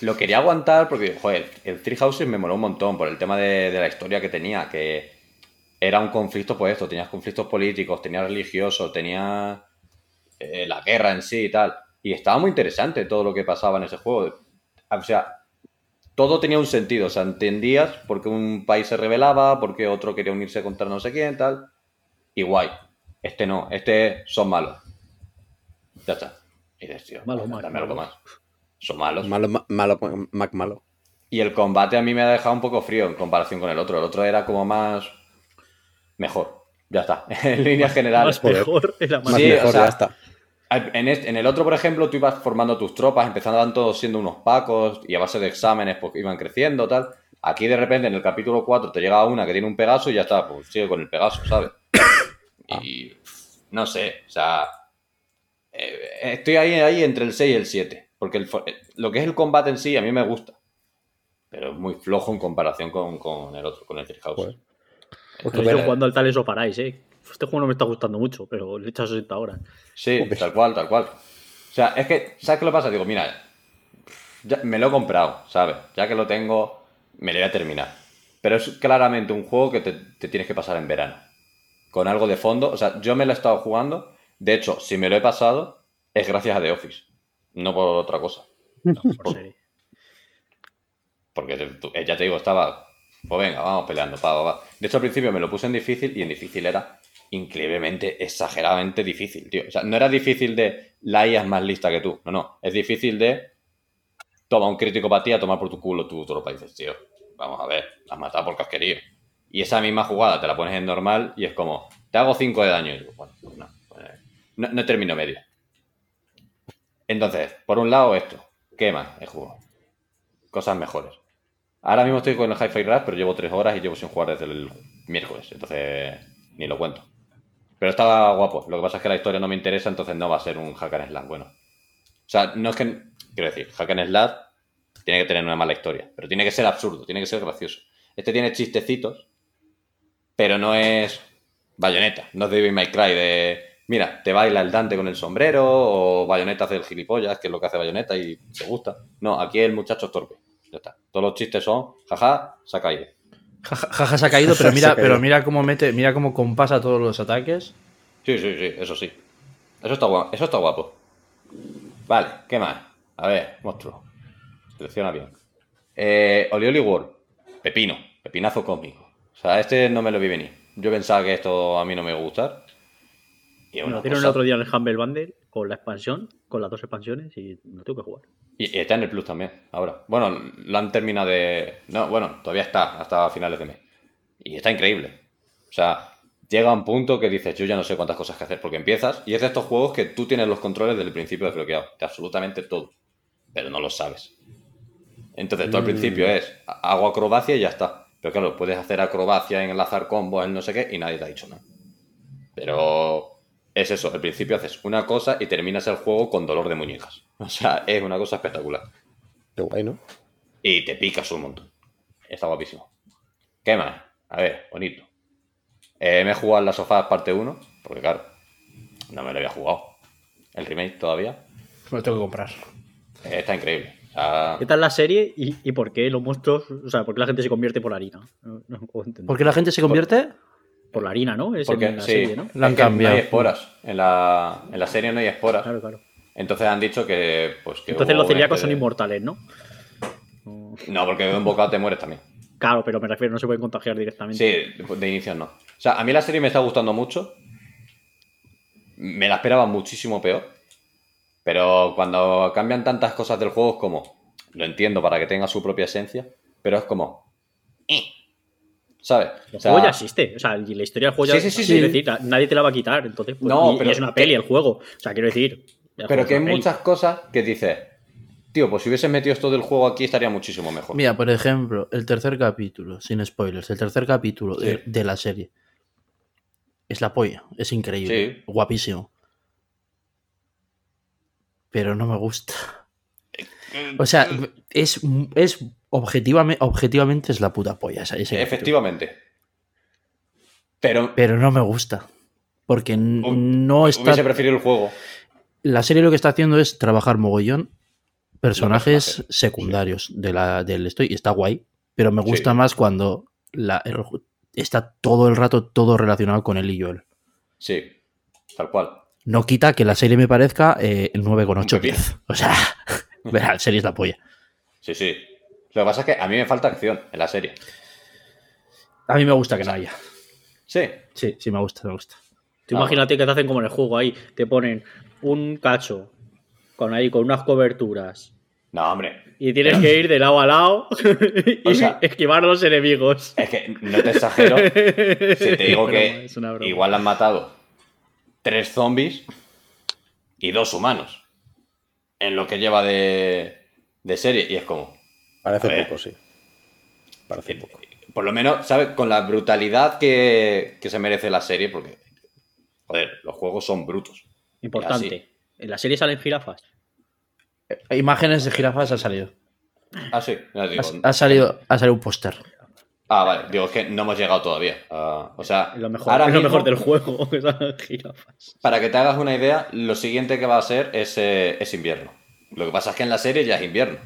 Lo quería aguantar porque, joder, el Three Houses me moló un montón por el tema de, de la historia que tenía, que era un conflicto, pues esto, tenías conflictos políticos, tenías religiosos, tenías eh, la guerra en sí y tal. Y estaba muy interesante todo lo que pasaba en ese juego. O sea, todo tenía un sentido. O sea, entendías por qué un país se rebelaba, por qué otro quería unirse contra no sé quién, tal. Y guay. Este no, este son malos. Ya está. Y dices, tío, Malo, dame malo, algo malo. más. Son malos. Malo, ma- malo, Mac malo. Y el combate a mí me ha dejado un poco frío en comparación con el otro. El otro era como más. mejor. Ya está. <laughs> En líneas generales. Más mejor. era más Más Sí, o mejor, sea, ya está. En, este- en el otro, por ejemplo, tú ibas formando tus tropas, empezaban todos siendo unos pacos y a base de exámenes pues, iban creciendo, tal. Aquí de repente en el capítulo 4 te llega una que tiene un Pegaso y ya está, pues sigue con el Pegaso, ¿sabes? Y no sé, o sea, eh, estoy ahí, ahí entre el 6 y el 7, porque el eh, lo que es el combate en sí a mí me gusta, pero es muy flojo en comparación con, con el otro, con el Three House. Joder. Yo Otro Pero- verde. jugando al Tales of Paradise, eh. Este juego no me está gustando mucho, pero le he echado 60 horas. Sí, tal cual, tal cual. O sea, es que, ¿sabes qué lo pasa? Digo, mira, ya me lo he comprado, ¿sabes? Ya que lo tengo, me lo voy a terminar. Pero es claramente un juego que te, te tienes que pasar en verano. Con algo de fondo. O sea, yo me lo he estado jugando. De hecho, si me lo he pasado, es gracias a The Office. No por otra cosa. No, por serie. Porque eh, ya te digo, estaba. Pues venga, vamos peleando, pa, pa, pa. De hecho, al principio me lo puse en difícil y en difícil era increíblemente, exageradamente difícil, tío. O sea, no era difícil de la IA es más lista que tú. No, no. Es difícil de. Toma un crítico para ti a tomar por tu culo tu tropa. Y dices, tío, vamos a ver, has matado porque has querido. Y esa misma jugada te la pones en normal y es como, te hago 5 de daño. Y digo, bueno, pues no, pues, no, no termino medio. Entonces, por un lado, esto. ¿Qué más he jugado? Cosas mejores. Ahora mismo estoy con el Hi-Fi Rush, pero llevo 3 horas y llevo sin jugar desde el miércoles. Entonces, ni lo cuento. Pero estaba guapo. Lo que pasa es que la historia no me interesa, entonces no va a ser un hack and slash bueno. O sea, no es que. Quiero decir, hack and tiene que tener una mala historia, pero tiene que ser absurdo, tiene que ser gracioso. Este tiene chistecitos, pero no es bayoneta, no es Devil May Cry de. Mira, te baila el Dante con el sombrero, o bayoneta hace el gilipollas, que es lo que hace bayoneta y te gusta. No, aquí el muchacho es torpe. Ya está. Todos los chistes son, jaja, se ha caído. Jaja, se ha caído, <laughs> pero mira, pero mira cómo mete, mira cómo compasa todos los ataques. Sí, sí, sí, eso sí. Eso está guapo. Eso está guapo. Vale, ¿qué más? A ver, monstruo. Selecciona bien. Eh, Olioli World. Pepino. Pepinazo cósmico. O sea, este no me lo vi venir. Yo pensaba que esto a mí no me iba a gustar. Y, dieron el otro día en el Humble Bundle con la expansión, con las dos expansiones y no tengo que jugar. y, y está en el Plus también, ahora. Bueno, lo han terminado de... No, bueno, todavía está, hasta finales de mes. Y está increíble. O sea, llega un punto que dices, yo ya no sé cuántas cosas que hacer, porque empiezas y es de estos juegos que tú tienes los controles desde el principio desbloqueados, de absolutamente todo, pero no lo sabes. Entonces, tú al principio es, hago acrobacia y ya está. Pero claro, puedes hacer acrobacia, en enlazar combos, en no sé qué, y nadie te ha dicho nada. Pero es eso, al principio haces una cosa y terminas el juego con dolor de muñecas. <laughs> O sea, es una cosa espectacular. Qué guay, ¿no? Y te picas un montón. Está guapísimo. ¿Qué más? A ver, bonito. Eh, me he jugado en la sofá parte 1, porque claro, no me lo había jugado. El remake todavía. Me lo tengo que comprar. Eh, está increíble. ¿Qué tal la serie y, y por qué los monstruos, o sea, por qué la gente se convierte por harina? No, no puedo entender. ¿Por qué la gente se convierte? Por la harina, ¿no? Es porque en la sí, serie, ¿no? La han cambiado. No hay esporas. En la, en la serie no hay esporas. Claro, claro. Entonces han dicho que. Pues, que Entonces los celíacos este son de- inmortales, ¿no? No. No, porque de un bocado te mueres también. Claro, pero me refiero, no se pueden contagiar directamente. Sí, de inicio no. O sea, a mí la serie me está gustando mucho. Me la esperaba muchísimo peor. Pero cuando cambian tantas cosas del juego es como. Lo entiendo para que tenga su propia esencia. Pero es como. eh, ¿Sabes? El O sea, juego ya existe. O sea, y la historia del juego ya Sí, sí, sí, sí. decir, nadie te la va a quitar. Entonces, pues, No, y- y, pero- es una peli el juego. O sea, quiero decir. Pero que hay peli. muchas cosas que dices. Tío, pues si hubieses metido esto del juego aquí estaría muchísimo mejor. Mira, por ejemplo, el tercer capítulo, sin spoilers, el tercer capítulo de, Sí. de la serie. Es la polla, es increíble, Sí. guapísimo. Pero no me gusta. O sea, es, es objetivamente, objetivamente es la puta polla. esa-. Efectivamente. Pero Pero no me gusta. Porque no está. hubiese preferido el juego. La serie lo que está haciendo es trabajar mogollón personajes secundarios de la, del esto y está guay. Pero me Sí. gusta más cuando la, el- está todo el rato todo relacionado con él y Joel. Sí, tal cual. No quita que la serie me parezca eh, 9,8 Un pepino. 10. O sea, <laughs> la serie es la polla. Sí, sí. Lo que pasa es que a mí me falta acción en la serie. A mí me gusta que no haya. Sí. Sí, sí, me gusta, me gusta. Tú Ah, imagínate que te hacen como en el juego ahí, te ponen un cacho con ahí, con unas coberturas. No, hombre. Y tienes que ir de lado a lado <laughs> y O sea- esquivar a los enemigos. Es que no te exagero <laughs> si te digo que es una broma. igual han matado tres zombies y dos humanos en lo que lleva de, de serie. Y es como, Parece poco, sí. Parece poco. por lo menos, ¿sabes? Con la brutalidad que, que se merece la serie, porque, joder, los juegos son brutos. Importante. En la serie salen jirafas. Imágenes de jirafas ha salido. Ah, sí. Ha, ha salido, ha salido un póster. Ah, vale. Digo, es que no hemos llegado todavía. Ah, o sea, Es lo mejor, ahora es lo mejor del juego, <laughs> jirafas. para que te hagas una idea, lo siguiente que va a ser es, eh, es invierno. Lo que pasa es que en la serie ya es invierno.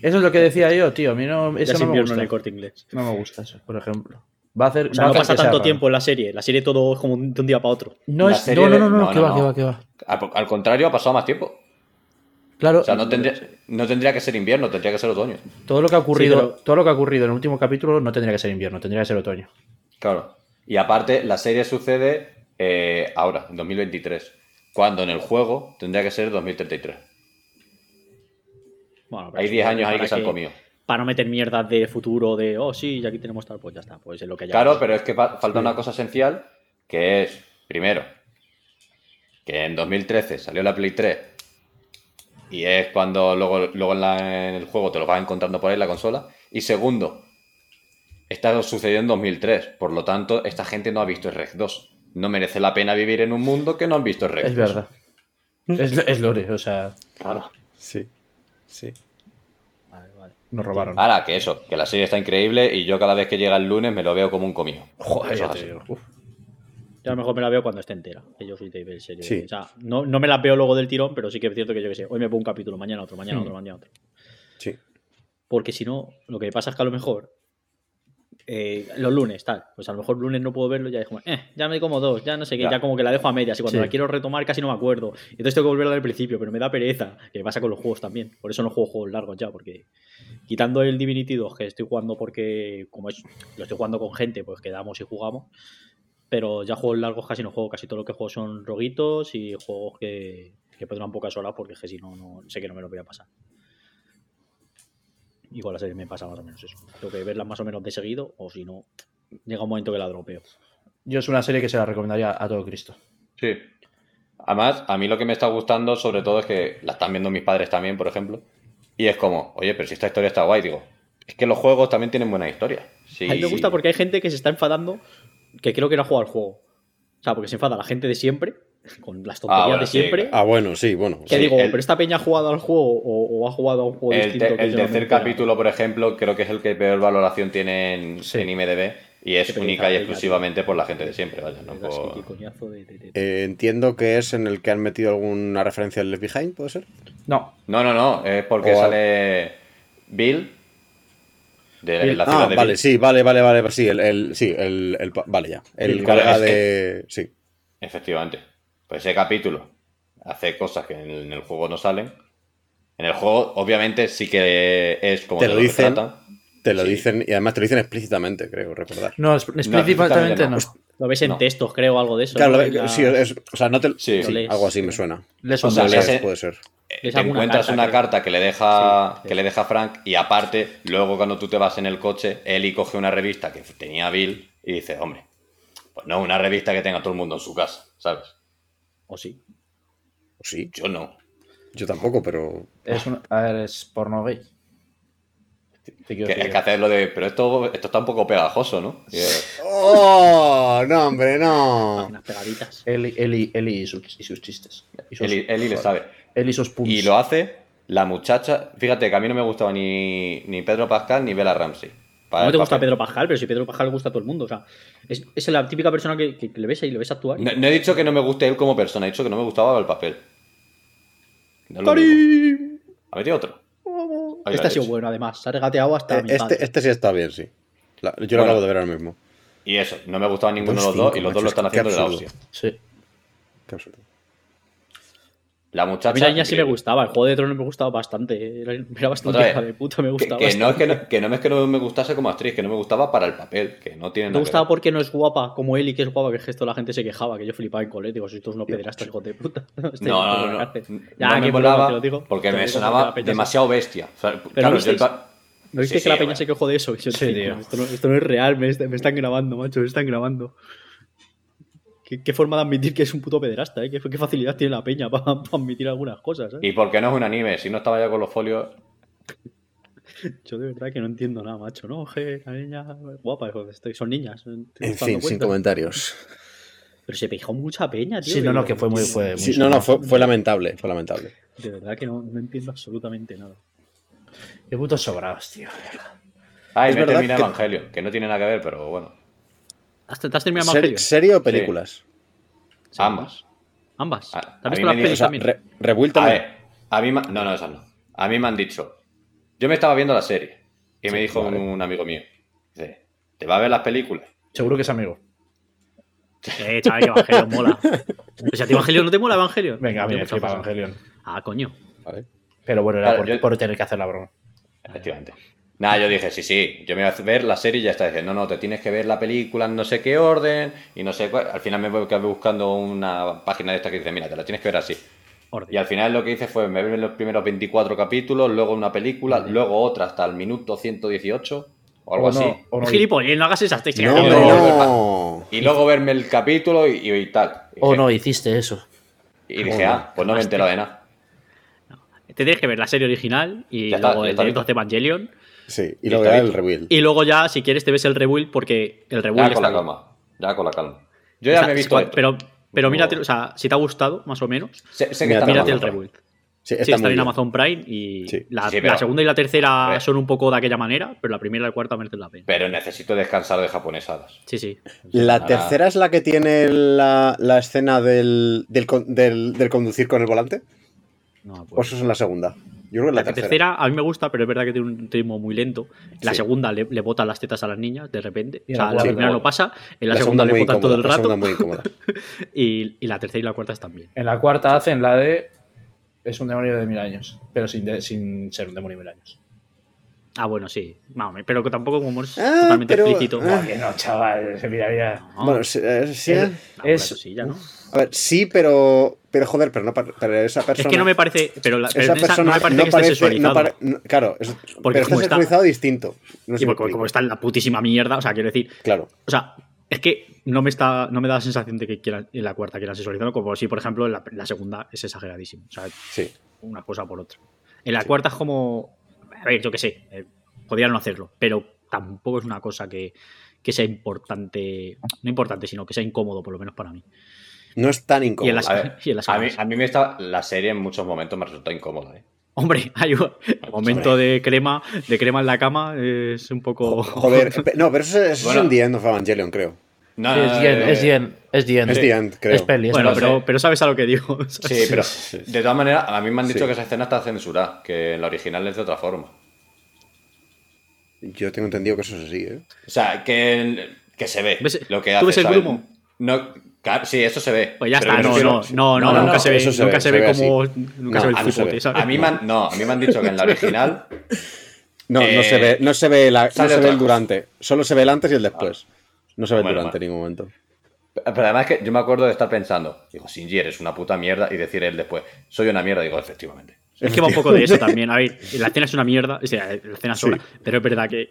Eso es lo que decía yo, tío. A mí no, Ya eso es no me invierno gusta. en el corte inglés. No me gusta eso, por ejemplo. Va a hacer. O sea, va a no pasa sea tanto tiempo en la serie. La serie todo es como de un día para otro. No, es, no, no, no, no, no, que no, va, que va, que va. Al, al contrario, ha pasado más tiempo. Claro, O sea, no tendría, no tendría que ser invierno, tendría que ser otoño. todo lo que ha ocurrido, pero- todo lo que ha ocurrido en el último capítulo no tendría que ser invierno, tendría que ser otoño. Claro. Y aparte, la serie sucede eh, ahora, en 2023. Cuando en el juego tendría que ser 2033. Bueno, pero Hay eso 10 años ahí para que se han comido. Para no meter mierdas de futuro, de, oh, sí, y aquí tenemos tal, pues ya está. Pues es lo que ya. Claro, pero es que fa- falta una cosa esencial, que es, primero, que en 2013 salió la Play 3 y es cuando luego, luego en, la- en el juego te lo vas encontrando por ahí en la consola. Y segundo, está sucedió en 2003, por lo tanto, esta gente no ha visto el Rec 2. No merece la pena vivir en un mundo que no han visto el Rec Es 2. verdad. Es, es lore, o sea, Sí. Sí. Vale, vale. nos robaron. Ahora, que eso, que la serie está increíble y yo cada vez que llega el lunes me lo veo como un comido. Joder, Eso ya es te así. digo. Uf. Yo a lo mejor me la veo cuando esté entera. Que yo soy de ver. Sí. O sea, no, no me las veo luego del tirón, pero sí que es cierto que yo que sé. Hoy me pongo un capítulo, mañana otro, mañana Hmm. otro, mañana otro. Sí. Porque si no, lo que pasa es que a lo mejor. eh, los lunes, tal. Pues a lo mejor lunes no puedo verlo, ya como, eh, ya me como dos, ya no sé qué, Ya. ya, como que la dejo a medias. Y cuando Sí. la quiero retomar casi no me acuerdo. Entonces tengo que volverla del principio, pero me da pereza. Que pasa con los juegos también. Por eso no juego juegos largos ya, porque quitando el Divinity 2, que estoy jugando porque, como es, lo estoy jugando con gente, pues quedamos y jugamos. Pero ya juegos largos casi no juego, casi todo lo que juego son roguitos y juegos que, que pueden durar pocas horas porque es que si no, no sé que no me lo voy a pasar. Y con la serie me pasa más o menos eso. Tengo que verlas más o menos de seguido o si no, llega un momento que la dropeo. Yo es una serie que se la recomendaría a todo Cristo. Sí. Además, a mí lo que me está gustando sobre todo es que la están viendo mis padres también, por ejemplo. Y es como, oye, pero si esta historia está guay, digo, es que los juegos también tienen buena historia. Sí, A mí me gusta porque hay gente que se está enfadando que creo que no ha jugado al juego. O sea, porque se enfada la gente de siempre, con las tonterías bueno, de sí, siempre. Ah, bueno, sí, bueno. Que Sí, digo, el- pero esta peña ha jugado al juego o, o ha jugado a un juego El, distinto. te- que el tercer capítulo, por ejemplo, creo que es el que peor valoración tiene en, Sí. en IMDB y es única y exclusivamente por la gente de siempre, vaya, no por- Eh, entiendo que es en el que han metido alguna referencia al Left Behind, ¿puede ser? No, No, no, no, es porque O- sale Bill de la ciudad Ah, de vale, Bill. sí, vale, vale, vale, sí, el, el- sí, el, el vale ya, el Bill, colega de, sí, Efectivamente. Pues ese capítulo hace cosas que en el, en el juego no salen. En el juego, obviamente, sí que es como Te lo dicen. te lo Sí. dicen y además te lo dicen explícitamente, creo recordar. no, explícitamente explícitamente no. no. Lo ves en No. textos, creo, algo de eso. Claro, sí, es, o sea, no te, Sí. sí, Lo lees. algo así me suena. Les O sea, hace- puede ser. Es te encuentras carta, una creo. carta que le deja Sí, que le deja Frank y aparte luego cuando tú te vas en el coche Eli coge una revista que tenía Bill y dice hombre pues no una revista que tenga todo el mundo en su casa sabes O sí. Sí, yo no yo tampoco, pero Es un, a ver, es porno gay. Te- te quiero que, es decir. que hacerlo de pero esto esto está un poco pegajoso no Y, ¡Oh! No, hombre, no. Unas pegaditas. Eli, Eli, Eli y, sus, y sus chistes. Y sus- Eli, Eli le sabe Eli y sus punts. y lo hace la muchacha fíjate que a mí no me gustaba ni, ni Pedro Pascal ni Bella Ramsey para No te gusta papel. Pedro Pascal, pero si Pedro Pascal le gusta a todo el mundo. O sea, es, es la típica persona que, que le ves ahí, le ves actuar. no, no he dicho que no me guste él como persona he dicho que no me gustaba el papel No mismo. a ver otro Este ha sido bueno, además. Se ha regateado hasta Eh. Este, este sí está bien, sí. La- yo lo acabo de ver ahora mismo. Y eso, no me gustaba ninguno de los dos y los dos lo están haciendo de la hostia. Sí. Qué absurdo. La A muchacha. mí la niña sí me gustaba, el juego de tronos me gustaba bastante. Era, era bastante hija de puta, me Que, gustaba. que no es que, no, que no es que no me gustase como actriz, que no me gustaba para el papel, que no tiene Me nada que gustaba porque no es guapa como él y que es guapa, que es que esto la gente se quejaba, que yo flipaba en cole, digo, sois todos unos pederastas, hijos de puta. <laughs> Este- No, no, no, no. cárcel. No Ya, me te lo digo. porque Te me digo sonaba la demasiado bestia. O sea, claro, yo el pa- ¿No viste Sí, que la sí, peña hombre. se quejó de eso? Yo, Sí. Esto no, esto no es real, me, me están grabando, macho, me están grabando. ¿Qué, qué forma de admitir que es un puto pederasta, ¿eh? ¿Qué, qué facilidad tiene la peña para admitir algunas cosas, ¿eh? ¿Y por qué no es un anime? Si no estaba ya con los folios. <laughs> Yo de verdad que no entiendo nada, macho. No, je, la niña guapa, hijo, estoy- son niñas. ¿te En fin, sin comentarios. Pero se pejó mucha peña, tío. Sí, no, no, que fue muy. Fue muy no, no, fue, fue lamentable, fue lamentable. De verdad que no, no entiendo absolutamente nada. Qué putos sobrados, tío. Ay, Es me termina que- Evangelio, que no tiene nada que ver, pero bueno. ¿Has, ¿Te has terminado Ser- Evangelio? ¿Serie o películas? Ambas. Ambas. A- ¿Te a has mí visto me las pelis O sea, también? Re- Rebuild A ver, a mí. No, no, esas no. A mí me han dicho. Yo me estaba viendo la serie y me dijo vale. un amigo mío: dice, ¿te va a ver las películas? Seguro que es amigo. Eh, chaval, que Evangelio mola. O sea, ¿a ti Evangelio no te mola Evangelio? Venga, a mí me flipa. Evangelion. Ah, coño. Vale. Pero bueno, era Claro, por, yo- por tener que hacer la broma. Efectivamente. Nada, yo dije, sí, sí, yo me voy a ver la serie y ya está. Diciendo, no, no, te tienes que ver la película en no sé qué orden y no sé cuál. Al final me voy buscando una página de esta que dice, mira, te la tienes que ver así. Orden. Y al final lo que hice fue, me vi los primeros 24 capítulos, luego una película, luego otra hasta el minuto 118 o algo O así. no, o no, Gilipollas, no hagas esas técnicas. No, Y luego- no. Y luego verme el capítulo y, y tal. Y o dije, no hiciste eso. y dije, ah, pues no me he enterado de nada. Te tienes que ver la serie original y Ya luego el está directo visto. de Evangelion. Sí, y luego está ya el rebuild. Y luego ya, si quieres, te ves el rebuild porque el rebuild Ya con está la calma. Ya con la calma. Yo ya Está- me he visto. sí, pero, pero No. mírate, o sea, si te ha gustado, más o menos, Sé, sé que está mírate el rebuild. Sí, Sí, está está muy en bien. Amazon Prime y Sí. la, Sí, pero- la segunda y la tercera son un poco de aquella manera, pero la primera y la cuarta merecen la pena. Pero necesito descansar de japonesadas. Sí, sí. La Ahora- tercera es la que tiene la, la escena del, del, con- del- del conducir con el volante. No, ¿O pues. eso es en la segunda? Yo creo que en la, La tercera. tercera a mí me gusta, pero es verdad que tiene un ritmo muy lento. En la Sí. segunda le, le botan las tetas a las niñas de repente. O sea, la primera no. pasa, en la, La segunda, le botan todo el la rato. segunda muy incómoda. <laughs> y, y la tercera y la cuarta están bien. En la cuarta hacen la de. Es un demonio de mil años. Pero sin, de- sin ser un demonio de mil años. Ah, bueno, sí. Vamos, pero que tampoco como es Ah, totalmente pero- explícito. ah. Que no, chaval. Mira, mira. No, Bueno, sí, eh, sí, Es- eh. es- cosilla, ¿no? A ver, sí, pero. Pero joder, pero, no, pero esa persona. Es que no me parece. Pero, la, pero Esa persona no me parece que esté parece- sexualizado. no pare- no- claro, es- pero como está está- sexualizado distinto. No Y sé porque como está en la putísima mierda, o sea, quiero decir, Claro. o sea, es que no me está, no me da la sensación de que quieran, en la cuarta quieran sexualizarlo, como si, por ejemplo, en la, en la segunda es exageradísimo. O sea, Sí. una cosa por otra. En la cuarta es como. A ver, yo qué sé, eh, podrían no hacerlo, pero tampoco es una cosa que, que sea importante. No importante, sino que sea incómodo, por lo menos para mí. No es tan Y en incómodo. las- A, ver, <laughs> y en las a, mí, camas. a mí me está, la serie en muchos momentos me resulta incómoda. ¿eh? Hombre, <laughs> hay un momento de crema, de crema en la cama es un poco. Joder, <laughs> no, pero eso, es- eso Bueno. es en Evangelion, creo. No, Sí, no, es no, Dien, eh, es Dien, es Dien. Es The End, creo. Es peli, es Bueno, pero, pero sabes a lo que digo. <laughs> Sí, pero de todas maneras, a mí me han dicho Sí. que esa escena está censurada, que en la original es de otra forma. Yo tengo entendido que eso es así, ¿eh? O sea, que, que se ve ¿Ves- lo que tú hace. ves el ¿sabes? grumo? No, claro, sí, eso se ve. Pues ya está, no, no, no, no, no, nunca no, se ve, eso se nunca ve, se ve como. así. Nunca se ve a el. A mí, me han, no, a mí me han dicho que en la original. <laughs> No, no Eh, se ve, no se ve, la, no se ve el durante. Solo se ve el antes y el después. No se ve Bueno, durante ningún momento. Pero además que yo me acuerdo de estar pensando, digo, Shinji eres una puta mierda, y decir él después, soy una mierda, digo, efectivamente. Es que va un poco de eso también. A ver, la escena es una mierda, o sea, la escena Sí. sola, pero es verdad que.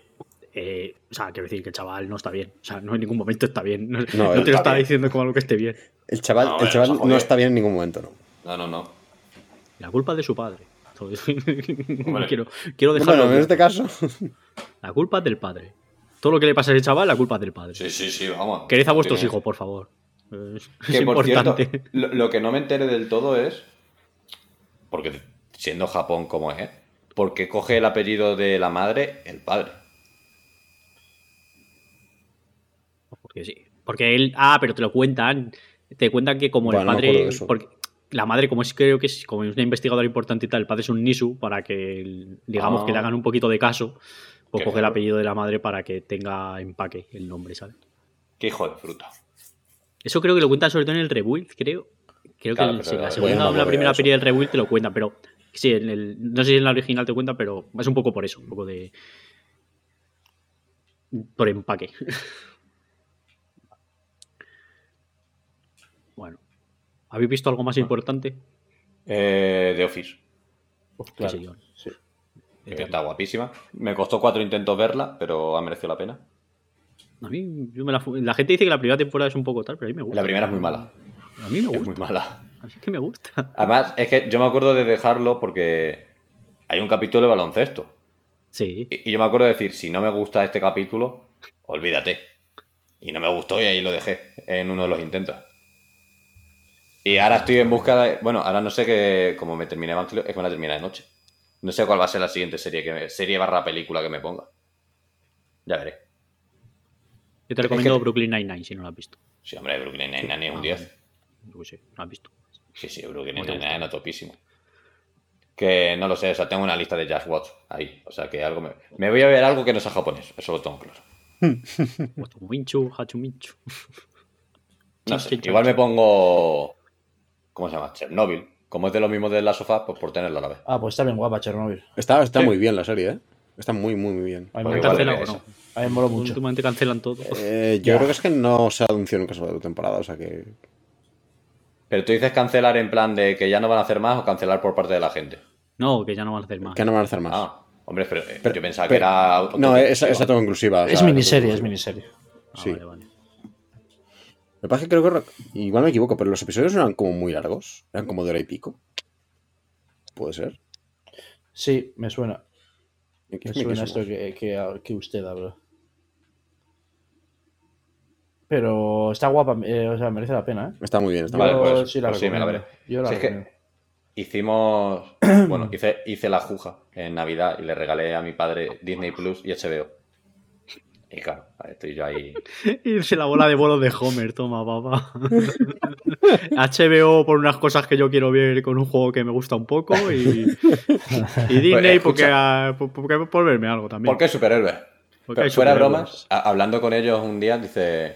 eh, o sea, quiero decir que el chaval no está bien. O sea, no en ningún momento está bien. No, te lo está bien. diciendo como algo que esté bien. El chaval, No, el bueno, chaval no está bien en ningún momento, ¿no? No, no, no. La culpa es de su padre. <laughs> quiero, quiero dejarlo. Bueno, en este caso. La culpa es del padre. Todo lo que le pasa a ese chaval, la culpa es del padre. Sí, sí, sí, vamos. Quered a vuestros Tiene- hijos, por favor. Es, Que es por cierto, importante. lo, lo que no me enteré del todo es. Porque siendo Japón como es, ¿por qué coge el apellido de la madre el padre? Porque sí. Porque él. Ah, pero te lo cuentan. Te cuentan que como Bueno, el padre. porque la madre, como es creo que es como es una investigadora importante y tal, el padre es un Nisu para que digamos Ah. que le hagan un poquito de caso. Pues Qué coge el apellido de la madre para que tenga empaque el nombre, ¿sabes? Qué hijo de fruta. Eso creo que lo cuentan sobre todo en el rebuild, creo. Creo Claro, que sí, la segunda o la primera de peli del rebuild te lo cuenta, pero sí, en el, no sé si en la original te cuenta, pero es un poco por eso, un poco de. por empaque. <laughs> bueno. ¿Habéis visto algo más importante? Eh, The Office. Pues ¿Qué claro, sí. Que está guapísima. Me costó cuatro intentos verla, pero ha merecido la pena. A mí, yo me la, la gente dice que la primera temporada es un poco tal, pero a mí me gusta. La primera es muy mala. A mí me Es gusta. muy mala. A mí es que me gusta. Además, es que yo me acuerdo de dejarlo porque hay un capítulo de baloncesto. Sí. Y y yo me acuerdo de decir, si no me gusta este capítulo, olvídate. Y no me gustó y ahí lo dejé en uno de los intentos. Y ahora estoy en busca de... Bueno, ahora no sé que... Como me terminé Evangelio, es que me la terminé de noche. No sé cuál va a ser la siguiente serie que me- serie barra película que me ponga. Ya veré. Yo te recomiendo que- Brooklyn Nine-Nine si no la has visto. Sí, hombre, Brooklyn Nine-Nine es un 10. Yo qué sé, no la has visto. Sí, sí, Brooklyn ¿Cómo te Nine-Nine es topísimo. Que no lo sé, o sea, tengo una lista de Just Watch ahí. O sea, que algo me... Me voy a ver algo que no sea japonés, eso lo tengo claro. <laughs> No sé, igual me pongo. ¿Cómo se llama? Chernobyl. Como es de lo mismo de la sofá, pues por tenerla a la vez. Ah, pues está bien guapa Chernobyl. Está, está Sí. muy bien la serie, ¿eh? Está muy, muy, muy bien. A mí Pues me, igual ¿Cancelan o no? a mí me moló mucho. Últimamente cancelan todo. Eh, yo Ya. creo que es que no se anunció nunca sobre tu temporada, o sea que. Pero tú dices cancelar en plan de que ya no van a hacer más o cancelar por parte de la gente. No, que ya no van a hacer más. que no van a hacer más. Ah, hombre, pero, eh, Pero- yo pensaba que era. no, es, es autoconclusiva. o Es sea, miniserie, es miniserie. Ah, sí. vale, vale. Lo que pasa es que creo que. Igual me equivoco, pero los episodios eran como muy largos. Eran como de hora y pico. Puede ser. Sí, me suena. ¿En qué Me me suena esto que, que, que usted habla. Pero está guapa, eh, o sea, merece la pena, ¿eh? Está muy bien. Está muy bien. pues- sí la pues sí, me la veré. Yo la Si es que- recomiendo. Hicimos. <clears throat> Bueno, hice, hice la juja en Navidad y le regalé a mi padre Disney Plus y HBO. Y claro, estoy yo ahí. <laughs> Irse la bola de bolos de Homer, toma, papá. <laughs> HBO por unas cosas que yo quiero ver con un juego que me gusta un poco y, y Disney porque, ah, por- porque por verme algo también. ¿Por qué superhéroes? Porque Pero hay fuera superhéroes. bromas, hablando con ellos un día, dice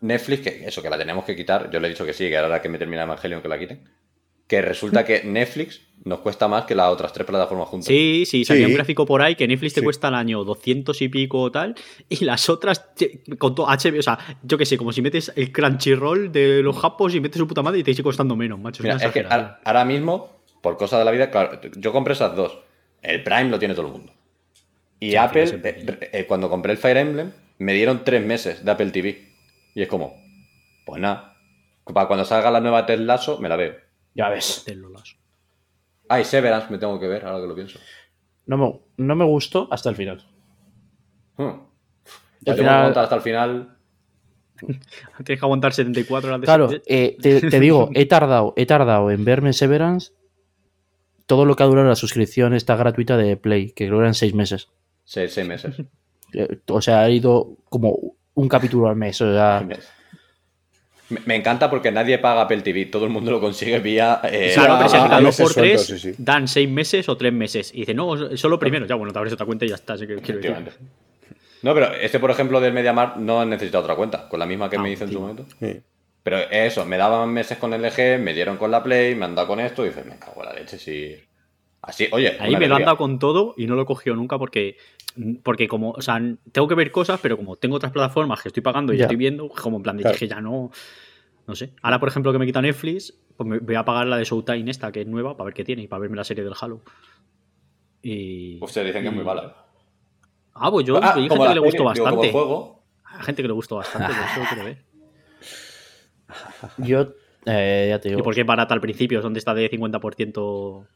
Netflix, que eso, que la tenemos que quitar. Yo le he dicho que sí, que ahora que me termina Evangelion que la quiten. Que resulta que Netflix nos cuesta más que las otras tres plataformas juntas. Sí, sí, salía Sí. un gráfico por ahí que Netflix te Sí. cuesta al año 200 y pico o tal, y las otras, con todo HBO, o sea, yo que sé, como si metes el Crunchyroll de los japos y metes su puta madre y te sigue costando menos, macho. Mira, es que ahora, ahora mismo, por cosas de la vida, claro, yo compré esas dos. El Prime lo tiene todo el mundo. Y Sí, Apple, eh, eh, cuando compré el Fire Emblem, me dieron tres meses de Apple TV. Y es como, pues nada, para cuando salga la nueva Ted Lasso, me la veo. Ya ves. Ay, Severance me tengo que ver, ahora que lo pienso. No me, no me gustó hasta el final. Hmm. Tengo que final- aguantar hasta el final. <laughs> Tienes que aguantar 74 horas de Claro, eh, te, <laughs> te digo, he tardado, he tardado en verme Severance todo lo que ha durado la suscripción esta gratuita de Play, que creo que eran seis meses. Seis, seis meses. Eh, O sea, ha ido como un capítulo al mes. O sea, Me, me encanta porque nadie paga Apple TV, todo el mundo lo consigue vía. eh, Claro, ah, ah, ah, dos por tres sueltos, sí, sí. dan seis meses o tres meses. Y dice, no, solo primero. Ya, bueno, te abres otra cuenta y ya está. así que quiero decir. efectivamente. No, pero este, por ejemplo, del MediaMarkt no necesita otra cuenta, con la misma que Ah, me hice en su momento. Sí. Pero eso, me daban meses con LG, me dieron con la Play, me han dado con esto y dices, me cago en la leche, si. Así, oye. Ahí me lo han dado con todo y no lo he cogido nunca porque, porque como, o sea, tengo que ver cosas, pero como tengo otras plataformas que estoy pagando y Ya. estoy viendo, como en plan de Claro. que ya no, no sé. Ahora, por ejemplo, que me quita Netflix, pues me voy a pagar la de Showtime esta, que es nueva, para ver qué tiene y para verme la serie del Halo. Y... Ustedes dicen que es muy mala. Ah, pues yo Ah, hay gente que le gustó bastante. juego. Hay gente que le gustó bastante, por eso lo quiero ver. yo, eh, ya te digo. Y porque es barata al principio, es donde está de 50%.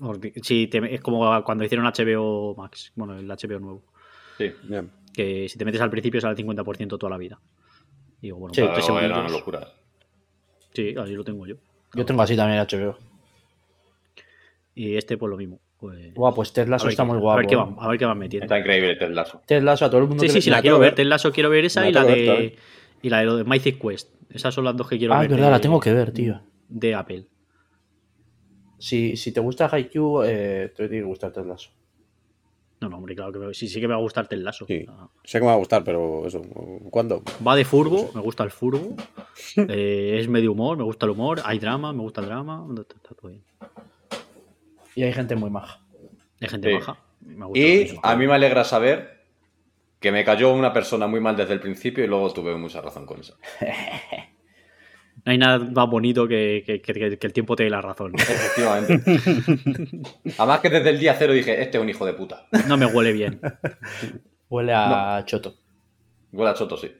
Porque- Sí, te- es como cuando hicieron HBO Max, bueno, el HBO nuevo. Sí. Ya. que si te metes al principio sale el 50% toda la vida. Y digo, bueno, Sí, pues tres era una locura. Sí, así lo tengo yo. Yo tengo así también HBO. Y este, pues lo mismo. Pues, Guau, pues Ted Lasso ver está qué- muy guapo. A ver qué ¿eh? van, a ver qué van metiendo. Está increíble Ted Lasso. Ted Lasso a todo el mundo Sí, que sí, le- sí, la la quiero ver. que Ted Lasso quiero ver esa y la que ver de. Y la de lo de Mythic Quest. Esas son las dos que quiero Ah, ver. es verdad, de- la tengo que ver, tío. De Apple. Si, si te gusta Haikyuu, eh, te tiene que gustar Ted Lasso. No, no, hombre, claro que me- sí, sí que me va a gustar Ted Lasso. Sí. Sea, Sé que me va a gustar, pero eso, ¿cuándo? Va de furbo, me gusta el furbo. <laughs> eh, es medio humor, me gusta el humor. Hay drama, me gusta el drama. Está, está todo bien. Y hay gente muy maja. Hay gente Sí. baja. Me gusta Y mismo. a mí me alegra saber que me cayó una persona muy mal desde el principio y luego tuve mucha razón con eso. <laughs> No hay nada más bonito que, que- que- que el tiempo te dé la razón. Efectivamente. Además que desde el día cero dije, este es un hijo de puta. No me huele bien. Huele a choto. Huele a choto, sí.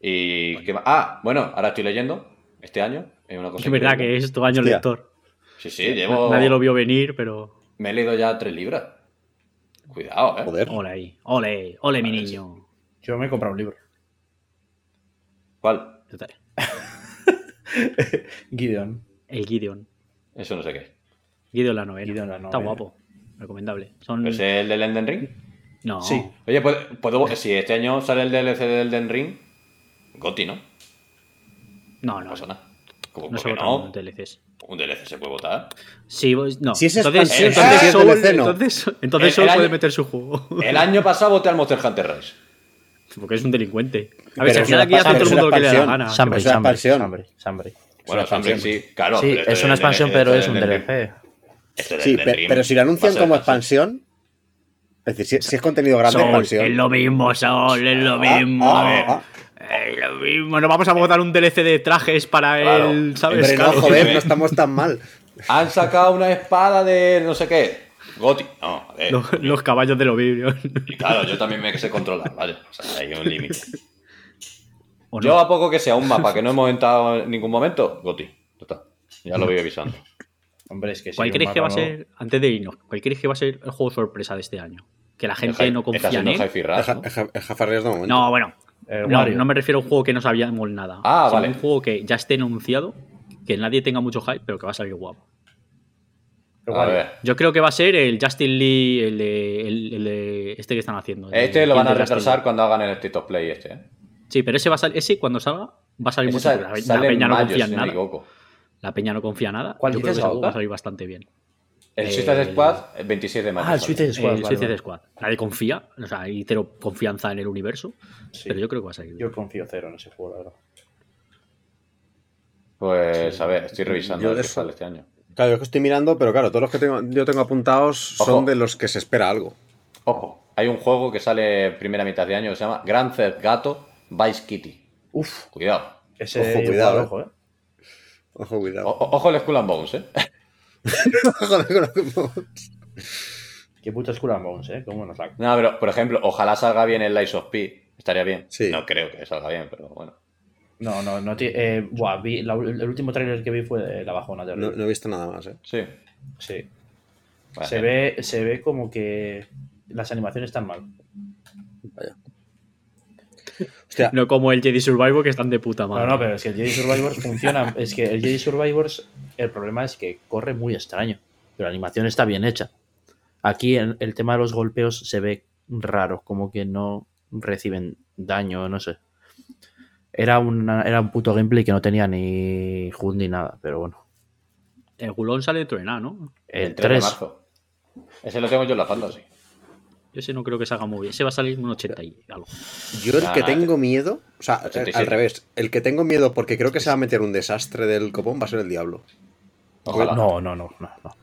Y qué más? Ah, bueno, ahora estoy leyendo este año. Es una cosa Es verdad que es tu año Hostia. lector. Sí, sí, llevo. Nadie lo vio venir, pero. Me he leído ya tres libras. Cuidado, eh. Joder. Ole ahí. Ole, ole, mi niño. Yo me he comprado un libro. ¿Cuál? Total. <laughs> Gideon. El Gideon. Eso no sé qué es. Gideon la novela. Gideon la Está guapo. Recomendable. Son... ¿Es el del Elden Ring? No. Sí. Oye, ¿puedo, puedo- si este año sale el DLC del Elden Ring, Goti, ¿no? No No, no. pasa nada. ¿Cómo No se votan no? DLCs. Un DLC se puede votar. Sí, vos- no. Si es entonces, entonces, es Soul, DLC, no. entonces, entonces El- Soul el puede año- meter su juego. El año pasado voté al Monster Hunter Rise. Porque es un delincuente. A Pero ver, si al final aquí hace todo el mundo lo que le da la gana. Sambre, es una Sambre, expansión. Sambre, Sambre. Bueno, Es una Sambre expansión. sí, claro. Sí, pero es una expansión, pero es un DLC. Sí, Ring pero si lo anuncian como expansión. Es decir, si, si es contenido grande, expansión. es lo mismo, Soul, es lo Ah, mismo. ah, ah, Es lo mismo. No vamos a votar un DLC de trajes para Claro. el. ¿Sabes? Hombre, no, joder, <laughs> no estamos tan mal. Han sacado una espada de no sé qué. Goti. No, a ver. Los, los caballos de Oblivion. Y claro, yo también me sé controlar, ¿vale? O sea, hay un límite. <laughs> ¿O Yo no? a poco que sea un mapa que no hemos entrado en ningún momento, Goti. Total. Ya lo voy avisando. Hombre, es que sí, ¿Cuál crees que va a ser, antes de irnos, cuál crees que va a ser el juego sorpresa de este año? Que la gente El no confía en él. El, ¿no? No, bueno. El No, no me refiero a un juego que no sabíamos nada. Ah, sino vale. Un juego que ya esté anunciado, que nadie tenga mucho hype, pero que va a salir guapo. El. Yo creo que va a ser el Justin Lee, el de, el, el de este que están haciendo. el Este lo van a el retrasar cuando hagan el State of Play este, ¿eh? Sí, pero ese va a salir, ese cuando salga va a salir Ese mucho. sale, La, peña no confía en nada. La peña no confía en nada. ¿Cuál Yo creo que va a salir bastante bien. El Suicide Squad, el 26 de mayo. Ah, el. Suicide Squad. el Suicide vale. Squad. Nadie confía, o sea, hay cero confianza en el universo, Sí. pero yo creo que va a salir bien. Yo confío cero en ese juego, la verdad. Pues a ver, estoy revisando Yo el que sale este año. Claro, yo que estoy mirando, pero claro, todos los que tengo, yo tengo apuntados son Ojo. de los que se espera algo. Ojo, hay un juego que sale primera mitad de año que se llama Grand Theft Gato Vice Kitty. Uf, Cuidado. ese Ojo, cuidado, juego, eh. ojo, eh. Ojo, cuidado. O- ojo el Skull and Bones, ¿eh? Joder, con lo que- Qué puto Skull and Bones, eh. Cómo nos la... No, pero por ejemplo, ojalá salga bien el Lies of P. Estaría bien. Sí. No creo que salga bien, pero bueno. No, no, no. ti- Eh, buah, vi, la- el último tráiler que vi fue de la bajona de no, no he visto nada más, ¿eh? Sí. Sí. Vale. Se ve, se ve como que las animaciones están mal. Hostia, No como el Jedi Survivor que están de puta madre. No, no, pero es que el Jedi Survivors funciona. <laughs> Es que el Jedi Survivors, el problema es que corre muy extraño. Pero la animación está bien hecha. Aquí el, el tema de los golpeos se ve raro, como que no reciben daño, no sé. Era, una, era un puto gameplay que no tenía ni HUD ni nada, pero bueno. El Gulón sale de nada, ¿no? El 3 de 3, marzo. Ese lo tengo yo en la fantasy. Yo ese no creo que salga muy bien. Ese va a salir un 80 y algo. yo el Nah, que tengo miedo, o sea, 87. al revés, el que tengo miedo porque creo que se va a meter un desastre del copón va a ser el diablo. Ojalá. no, no, no, no, no.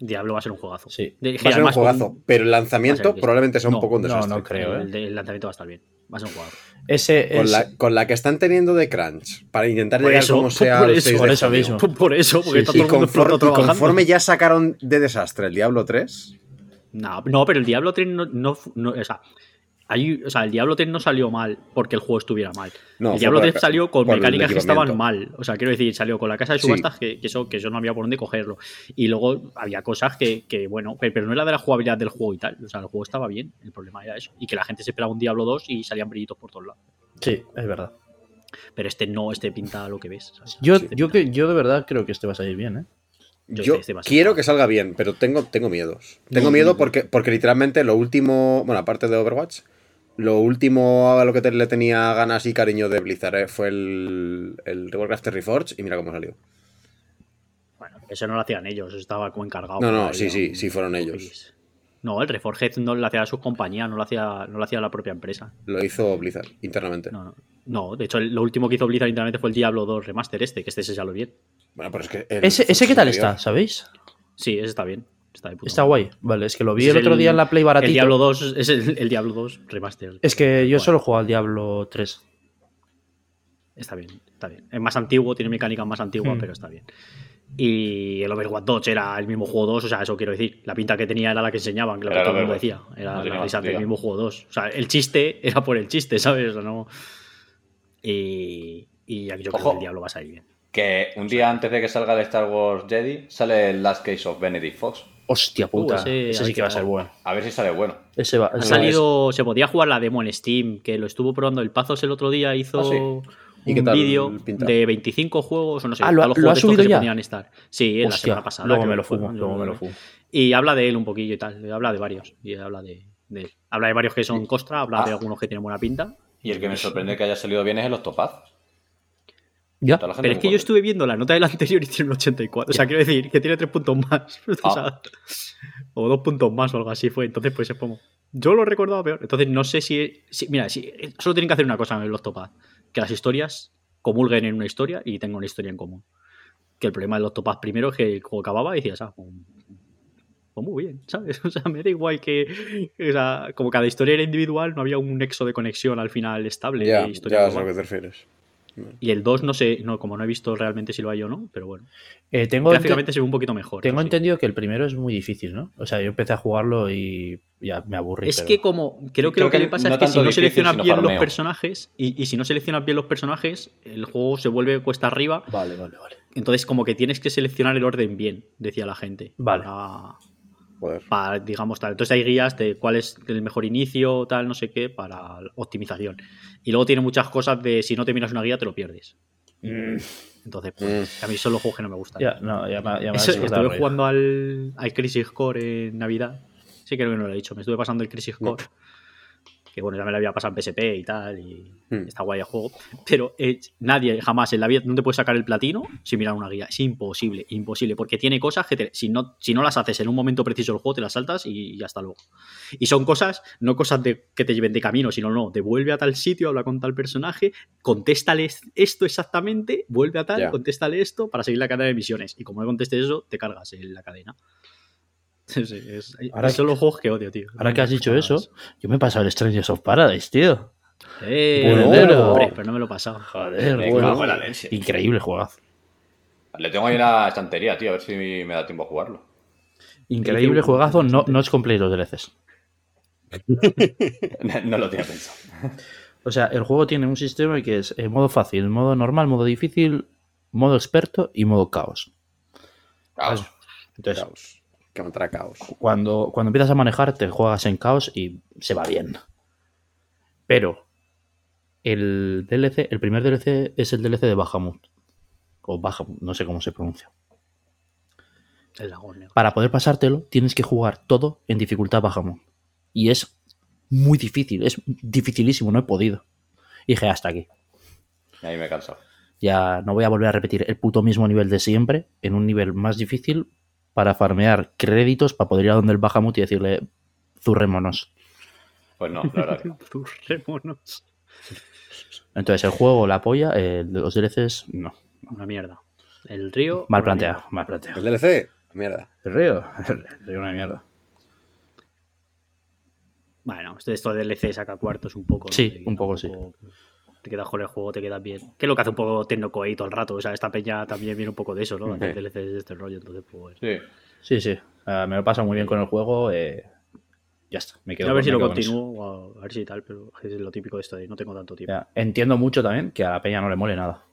Diablo va a ser un juegazo. Sí. De- Va a ser un con- juegazo, pero el lanzamiento ser probablemente sea un No, poco un no, desastre. no creo, el, eh. de- el lanzamiento va a estar bien. Va a ser un jugador. Ese Con es. la, con la que están teniendo de crunch para intentar Por llegar eso, como sea <laughs> por eso, 6 de por eso mismo. Por eso, porque Sí, está sí. Todo el mundo conforme, y trabajando. conforme ya sacaron de desastre el Diablo 3, No, no, pero el Diablo 3 no, no, no- o sea, hay- o sea, el Diablo 3 no salió mal porque el juego estuviera mal. No, el Diablo por 3 la- salió con mecánicas que estaban mal. O sea, quiero decir, salió con la casa de Sí. subastas que, que eso, que eso no había por dónde cogerlo. Y luego había cosas que, que, bueno, pe- pero no era de la jugabilidad del juego y tal. O sea, el juego estaba bien. El problema era eso. Y que la gente se esperaba un Diablo 2 y salían brillitos por todos lados. Sí, es verdad. Pero este no, este pinta lo que ves. ¿sabes? Yo, Este yo, pinta- que, yo de verdad creo que este va a salir bien, ¿eh? Yo yo este ser quiero que salga bien, pero tengo, tengo miedos. Tengo No, miedo porque, porque literalmente lo último, bueno, aparte de Overwatch, lo último a lo que te- le tenía ganas y cariño de Blizzard eh, fue el, el Warcraft Reforged y mira cómo salió. Bueno, eso no lo hacían ellos, eso estaba como encargado. No, no, sí, sí, sí fueron ellos. No, el Reforged no lo hacía a sus compañías, no lo hacía, no lo hacía la propia empresa. Lo hizo Blizzard internamente. No, no. No, de hecho, lo último que hizo Blizzard internamente fue el Diablo 2 Remaster este, que este se ya lo bien. Bueno, pero es que. ¿Ese, ese qué tal está? ¿Sabéis? Sí, ese está bien. Está, de puta Está madre. guay. Vale, es que lo vi el otro día en la Play baratito. El Diablo 2 es el, el Diablo 2 Remaster. Es que yo Guay. solo juego al Diablo 3. Está bien, está bien. Es más antiguo, tiene mecánicas más antiguas, Hmm. pero está bien. Y el Overwatch 2 era el mismo juego 2, o sea, eso quiero decir. La pinta que tenía era la que enseñaban, que lo Era que todo el mundo decía. Era No la risa del mismo juego 2. O sea, el chiste era por el chiste, ¿sabes? O sea, no. Y, y aquí yo creo que el diablo va a salir bien. Que un día antes de que salga de Star Wars Jedi sale el Last Case of Benedict Fox. Hostia puta. Uh, ese- ese, sí que va a ser bueno. A ver si sale bueno. Ese va, Ha salido, se podía jugar la demo en Steam, que lo estuvo probando el Pazos el otro día, hizo Ah, sí. ¿Y qué un vídeo de 25 juegos, o no sé, Ah, ¿lo los lo juegos ha estos subido que se ya? podían estar. Sí, la Hostia, semana pasada. luego me lo fumo, luego me lo fumo. Y habla de él un poquillo y tal, habla de varios, y habla de, de él. Habla de varios que son costra, habla de Ah. algunos que tienen buena pinta. Y el que me sorprende que haya salido bien es el Octopath. Ya. Pero es que yo contenta. estuve viendo la nota del anterior y tiene un 84. O sea, quiero decir que tiene tres puntos más. <laughs> O, sea, o dos puntos más o algo así fue. Entonces, pues es como. Yo lo he recordado peor. Entonces, no sé si. si- mira, si, solo tienen que hacer una cosa en el Octopath: que las historias comulguen en una historia y tengan una historia en común. Que el problema del Octopath primero es que el juego acababa y decías, ah, pues, pues muy bien, ¿sabes? <laughs> O sea, me da igual que. O sea, como cada historia era individual, no había un nexo de conexión al final estable. Ya, de historia ya sé a lo que te refieres. Y el 2 no sé, no, como no he visto realmente si lo hay o no, pero bueno. Eh, tengo ente- Gráficamente se ve un poquito mejor. tengo sí. entendido que el primero es muy difícil, ¿no? O sea, yo empecé a jugarlo y ya me aburrí. Es pero- que como creo que Creo lo que, que le pasa no es que si no difícil, seleccionas bien los personajes y, y si no seleccionas bien los personajes, el juego se vuelve cuesta arriba. Vale, vale, vale. Entonces como que tienes que seleccionar el orden bien, decía la gente. Vale. Para, Joder. para, digamos tal. Entonces hay guías de cuál es el mejor inicio, tal, no sé qué, para optimización. Y luego tiene muchas cosas de si no te miras una guía te lo pierdes. Entonces, pues, a mí son los juegos que no me gustan. Mm. Ya, no, ya me, ya me Eso, has quitado estuve jugando al, al Crisis Core en Navidad. Sí, creo que no lo he dicho. Me estuve pasando el Crisis Core. Que bueno, ya me lo había pasado en PSP y tal. Y Hmm. está guay el juego. Pero eh, nadie jamás en la vida no te puede sacar el platino sin mirar una guía. Es imposible, imposible. Porque tiene cosas que te- si, no, si no las haces en un momento preciso del juego, te las saltas y ya está luego. Y son cosas, no cosas de, que te lleven de camino, sino no. Devuelve a tal sitio, habla con tal personaje, contéstale esto exactamente, vuelve a tal, Ya. contéstale esto para seguir la cadena de misiones. Y como no contestes eso, te cargas en la cadena. Sí, sí, es- Ahora son los juegos que odio, tío. Ahora que has dicho eso, más. yo me he pasado el Strangers of Paradise, tío. Eh, Bueno. hombre, pero no me lo he pasado. Joder, bueno. la leche. Increíble juegazo. Le tengo ahí en la estantería, tío, a ver si me da tiempo a jugarlo. Increíble juegazo, no, no os compléis los DLCs. <laughs> no lo tenía pensado. O sea, el juego tiene un sistema que es eh, modo fácil, modo normal, modo difícil, modo experto y modo caos. Caos. Entonces, Caos. Trae caos. cuando, cuando empiezas a manejar, te juegas en caos y se va bien. Pero el DLC, el primer DLC es el DLC de Bahamut. O Bahamut, no sé cómo se pronuncia. El. Para poder pasártelo, tienes que jugar todo en dificultad Bahamut. Y es muy difícil, es dificilísimo, no he podido. Y dije, hasta aquí. Y ahí me he cansado. Ya no voy a volver a repetir el puto mismo nivel de siempre, en un nivel más difícil, para farmear créditos para poder ir a donde el Bahamut y decirle, zurrémonos. Pues no, la verdad. <laughs> Zurrémonos. Entonces el juego la apoya, eh, los DLCs no. Una mierda. El río. Mal planteado, mal planteado. ¿El DLC? Mierda. ¿El río? <laughs> El río una mierda. Bueno, esto, esto de DLC saca cuartos un poco. ¿no? Sí, un poco sí. Te quedas con el juego, te quedas bien. Que es lo que hace un poco Tecnocoey todo el rato. O sea, esta peña también viene un poco de eso, ¿no? Hacer Sí. DLCs de este rollo. Entonces, pues. Sí. Sí, sí. Ah, me lo paso muy bien con el juego. eh, ya está. Me quedo a ver con- si lo continúo, o a ver si tal, pero es lo típico de esto de no tengo tanto tiempo. Ya, Entiendo mucho también que a la peña no le mole nada.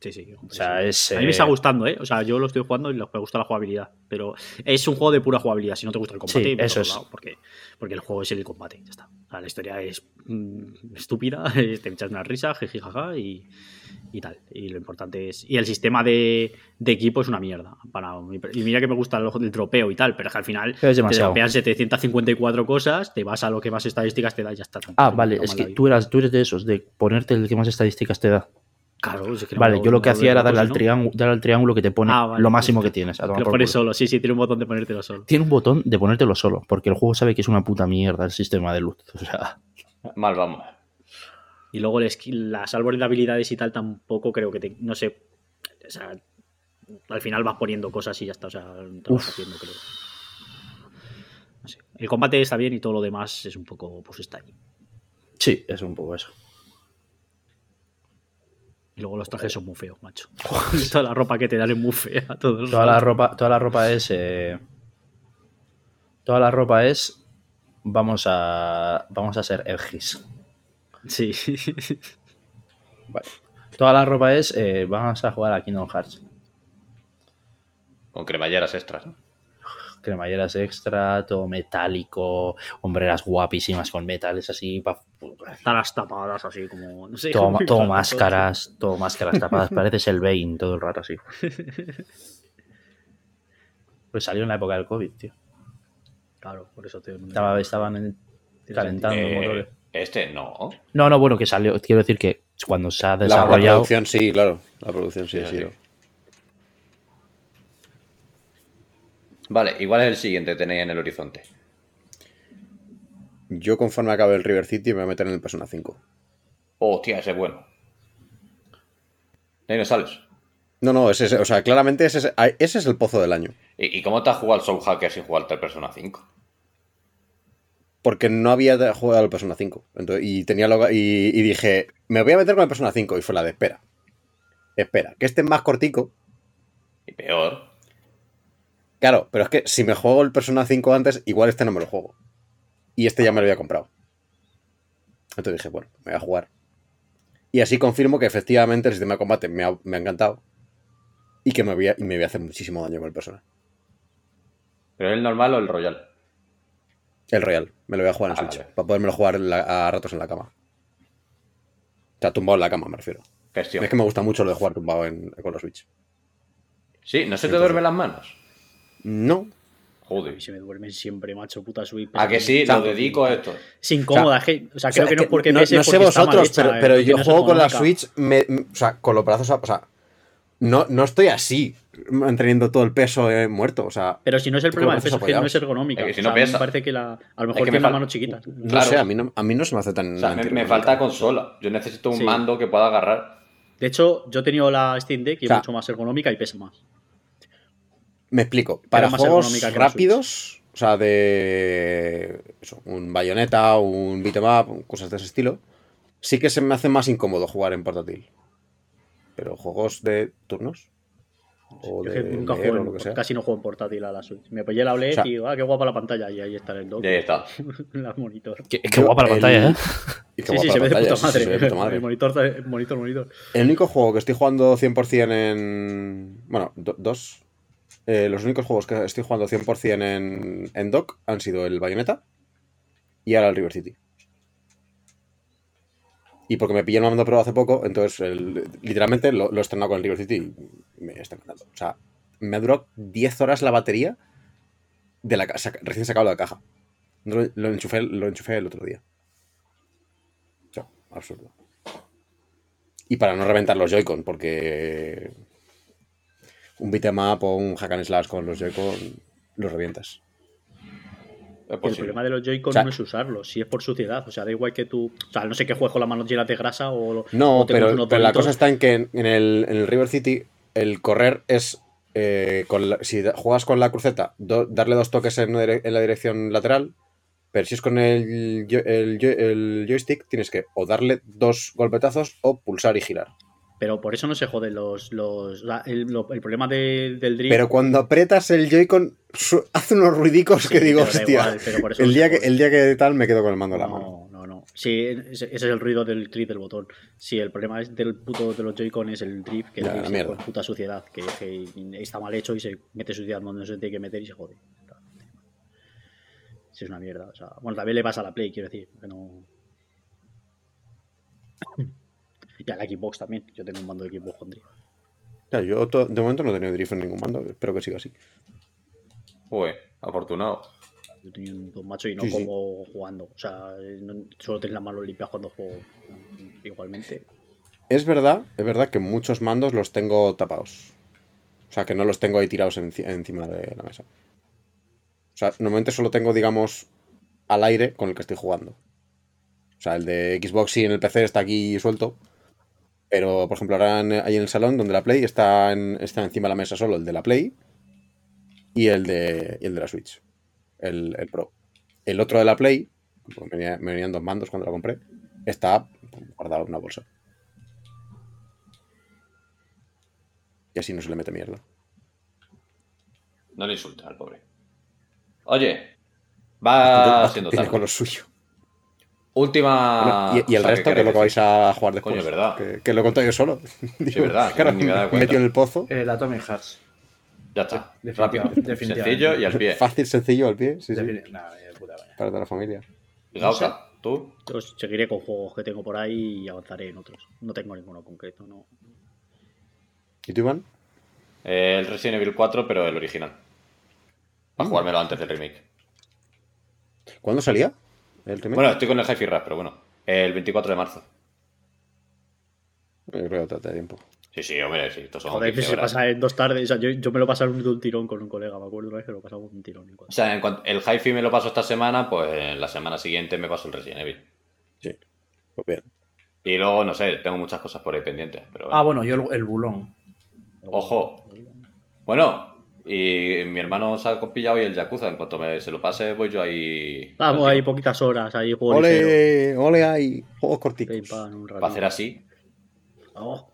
Sí, sí. O sea, es. A mí me eh, está gustando, ¿eh? O sea, yo lo estoy jugando y me gusta la jugabilidad. Pero es un juego de pura jugabilidad. Si no te gusta el combate, Sí, eso es. lado, porque, porque el juego es el combate. Ya está. La historia es mm, estúpida, <laughs> te echas una risa, jijijaja y, y tal. Y lo importante es. Y el sistema de, de equipo es una mierda. Para mí. y mira que me gusta el, el dropeo y tal, pero es que al final te dropean 754 cosas, te vas a lo que más estadísticas te da y ya está. Ah, vale. Es que tú, eras, tú eres de esos, de ponerte el que más estadísticas te da. Claro, es que no Vale, yo lo que no hacía era darle al, triángulo, darle al triángulo que te pone Ah, vale, lo máximo pues que tienes. a Te tomar lo pones solo, sí, sí, tiene un botón de ponértelo solo. Tiene un botón de ponértelo solo, porque el juego sabe que es una puta mierda el sistema de luz. O sea, Mal vamos. Y luego el skill- las árboles de habilidades y tal tampoco creo que te. No sé. O sea, al final vas poniendo cosas y ya está. O sea, te vas haciendo, creo. No sé. El combate está bien y todo lo demás es un poco. Pues está ahí. sí, es un poco eso. Y luego los trajes son muy feos, macho. <laughs> Toda la ropa que te dan es muy fea. Todos Toda la ropa, toda la ropa es. eh, toda la ropa es. Vamos a. Vamos a ser Ergis. Sí. Vale. Toda la ropa es. eh, vamos a jugar a Kingdom Hearts. Con cremalleras extras. ¿no? Cremalleras extra, todo metálico, hombreras guapísimas con metales así. pa- las tapadas así como. No sé. todo, <laughs> todo <laughs> máscaras, todo máscaras tapadas. Pareces el Bane todo el rato así. Pues salió en la época del COVID, tío. Claro, por eso te. Estaba, estaban en- calentando Eh, motores. este no. No, no, bueno, que salió. Quiero decir que cuando se ha La, la desarrollado. producción sí, claro. La producción sí, Sí, ha sí. Vale, igual es el siguiente que tenéis en el horizonte. Yo conforme acabe el River City me voy a meter en el Persona 5. Hostia, ese es bueno. De ahí no sales. No, no, ese, es- o sea, claramente ese, es- ese es el pozo del año. ¿Y, y cómo te has jugado al Soul Hacker sin jugarte al Persona 5? Porque no había jugado al Persona 5. Entonces, y, tenía lo- y, y dije, me voy a meter con el Persona 5. Y fue la de espera. Espera, que este es más cortico. Y peor. Claro, pero es que si me juego el Persona 5 antes, igual este no me lo juego. Y este ya me lo había comprado. Entonces dije, bueno, me voy a jugar. Y así confirmo que efectivamente el sistema de combate me ha, me ha encantado. Y que me voy, a, y me voy a hacer muchísimo daño con el Persona. ¿Pero el normal o el Royal? El Royal, me lo voy a jugar en Ah, Switch. Para podérmelo jugar la- a ratos en la cama. O sea, tumbado en la cama, me refiero. Gestión. Es que me gusta mucho lo de jugar tumbado en- con la Switch. Sí, ¿no se te duermen las manos? No, Joder. Y se me duermen siempre, macho, puta Switch. ¿A que sí? Lo dedico a esto. Es incómoda, es que- o sea, O sea, creo que no es es porque no, pese, no sé porque está mal vosotros, hecha, pero, yo no es juego con la. Switch, me- o sea, con los brazos, a- o sea, no, no estoy así, manteniendo todo el peso eh, muerto, o sea, Pero si no es el problema del los peso, es que no es apoyados. ergonómica. Es que si O no sea, a pesa. me parece que la, a lo mejor que me tiene las fal- manos chiquitas. no Claro. sé, a mí no, a mí no se me hace tan... O sea, me, falta consola. Yo necesito un Sí. mando que pueda agarrar. De hecho, yo he tenido la Steam Deck y O sea, es mucho más ergonómica y pesa más. Me explico, para más juegos rápidos, o sea, de eso, un bayoneta, un beat'em up, cosas de ese estilo, sí que se me hace más incómodo jugar en portátil. Pero juegos de turnos o de es que nunca leer juego o en- lo que sea. casi no juego en portátil a la Switch. Me apoyé la OLED O sea- y digo, ah, qué guapa la pantalla. Y ahí está el dock. Y ahí está. <laughs> la monitor. Qué, qué guapa la el- pantalla, ¿eh? Y Sí, sí, se ve de puta sí, madre. se ve de puta madre. <laughs> El monitor, monitor, monitor. El único juego que estoy jugando 100% en... Bueno, do- dos. Eh, los únicos juegos que estoy jugando 100% en, dock han sido el Bayonetta y ahora el River City. Y porque me pillé el mando pro hace poco, entonces literalmente lo, he estrenado con el River City y me está encantando. O sea, me ha durado 10 horas la batería de la ca- saca- recién sacado de la caja. Lo, lo enchufé, lo el otro día. O absurdo. Y para no reventar los Joy-Con, porque un beat'em up o un hack and slash con los Joy-Con los revientas. Es El posible. problema de los Joy-Con O sea- no es usarlos, si es por suciedad. O sea, da igual que tú. O sea, no sé qué juegas con las manos llenas de grasa o. No, o pero, la cosa está en que en, en el, en el River City el correr es, eh, con la- si juegas con la cruceta, do- darle dos toques en, la dirección lateral, pero si es con el, el el joystick tienes que o darle dos golpetazos o pulsar y girar. Pero por eso no se joden los. los la- el, lo- el problema de- del drift. Pero cuando aprietas el Joy-Con su- hace unos ruidicos Sí, que digo, hostia, igual, pero por eso el, no día que, el día que tal me quedo con el mando en la mano. No, no, no. Sí, ese, ese es el ruido del clic del botón. Sí, el problema es del puto de los Joy-Con es el drift, que la es mierda. pues, puta suciedad, que, que está mal hecho y se mete suciedad donde no se tiene que meter y se jode. Sí, es una mierda. O sea, bueno, también le pasa a la Play, quiero decir. Que no... <coughs> Y a la Xbox también. Yo tengo un mando de Xbox con drift. Ya, yo de momento no he tenido drift en ningún mando, espero que siga así. Uy, afortunado. Yo tenía un dos macho y no Sí, sí. como jugando. O sea, no- solo tengo las manos limpias cuando juego. Igualmente. Es verdad, es verdad que muchos mandos los tengo tapados. O sea, que no los tengo ahí tirados enci- encima de la mesa. O sea, normalmente solo tengo, digamos, al aire con el que estoy jugando. O sea, el de Xbox y en el PC está aquí suelto. Pero, por ejemplo, ahora en- ahí en el salón donde la Play está, en- está encima de la mesa solo el de la Play y el de, y el de la Switch. El, el Pro. El otro de la Play, porque me, venía- me venían dos mandos cuando la compré, está guardado en una bolsa. Y así no se le mete mierda. No le insultes al pobre. Oye, va siendo tarde. con lo suyo. Última. Bueno, y, y el resto, que es lo que vais a jugar después. Coño, verdad. Que, que lo he contado yo solo. Sí, verdad, <laughs> Claro, me me metió en el pozo. El Atomic Hearts. Ya está. Rápido. Sencillo y al pie. Fácil, sencillo, al pie. Sí, sí. Nada, puta. Para toda la familia. Y Gausa, ¿tú? Yo seguiré con juegos que tengo por ahí y avanzaré en otros. No tengo ninguno concreto, no. ¿Y tú, Iván? Eh, el Resident Evil 4, pero el original. Para jugármelo antes del remake. ¿Cuándo salía? El remake? Bueno, estoy con el Hi-Fi Rush, pero bueno. El 24 de marzo. Yo creo que trata de tiempo. Sí, sí, hombre, sí. Estos son Joder, que 15 se horas. pasa en dos tardes. O sea, yo, yo me lo pasaron de un tirón con un colega, me acuerdo una vez que lo pasamos un tirón. en O sea, en cuanto el Hi-Fi me lo paso esta semana, pues la semana siguiente me paso el Resident Evil. Sí. Pues bien. Y luego, no sé, tengo muchas cosas por ahí pendientes. Pero Ah, bueno, yo el, el bulón. Ojo. Bueno, y mi hermano se ha pillado y el Yakuza. En cuanto me, se lo pase, voy yo ahí. Vamos, al hay tiro. poquitas horas, ahí juego. ¡Ole! ¡Ole ahí! Juegos Pim, corticos. pam, un ratito. Va a hacer así. Oh.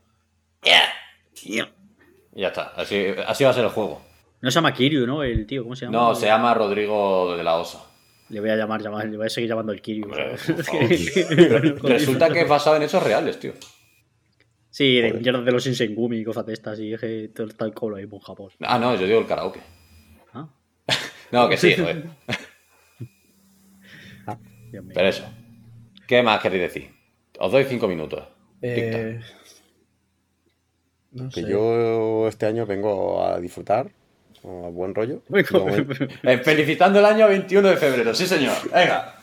Y ya está. Así, así va a ser el juego. No se llama Kiryu, ¿no? El tío, ¿cómo se llama? No, se llama Rodrigo de la Osa. Le voy a llamar, llamar, le voy a seguir llamando el Kiryu. <laughs> Resulta que es basado en hechos reales, tío. Sí, de mierda de los Insengumi y cosas de estas, y es que todo está el colo ahí en Japón. Ah, no, yo digo el karaoke. Ah, <laughs> No, que sí, <laughs> joder. Mío. Pero eso. ¿Qué más queréis decir? Os doy cinco minutos. Eh, no Que sé. yo este año vengo a disfrutar. A buen rollo. <laughs> Eh, felicitando el año 21 de febrero, sí señor. Venga.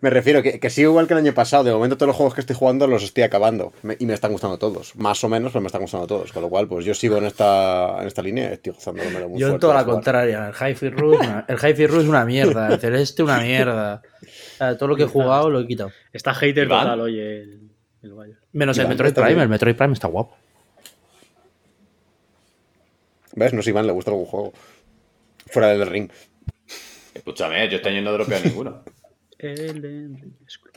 Me refiero que, que sigo igual que el año pasado. De momento todos los juegos que estoy jugando los estoy acabando. Me- y me están gustando todos. Más o menos, pero me están gustando todos. Con lo cual, pues yo sigo en esta, en esta línea estoy gozándomelo muy Yo en toda de la contraria. El Hi-Fi Rush, una- el Hi-Fi Rush es una mierda. El Celeste una mierda. Todo lo que he jugado lo he quitado. Está hater total, oye, el, el. Menos el Metroid Prime. bien. El Metroid Prime está guapo. ¿Ves? No sé, Iván, le gusta algún juego. Fuera del ring. Escúchame, yo este año no he dropeado ninguno. Elden Ring Scroll.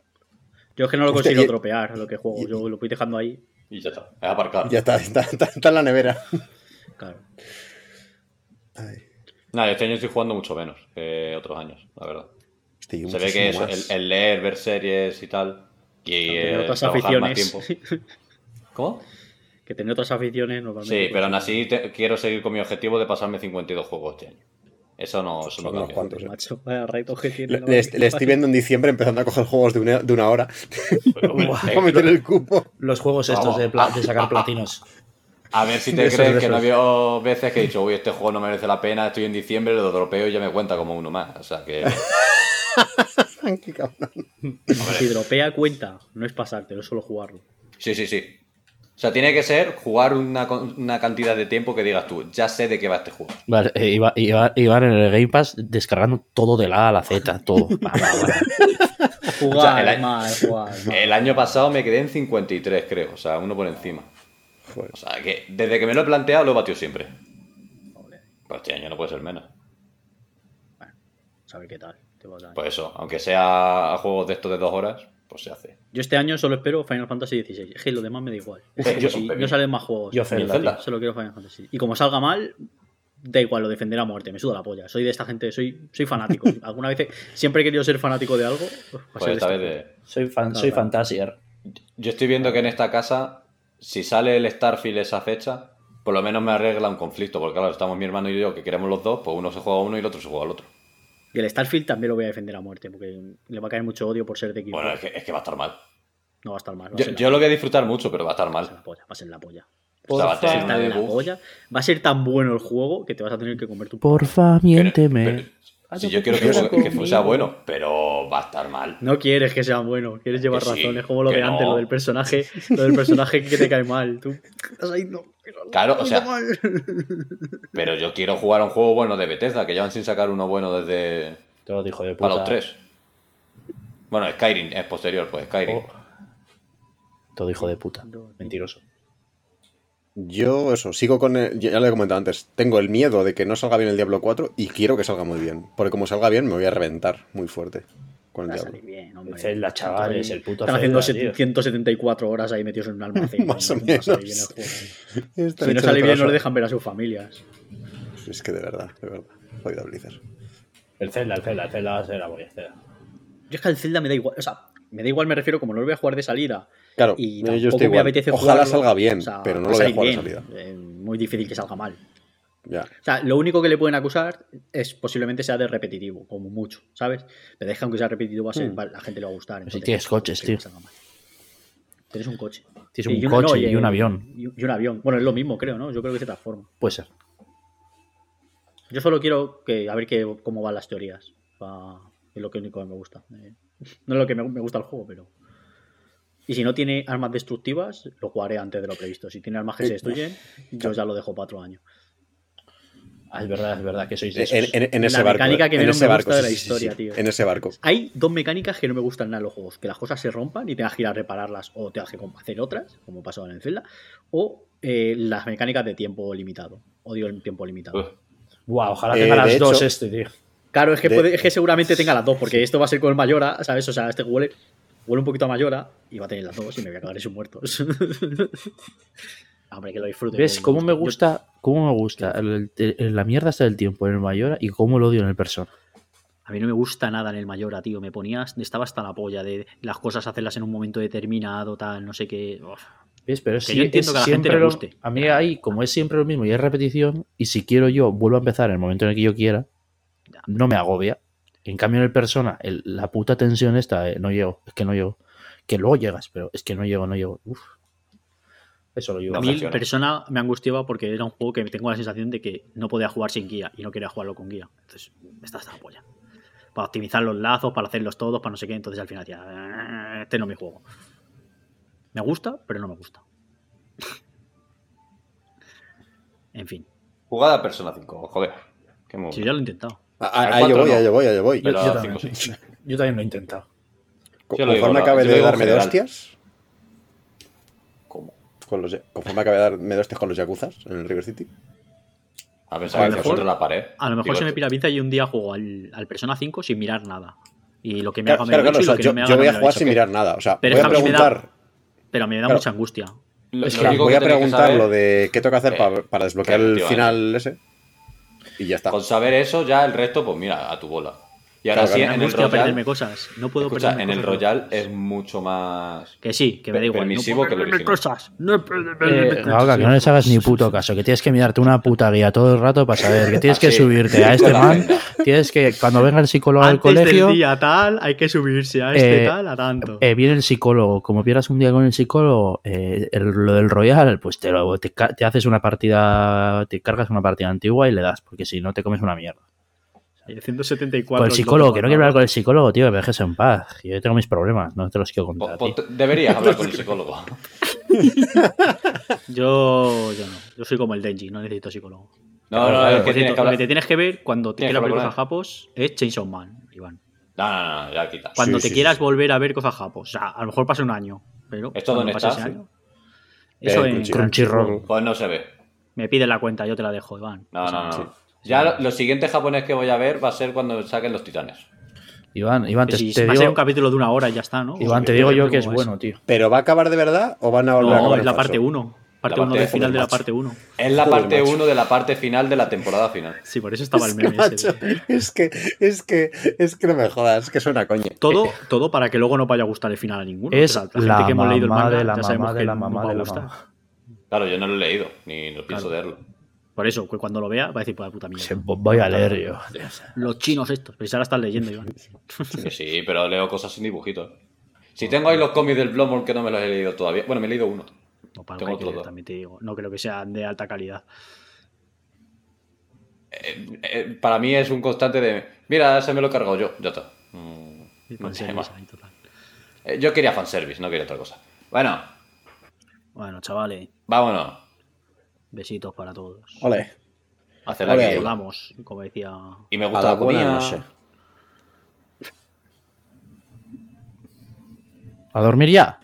Yo es que no lo consigo y- dropear lo que juego. Yo lo voy dejando ahí. Y ya está. Es aparcado. Ya está, <laughs> está, está- está en la nevera. Claro. Ay, Nada, este año estoy jugando mucho menos que otros años, la verdad. estoy Se ve que eso, el, leer, ver series y tal. Y eh, otras trabajar más aficiones. tiempo. <laughs> ¿Cómo? que tener otras aficiones normalmente. Sí, pero aún así te- quiero seguir con mi objetivo de pasarme 52 juegos este año. Eso no, eso no Son unos cambia. cuantos, eh. Macho, vaya reto que tiene. Le, estoy viendo en diciembre empezando a coger juegos de una, de una hora. Buah. <laughs> Para meter el cupo. Los juegos estos de, pla- de sacar platinos. A ver si <laughs> te crees que no había veces que he dicho, uy, este juego no merece la pena, estoy en diciembre, lo dropeo y ya me cuenta como uno más. O sea que. <laughs> Qué cabrón. Si dropea cuenta, no es pasártelo, es solo jugarlo. Sí, sí, sí. O sea, tiene que ser jugar una, una cantidad de tiempo que digas tú, ya sé de qué va este juego. Vale, eh, iba, en el Game Pass descargando todo de la A a la Z, todo. <laughs> Pa. Jugar O sea, el- mal, jugar mal. El año pasado me quedé en 53, creo. O sea, uno por encima. Joder. O sea, que desde que me lo he planteado lo he batido siempre. Pues este año no puede ser menos. Saber qué tal. Pues eso, aunque sea a juegos de estos de dos horas, pues se hace. Yo este año solo espero Final Fantasy XVI. Es que lo demás me da igual. Yo Si no salen más juegos. Yo. Solo quiero Final Fantasy. Y como salga mal, da igual, lo defenderé a muerte. Me suda la polla. Soy de esta gente, soy, soy fanático. <laughs> Alguna vez siempre he querido ser fanático de algo. Pues, Pues esta vez de... Soy, fan, No, soy claro. Fantasier. Yo estoy viendo que en esta casa, si sale el Starfield esa fecha, por lo menos me arregla un conflicto. Porque claro, estamos mi hermano y yo que queremos los dos, pues uno se juega a uno y el otro se juega al otro. Y el Starfield también lo voy a defender a muerte. Porque le va a caer mucho odio por ser de equipo. Bueno, es que, es que va a estar mal. No va a estar mal. Yo, yo lo voy a disfrutar mucho, pero va a estar Va a ser mal. la polla. Va a ser la polla. Va a Porfa. tener Va a una ser de la polla. Va a ser tan bueno el juego que te vas a tener que comer tu Porfa, Pero- miénteme. Pero- Si yo quiero que, que sea bueno, pero va a estar mal. No quieres que sea bueno, quieres llevar Que sí, razón. Es como lo que de antes, no. lo del personaje, lo del personaje que te cae mal. Tú estás ahí, no. Claro, o sea, mal. <laughs> pero yo quiero jugar a un juego bueno de Bethesda, que llevan sin sacar uno bueno desde Todo hijo de puta. Fallout 3. Bueno, Skyrim es posterior, pues Skyrim. Oh. Todo hijo de puta. Mentiroso. Yo, eso, sigo con. el- ya lo he comentado antes. Tengo el miedo de que no salga bien el Diablo 4 y quiero que salga muy bien. Porque como salga bien, me voy a reventar muy fuerte con el Va a Diablo. bien. El Zelda, chavales, el puto Están haciendo Zelda, tío. 174 horas ahí metidos en un almacén. <laughs> Más o ¿no? A salir bien menos. el juego. <laughs> Si no sale bien, no le dejan ver a sus familias. Es que de verdad, de verdad. Jodido Blizzard. El Zelda, el Zelda, el Zelda a ser la el Zelda. Yo es que al Zelda me da igual. O sea, me da igual, me refiero, como no lo voy a jugar de salida. Claro, Y yo tampoco estoy me apetece Ojalá jugarlo, salga bien, o sea, pero no lo voy a jugar de salida. Eh, muy difícil que salga mal. Ya. O sea, lo único que le pueden acusar es posiblemente sea de repetitivo, como mucho, ¿sabes? Pero deja aunque sea repetitivo, va a ser, Hmm. la gente le va a gustar. Pero si tienes coches, que tío. Tienes un coche. Tienes un Y coche no, y un avión. Y, y un avión. Bueno, es lo mismo, creo, ¿no? Yo creo que se transforma. Puede ser. Yo solo quiero que, a ver qué, cómo van las teorías. Pa- Es lo que único que me gusta. Eh, no es lo que me, me gusta el juego, pero. Y si no tiene armas destructivas, lo jugaré antes de lo previsto. Si tiene armas que se destruyen, <laughs> yo ya lo dejo para otro año. Ah, es verdad, es verdad que sois de En, esos. en- en La ese barco. mecánica eh, que en menos ese me barco, gusta de sí, la sí, historia, sí. tío. En ese barco. Hay dos mecánicas que no me gustan nada en los juegos. Que las cosas se rompan y tengas que ir a repararlas o tengas que hacer otras, como pasó en el Zelda. O eh, las mecánicas de tiempo limitado. Odio el tiempo limitado. Guau, ojalá Eh, tenga las dos hecho- este, tío. Claro, es que, De- puede- es que seguramente tenga las dos, porque esto va a ser con el Mayora, ¿sabes? O sea, este huele, huele un poquito a Mayora y va a tener las dos y me voy a cagar en sus muertos. <laughs> Hombre, que lo disfrute. ¿Ves cómo me Yo- gusta, cómo me gusta el- el- la mierda está del tiempo en el Mayora y cómo lo odio en el Persona? A mí no me gusta nada en el Mayora, tío. Me ponías, estaba hasta la polla de las cosas hacerlas en un momento determinado, tal, no sé qué. Uf. ¿Ves? Pero es, Que yo entiendo es que a la gente siempre le lo- guste. A mí ahí, como es siempre lo mismo y es repetición, y si quiero yo vuelvo a empezar en el momento en el que yo quiera. No me agobia. En cambio en el Persona, el- la puta tensión esta, eh, no llego, es que no llego. Que luego llegas, pero es que no llego, no llego. Uf. Eso lo llevo. A mí, persona, me angustiaba porque era un juego que tengo la sensación de que no podía jugar sin guía y no quería jugarlo con guía. Entonces, está hasta la polla. Para optimizar los lazos, para hacerlos todos, para no sé qué. Entonces, al final, ya, "Eh, este no es mi juego. Me gusta, pero no me gusta. <laughs> en fin, Jugada Persona 5, joder. Qué si ya lo he intentado. Ah, Ahí yo voy, ahí yo voy, ahí yo voy. Yo, también, 5 sí. yo también lo he intentado. Co- Yo lo digo, Conforme la- acabe de darme de hostias, ¿Cómo? con los, conforme acabe de darme de hostias con los Yakuzas en el River City. A te mejor- la pared. A lo mejor Digo, se me pira la pinza y un día juego al, al Persona 5 sin mirar nada. Y lo que me Claro, haga me claro, lo he claro, hecho o y lo sea, que yo, no me haga yo no voy me a jugar sin mirar nada. O sea, Pero voy a mí me da- preguntar. Pero me da mucha angustia. Lo- Es lo que único Voy a preguntar lo de qué tengo que hacer Eh, para, desbloquear el efectivamente. final ese. Y ya está. Con saber eso, ya el resto, pues mira, a tu bola. Y ahora Claro, sí, en el angustia perderme Royal. cosas. No puedo Escucha, perderme en el. Royal es mucho más. Que sí, que me da Per- igual. permisivo no que original. cosas. No Eh, que no les hagas ni puto caso, que tienes que mirarte una puta guía todo el rato para saber que tienes que <laughs> Ah, sí. subirte a este <laughs> man, tienes que, cuando venga el psicólogo al colegio, del día tal, hay que subirse a este Eh, tal, a tanto. eh, viene el psicólogo, como pierdas un día con el psicólogo, eh, el- lo del Royal, pues te, lo- te haces una partida, te cargas una partida antigua y le das, porque si no te comes una mierda. Y 174. Con el psicólogo, que no quiero hablar con el psicólogo, tío, que me dejes en paz. Yo tengo mis problemas, no te los quiero contar. Pues- ti. pues deberías hablar con el <laughs> psicólogo. <laughs> Yo, yo no. Yo soy como el Denji, no necesito psicólogo. No, no, es que tienes que lo que te tienes que ver cuando te Tienes quieras ver hablar cosas japos es Chainsaw Man, Iván. No, no, no, ya quita. Cuando Sí, te sí, quieras sí. volver a ver cosas japos. O sea, a lo mejor pasa un año, pero. ¿Esto dónde está? ese año- Eso Eh, en. Crunchyroll. Pues no se ve. Me pide la cuenta, yo te la dejo, Iván. No, O sea, no, no. Ya lo, lo siguiente japonés que voy a ver va a ser cuando saquen los titanes. Iván, Iván, te, si te va a ser digo, un capítulo de una hora y ya está, ¿no? Iván, te digo yo ¿cómo que es bueno, tío. ¿Pero va a acabar de verdad o van a volver a No, acabar es la parte 1. Parte La 1 parte- del final de la parte 1. Es la Joder, parte macho. 1 de la parte final de la temporada final. Sí, por eso estaba el que, meme ese. macho, es que, es que, es que no me jodas, es que suena coña. Todo, todo para que luego no vaya a gustar el final a ninguno. Es O sea, la la gente que hemos leído el manga de la ya mamá de la no mamá a de la mamá. Claro, yo no lo he leído, ni lo pienso leerlo. Por eso, que cuando lo vea va a decir, pues puta mierda. Se- Voy a leer yo. Los chinos estos. Pero si ahora estás leyendo, Iván. Sí, pero leo cosas sin dibujitos. Si tengo ahí los cómics del Bloodborne que no me los he leído todavía. Bueno, me he leído uno. No, para Tengo dos. también te digo. No creo que sean de alta calidad. Eh, eh, para mí es un constante de, mira, se me lo he cargado yo, ya está. Mm, no. Eh, Yo quería fanservice, no quería otra cosa. Bueno, Bueno, chavales, vámonos. Besitos para todos. Ole. Hacer la que Volamos, como decía. Y me A gusta la comida. noche. ¿A dormir ya?